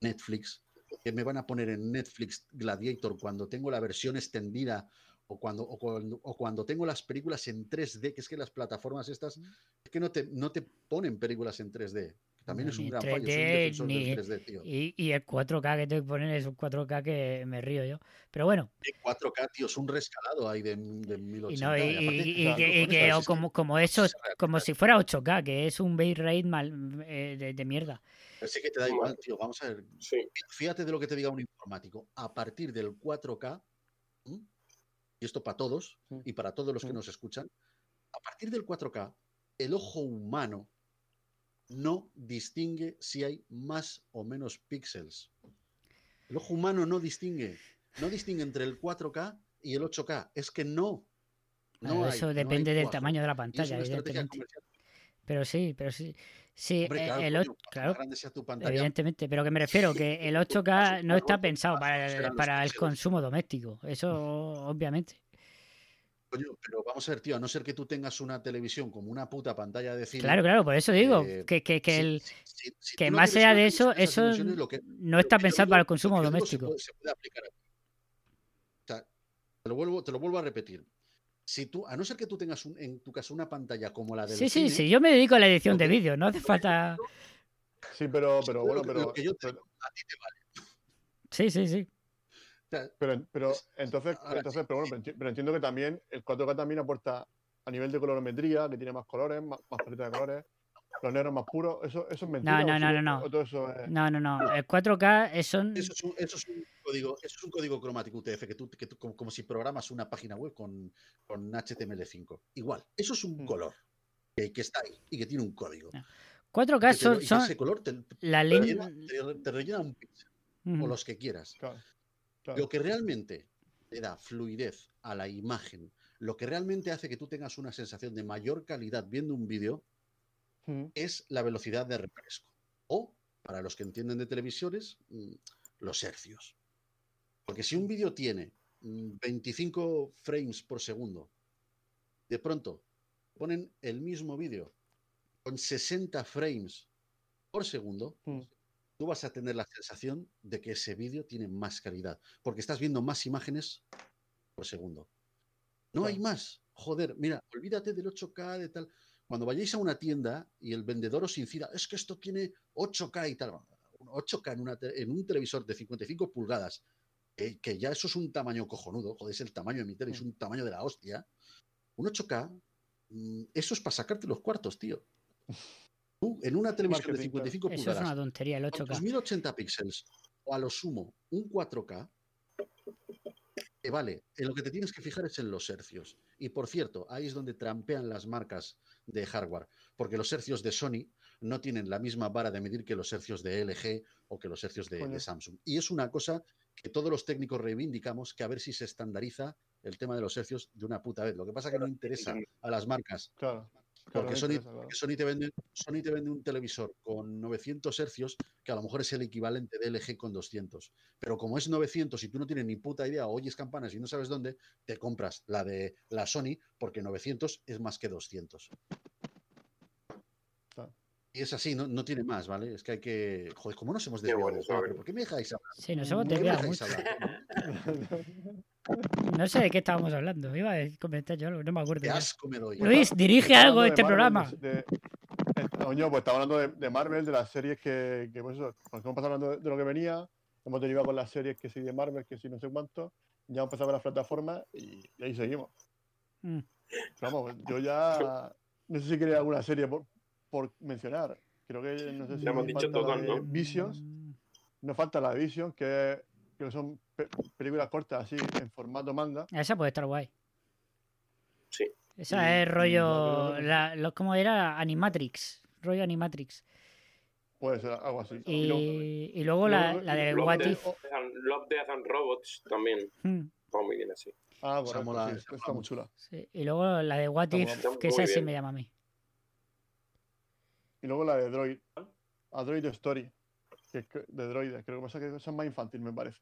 Netflix? Que me van a poner en Netflix Gladiator cuando tengo la versión extendida o cuando, o cuando, o cuando tengo las películas en 3D, que es que las plataformas estas, es que no te, no te ponen películas en 3D. Que También es un gran fallo, soy un 3D, defensor ni- del 3D, tío. Y, y el 4K que te ponen es un 4K que me río yo. Pero bueno, En 4K, tío, es un rescalado ahí de, de 1080. y, no, y, aparte, y- y claro, que, que Es que como, como eso, es como si fuera 8K, que es un bitrate mal, eh, de, de mierda. Pero sí que te da igual, tío. Vamos a ver. Sí. Fíjate de lo que te diga un informático. A partir del 4K, ¿m? y esto para todos y para todos los que nos escuchan, a partir del 4K, el ojo humano no distingue si hay más o menos píxeles. El ojo humano no distingue. No distingue entre el 4K y el 8K. Es que no. No Claro, hay, eso no depende del tamaño de la pantalla, evidentemente. Pero sí, pero sí. Sí, Hombre, eh, claro, el coño, pantalla, evidentemente, pero que me refiero que el 8K Más no está pensado para, el consumo doméstico. Eso, obviamente. Coño, pero vamos a ver, tío, a no ser que tú tengas una televisión como una puta pantalla de cine. Claro, claro, por eso digo eh, que, que, el, si- si- si que más sea de eso, de eso dimensiones, lo que- no está pensado digo- para el consumo digo se doméstico. puede- se puede aplicar aquí. O sea, te lo, vuelvo, te lo vuelvo a repetir. Si tú, a no ser que tú tengas un- en tu casa una pantalla como la del Sí, sí, cine, sí, yo me dedico a la edición de vídeos, no hace falta... Sí, pero, pero bueno, pero, lo que yo pero, tengo, a ti te vale. Sí, sí, sí. Pero, pero entonces, entonces pero, bueno, pero enti- pero entiendo que también el 4K también aporta a nivel de colorimetría, que tiene más colores, más, más paleta de colores, los negros más puros. ¿Eso, eso es mentira? no, no, no, no. o todo eso es- No, no, no. El 4K es- son... Eso es, un, eso es un código, eso es un código cromático UTF que tú, que tú- como, como si programas una página web con, con HTML5. Igual, eso es un Mm. color que, que está ahí y que tiene un código. 4K Que te lo- son, son ese color te, te la rellena, línea... te- te rellena un píxel o los que quieras. Claro, claro. Lo que realmente le da fluidez a la imagen, lo que realmente hace que tú tengas una sensación de mayor calidad viendo un vídeo, Mm. es la velocidad de refresco. O, para los que entienden de televisiones, mm, los hercios. Porque si un vídeo tiene mm, 25 frames por segundo, de pronto ponen el mismo vídeo con 60 frames por segundo, Mm. Tú vas a tener la sensación de que ese vídeo tiene más calidad, porque estás viendo más imágenes por segundo. No hay más. Joder, mira, olvídate del 8K, de tal. Cuando vayáis a una tienda y el vendedor os incida, es que esto tiene 8K y tal. 8K en, una en un televisor de 55 pulgadas, eh, que ya eso es un tamaño cojonudo, joder, es el tamaño de mi tele, es un tamaño de la hostia. Un 8K, mm, eso es para sacarte los cuartos, tío. <laughs> Tú, en una televisión de Marketing, claro. 55 Eso es pulgadas, una tontería, el con 8K. tus 1080 píxeles o a lo sumo un 4K, que vale, en lo que te tienes que fijar es en los hercios. Y por cierto, ahí es donde trampean las marcas de hardware, porque los hercios de Sony no tienen la misma vara de medir que los hercios de LG o que los hercios de, de. Samsung. Y es una cosa que todos los técnicos reivindicamos, que a ver si se estandariza el tema de los hercios de una puta vez. Lo que pasa es que no interesa a las marcas Claro. Porque Sony, porque Sony te vende, Sony te vende un televisor con 900 hercios que a lo mejor es el equivalente de LG con 200. Pero como es 900 y tú no tienes ni puta idea, o oyes campanas y no sabes dónde, te compras la de la Sony porque 900 es más que 200. Claro. Y es así, no, no tiene más, ¿vale? Es que hay que... Joder, ¿cómo nos hemos Qué desviado bueno ¿Por qué me dejáis hablar? Sí, nos hemos ¿Por qué me desviado? <laughs> No sé de qué estábamos hablando. Iba a comentar yo algo, no me acuerdo. Qué ya. asco me doy. Luis, dirige algo este programa. de- eh, coño, pues estaba hablando de, de Marvel, de las series que, que pues eso, porque hemos pasado hablando de, de lo que venía, hemos derivado con las series que sí de Marvel, que sí no sé cuánto, ya hemos empezado con las plataformas y, y ahí seguimos. Mm. Vamos, yo ya no sé si quería alguna serie por, por mencionar. Creo que no sé si Ya hemos dicho falta la todas, de ¿no? Visions. Mm, Nos falta la de Vision, que, que son películas cortas así en formato manga. Esa puede estar guay. Sí. Esa Y- es rollo. la lo, ¿Cómo era? Animatrix. Rollo Animatrix. Puede ser algo así. Y luego- Y, y luego la, la de Love, What If. Love, Death and Robots también Mm, va muy bien así. Ah, mola- sí, está muy chula. sí, Y luego la de What Está If, que esa sí me llama a mí. Y luego la de Droid. A Droid Story. Que es de droides. Creo que pasa que esa es más infantil, me parece.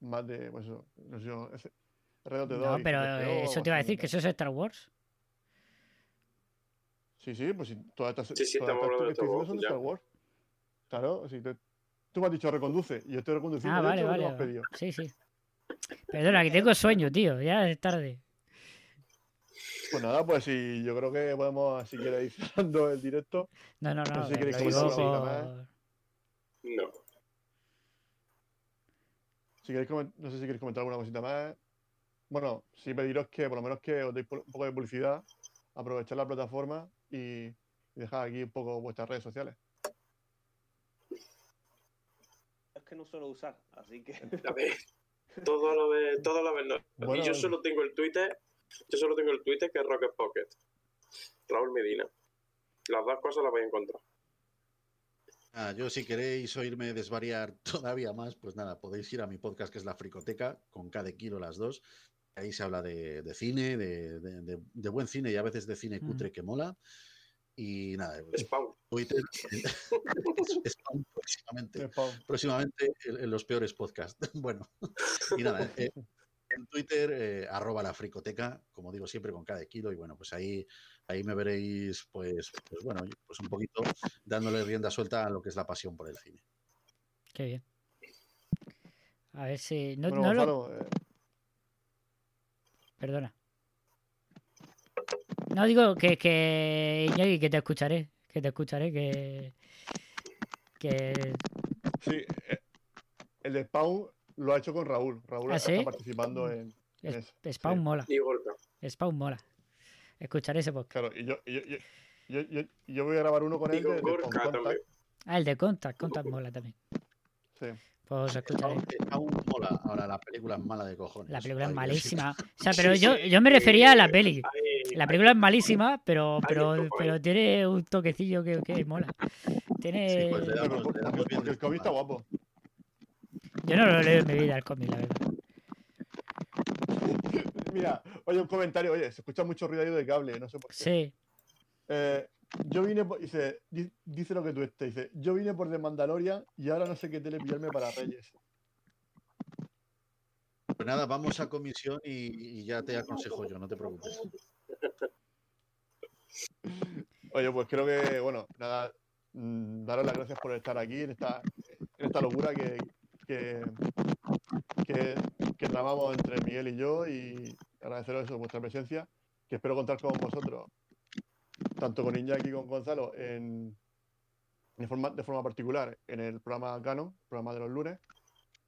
Más de, pues eso, no sé, yo, ese- No, pero eh, eso te iba a decir, que eso es Star Wars. Sí, sí, pues si todas estas Sí, sí, todas estas de son de Star Wars. Claro, si te- tú me has dicho reconduce y yo estoy reconduciendo. Ah, vale, hecho vale. has pedido. Sí, sí. Perdona, que tengo sueño, tío. Ya es tarde. Pues nada, pues si yo creo que podemos, si quieres, ir <laughs> cerrando el directo. No, no, no. No si queréis lo digo por- No. Si queréis no sé si queréis comentar alguna cosita más. Bueno, sí pediros que por lo menos que os deis un poco de publicidad, aprovechar la plataforma y, y dejar aquí un poco vuestras redes sociales. Es que no suelo usar, así que. <laughs> A ver, todo a la vez, todo a la vez no. Bueno. y yo solo tengo el Twitter, yo solo tengo el Twitter que es Rocket Pocket. Raúl Medina. Las dos cosas las voy a encontrar. Ah, yo si queréis oírme desvariar <laughs> todavía más, pues nada, podéis ir a mi podcast que es La Fricoteca, con cada kilo las dos. Ahí se habla de, de cine, de, de- buen cine y a veces de cine Mm. cutre que mola. Y nada, Spawn. Twitter, es <laughs> <laughs> próximamente, Spawn. próximamente en, en los peores podcasts. Bueno, y nada, eh, en Twitter, eh, arroba la fricoteca, como digo siempre, con cada kilo. Y bueno, pues ahí, ahí me veréis, pues, pues bueno, pues un poquito dándole rienda suelta a lo que es la pasión por el cine. Qué bien. A ver si. No, Bueno, no lo- eh, Perdona. No digo que, que Iñaki, que te escucharé. Que te escucharé, que. Que. sí, eh, el de Spawn lo ha hecho con Raúl. Raúl ¿Ah, está sí? participando en, en es- eso. Spawn sí. mola. Spawn mola. Escucharé ese podcast. Claro, y yo, y yo, yo, yo, voy a grabar uno con él de, de Contact. Ah, el de Contact. Contact mola también. Sí. Pues escucharé. Aún mola. Ahora la película es mala de cojones. La película es malísima. <laughs> O sea, Sí, pero yo, sí, yo me refería a la peli. La película es malísima, pero, pero, pero tiene un toquecillo que, que mola. Tiene. Sí, pues damos- porque, porque el cómic está guapo. Yo no lo leo en mi vida el cómic, la verdad. <laughs> Mira, oye, un comentario, oye, se escucha mucho ruido ahí de cable, no sé por qué. Sí. Eh, yo vine por, dice, di- dice lo que tú estés, dice, yo vine por The Mandalorian y ahora no sé qué tele pillarme para Reyes. Pues nada, vamos a comisión y, y ya te aconsejo yo, no te preocupes. Oye, pues creo que, bueno, nada, mm, daros las gracias por estar aquí en esta, en esta locura que, que, que, que tramamos entre Miguel y yo y agradeceros eso, vuestra presencia, que espero contar con vosotros, tanto con Iñaki como con Gonzalo, en, en forma, de forma particular en el programa Canon, programa de los lunes,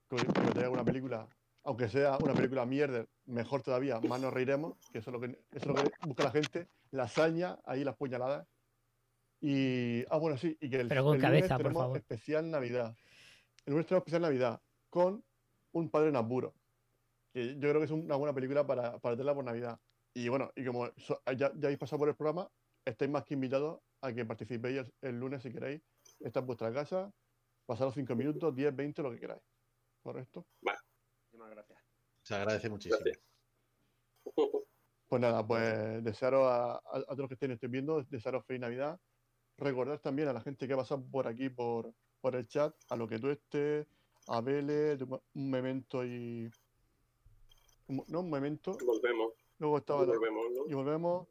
que que traiga una película, aunque sea una película mierda, mejor todavía, más nos reiremos, que eso es lo que, eso es lo que busca la gente, la hazaña, ahí las puñaladas. Y, ah, bueno, sí, y que el, Pero con el lunes cabeza, por tenemos favor. especial Navidad. El lunes tenemos especial Navidad con Un Padre en Apuro, que yo creo que es una buena película para, para tenerla por Navidad. Y bueno, y como so- ya, ya habéis pasado por el programa, estáis más que invitados a que participéis el, el lunes si queréis. Está en vuestra casa, pasaros 5 minutos, 10, 20, lo que queráis. ¿Correcto? Muchísimas gracias. Se agradece muchísimo. Gracias. <laughs> Pues nada, pues desearos a, a, a todos los que estén, estén viendo, desearos feliz Navidad. Recordar también a la gente que ha pasado por aquí, por, por el chat, a lo que tú estés, a Vélez, un memento y. No, un memento. Volvemos. Luego estaba. Volvemos, ¿no? Y volvemos.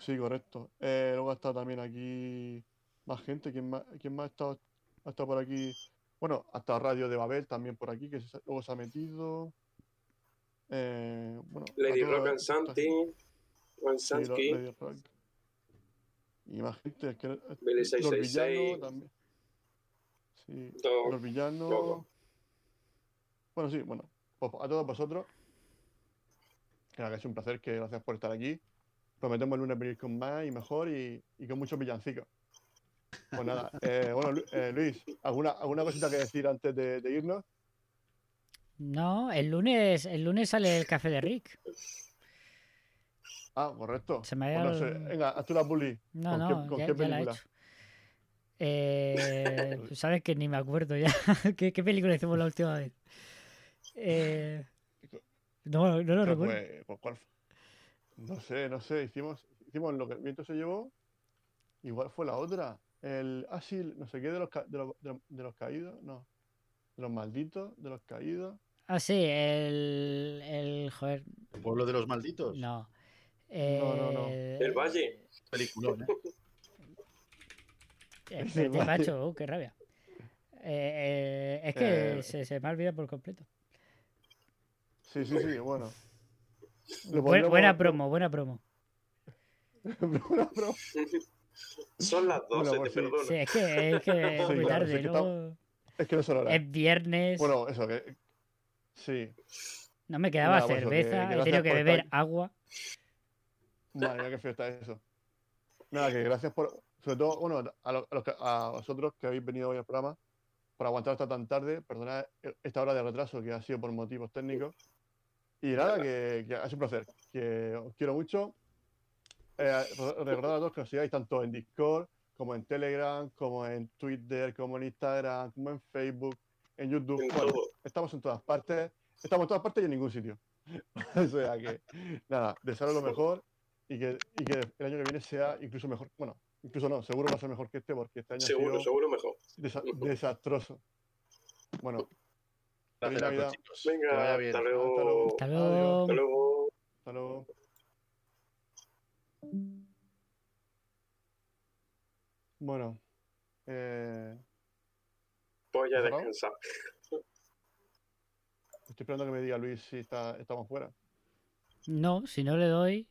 Sí, correcto. Eh, luego ha estado también aquí más gente. ¿Quién más, quién más ha, estado, ha estado por aquí? Bueno, ha estado Radio de Babel también por aquí, que se- luego se ha metido. Eh, bueno, Lady Rock and Santi. Juan. Y más gente. Es que, los 666. villanos también. Sí, Dog, los villanos. Loco. Bueno, sí, bueno. pues a todos vosotros. Que nada, que es un placer, que gracias por estar aquí. Prometemos el lunes venir con más y mejor y, y con muchos villancicos. Pues nada, <laughs> eh, bueno, eh, Luis, ¿alguna, ¿alguna cosita que decir antes de, de irnos? No, el lunes, el lunes sale el café de Rick. Ah, correcto. Se me Pues ha no sé, ol- venga, haz tú la bully. No, ¿Con no, qué, con ya, qué ya la he película? hecho. Eh, <laughs> sabes que ni me acuerdo ya. <laughs> ¿Qué, qué película hicimos la última vez? Eh, no, no lo recuerdo. pues, pues, ¿cuál fue? No sé, no sé. Hicimos, hicimos lo que el viento se llevó. Igual fue la otra. El, ah, sí, no sé qué de los, ca- de los, de los- de los caídos. No. De los malditos, de los caídos. Ah, sí, el, el joder, ¿El pueblo de los malditos? no. No, no, no. Eh, El Valle. Peliculón, ¿eh? <laughs> Espérate, <laughs> macho, uh, qué rabia. Eh, eh, es que Eh. se, se me ha olvidado por completo. Sí, sí, sí, bueno. Pondremos- buena promo, buena promo. <laughs> Buena promo. Son las 12, Bueno, pues te sí. perdono. Sí, es que es, que es muy claro, tarde, sí, que luego Es que no son horas. es viernes, Bueno, eso, que. Sí. no me quedaba nada, pues eso, que- cerveza, que he tenido que beber estar- agua. Madre mía, qué feo está eso. Nada, que gracias por. Sobre todo, bueno, a, lo- a los que- a vosotros que habéis venido hoy al programa, por aguantar hasta tan tarde. Perdonad esta hora de retraso que ha sido por motivos técnicos. Y nada, que, que sido un placer. Que os quiero mucho. Eh, re- recordad a todos que nos sigáis tanto en Discord, como en Telegram, como en Twitter, como en Instagram, como en Facebook, en YouTube. En Bueno, estamos en todas partes. Estamos en todas partes y en ningún sitio. <laughs> o sea que, nada, desearos lo mejor y que, y que el año que viene sea incluso mejor. Bueno, incluso no, seguro va a ser mejor que este porque este año Seguro, ha sido seguro mejor. desa- desastroso. Bueno, Feliz Navidad. Venga, vaya bien. hasta hasta luego. luego. Hasta luego. Hasta luego. Hasta luego. Bueno, eh, Voy a descansar. estoy esperando que me diga Luis si está, estamos fuera. No, si no le doy,